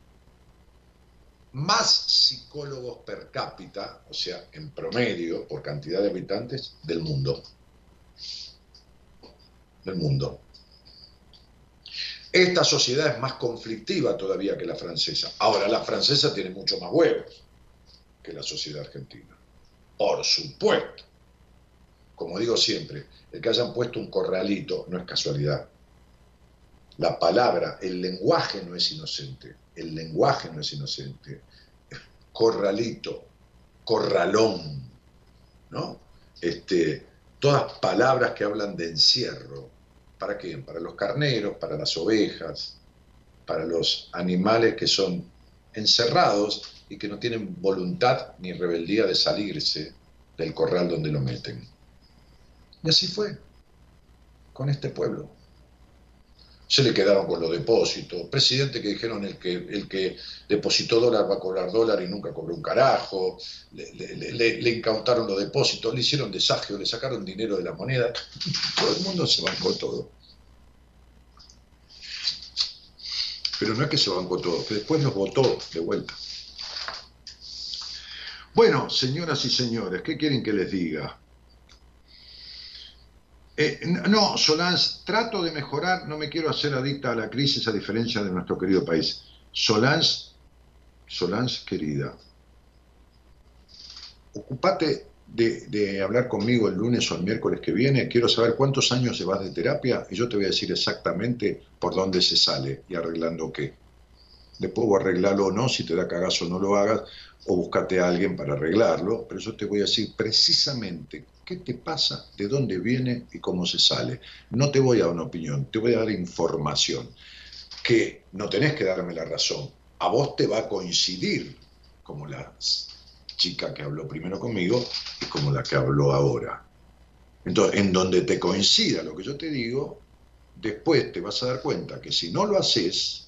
más psicólogos per cápita, o sea, en promedio, por cantidad de habitantes, del mundo. Del mundo. Esta sociedad es más conflictiva todavía que la francesa. Ahora, la francesa tiene mucho más huevos que la sociedad argentina. Por supuesto. Como digo siempre, el que hayan puesto un corralito no es casualidad. La palabra, el lenguaje no es inocente. El lenguaje no es inocente. Corralito, corralón, ¿no? Este, todas palabras que hablan de encierro, ¿Para quién? Para los carneros, para las ovejas, para los animales que son encerrados y que no tienen voluntad ni rebeldía de salirse del corral donde lo meten. Y así fue con este pueblo. Se le quedaron con los depósitos, presidente que dijeron el que, el que depositó dólar va a cobrar dólar y nunca cobró un carajo, le, incautaron los depósitos, le hicieron desagio, le sacaron dinero de la moneda, todo el mundo se bancó todo. Pero no es que se bancó todo, que después los votó de vuelta. Bueno, señoras y señores, ¿qué quieren que les diga? Eh, no, Solange, trato de mejorar, no me quiero hacer adicta a la crisis a diferencia de nuestro querido país. Solange, Solange querida, ocupate de, hablar conmigo el lunes o el miércoles que viene, quiero saber cuántos años llevas de terapia y yo te voy a decir exactamente por dónde se sale y arreglando qué. Después voy a arreglarlo o no, si te da cagazo no lo hagas, o búscate a alguien para arreglarlo, pero yo te voy a decir precisamente qué te pasa, de dónde viene y cómo se sale. No te voy a dar una opinión, te voy a dar información, que no tenés que darme la razón, a vos te va a coincidir como las chica que habló primero conmigo es como la que habló ahora. Entonces, en donde te coincida lo que yo te digo, después te vas a dar cuenta que si no lo haces,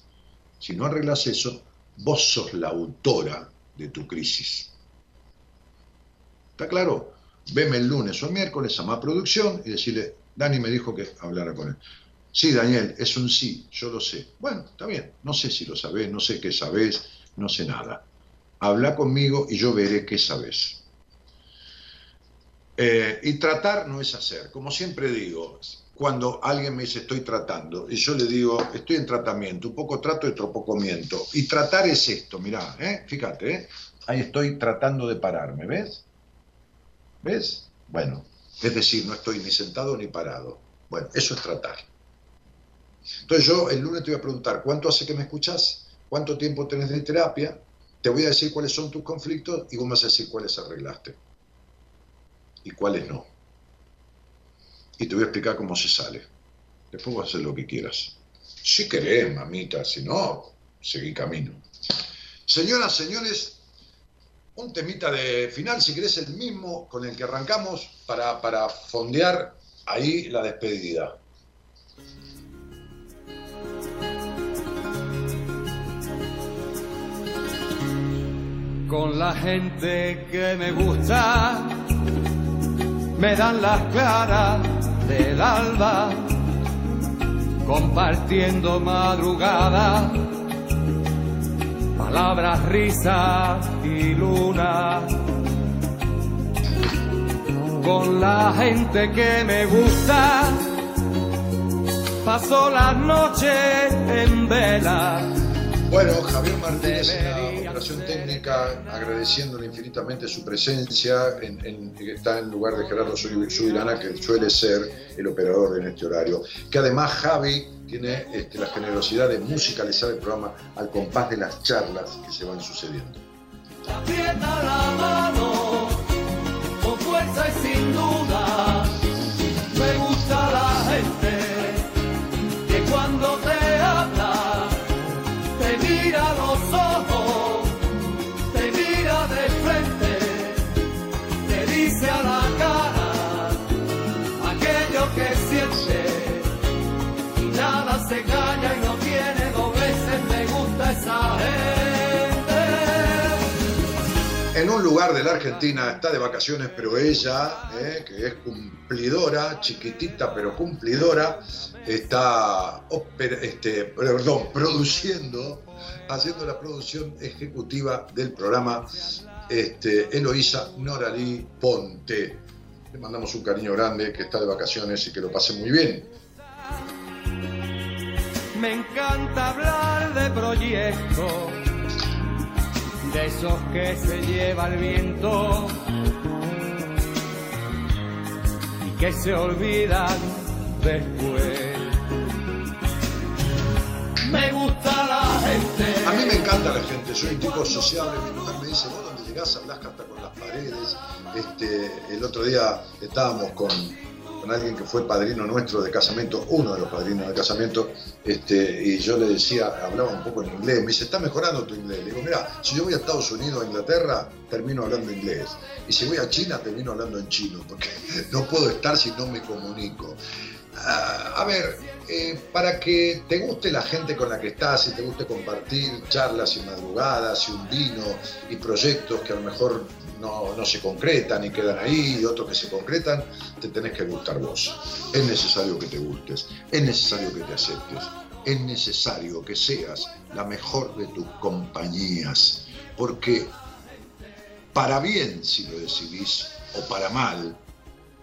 si no arreglas eso, vos sos la autora de tu crisis. ¿Está claro? Veme el lunes o el miércoles a más producción y decirle, Dani me dijo que hablara con él. Sí, Daniel, es un sí, yo lo sé. Bueno, está bien, no sé si lo sabés, no sé qué sabés, no sé nada habla conmigo y yo veré qué sabes. Eh, y tratar no es hacer. Como siempre digo, cuando alguien me dice estoy tratando y yo le digo estoy en tratamiento, un poco trato y otro poco miento. Y tratar es esto, mirá, ¿eh? fíjate, ¿eh? ahí estoy tratando de pararme, ¿ves? ¿Ves? Bueno, es decir, no estoy ni sentado ni parado. Bueno, eso es tratar. Entonces yo el lunes te voy a preguntar, ¿cuánto hace que me escuchas? ¿Cuánto tiempo tenés de terapia? Te voy a decir cuáles son tus conflictos y vos me vas a decir cuáles arreglaste y cuáles no y te voy a explicar cómo se sale. Después vas a hacer lo que quieras. Si querés, mamita, si no, seguí camino. Señoras, señores, un temita de final, si querés el mismo con el que arrancamos para, para fondear ahí la despedida. Con la gente que me gusta, me dan las claras del alba, compartiendo madrugada, palabras, risas y luna. Con la gente que me gusta, paso la noche en vela. Bueno, Javier Martínez operación técnica, agradeciéndole infinitamente su presencia, en, está en lugar de Gerardo Subirana, que suele ser el operador en este horario. Que además Javi tiene este, la generosidad de musicalizar el programa al compás de las charlas que se van sucediendo. Aprieta la mano, con fuerza y sin duda, me gusta la gente que cuando te de la Argentina está de vacaciones, pero ella, eh, que es cumplidora, chiquitita pero cumplidora, está este, perdón, produciendo, haciendo la producción ejecutiva del programa este, Eloísa Noralí Ponte. Le mandamos un cariño grande, que está de vacaciones y que lo pase muy bien. Me encanta hablar de proyectos, de esos que se lleva el viento y que se olvidan después. Me gusta la gente. A mí me encanta la gente, soy un tipo sociable, mi mujer me dice, vos donde llegás hablas hasta con las paredes. Este, el otro día estábamos con, con alguien que fue padrino nuestro de casamiento, uno de los padrinos de casamiento, este, y yo le decía, hablaba un poco en inglés, me dice, está mejorando tu inglés. Le digo, mira, si yo voy a Estados Unidos a Inglaterra, termino hablando inglés. Y si voy a China, termino hablando en chino, porque no puedo estar si no me comunico. Ah, a ver, eh, para que te guste la gente con la que estás y te guste compartir charlas y madrugadas y un vino y proyectos que a lo mejor no, se concretan y quedan ahí y otros que se concretan, te tenés que gustar vos. Es necesario que te gustes, es necesario que te aceptes, es necesario que seas la mejor de tus compañías, porque para bien si lo decidís o para mal,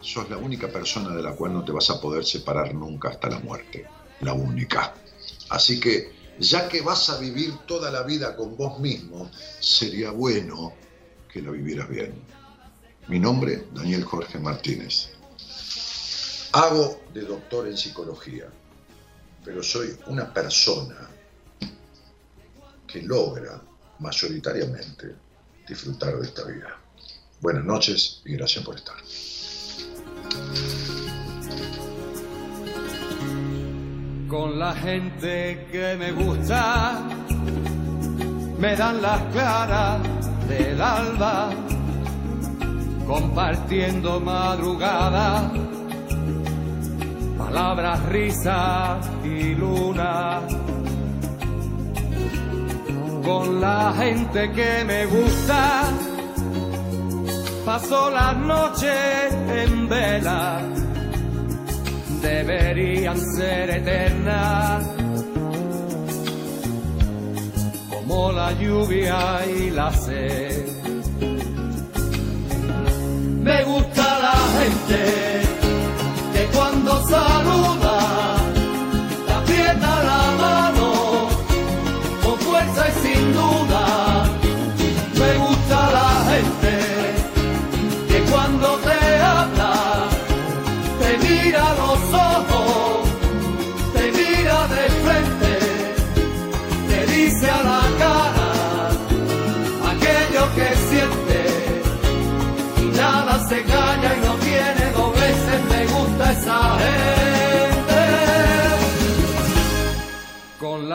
sos la única persona de la cual no te vas a poder separar nunca hasta la muerte. La única. Así que, ya que vas a vivir toda la vida con vos mismo, sería bueno que la vivieras bien. Mi nombre, Daniel Jorge Martínez. Hago de doctor en psicología, pero soy una persona que logra mayoritariamente disfrutar de esta vida. Buenas noches y gracias por estar. Con la gente que me gusta, me dan las claras del alba, compartiendo madrugada, palabras, risas y luna. Con la gente que me gusta, paso las noches en vela deberían ser eternas, como la lluvia y la sed. Me gusta la gente que cuando saluda, la aprieta la mano.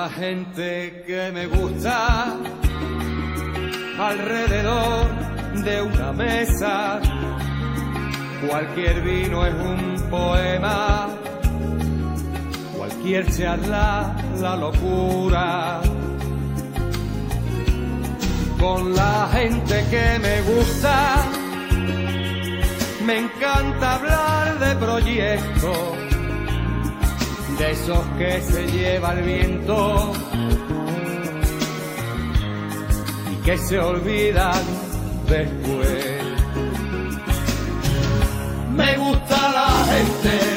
la gente que me gusta alrededor de una mesa. Cualquier vino es un poema, cualquier charla la locura. Con la gente que me gusta, me encanta hablar de proyectos de esos que se lleva el viento y que se olvidan después. Me gusta la gente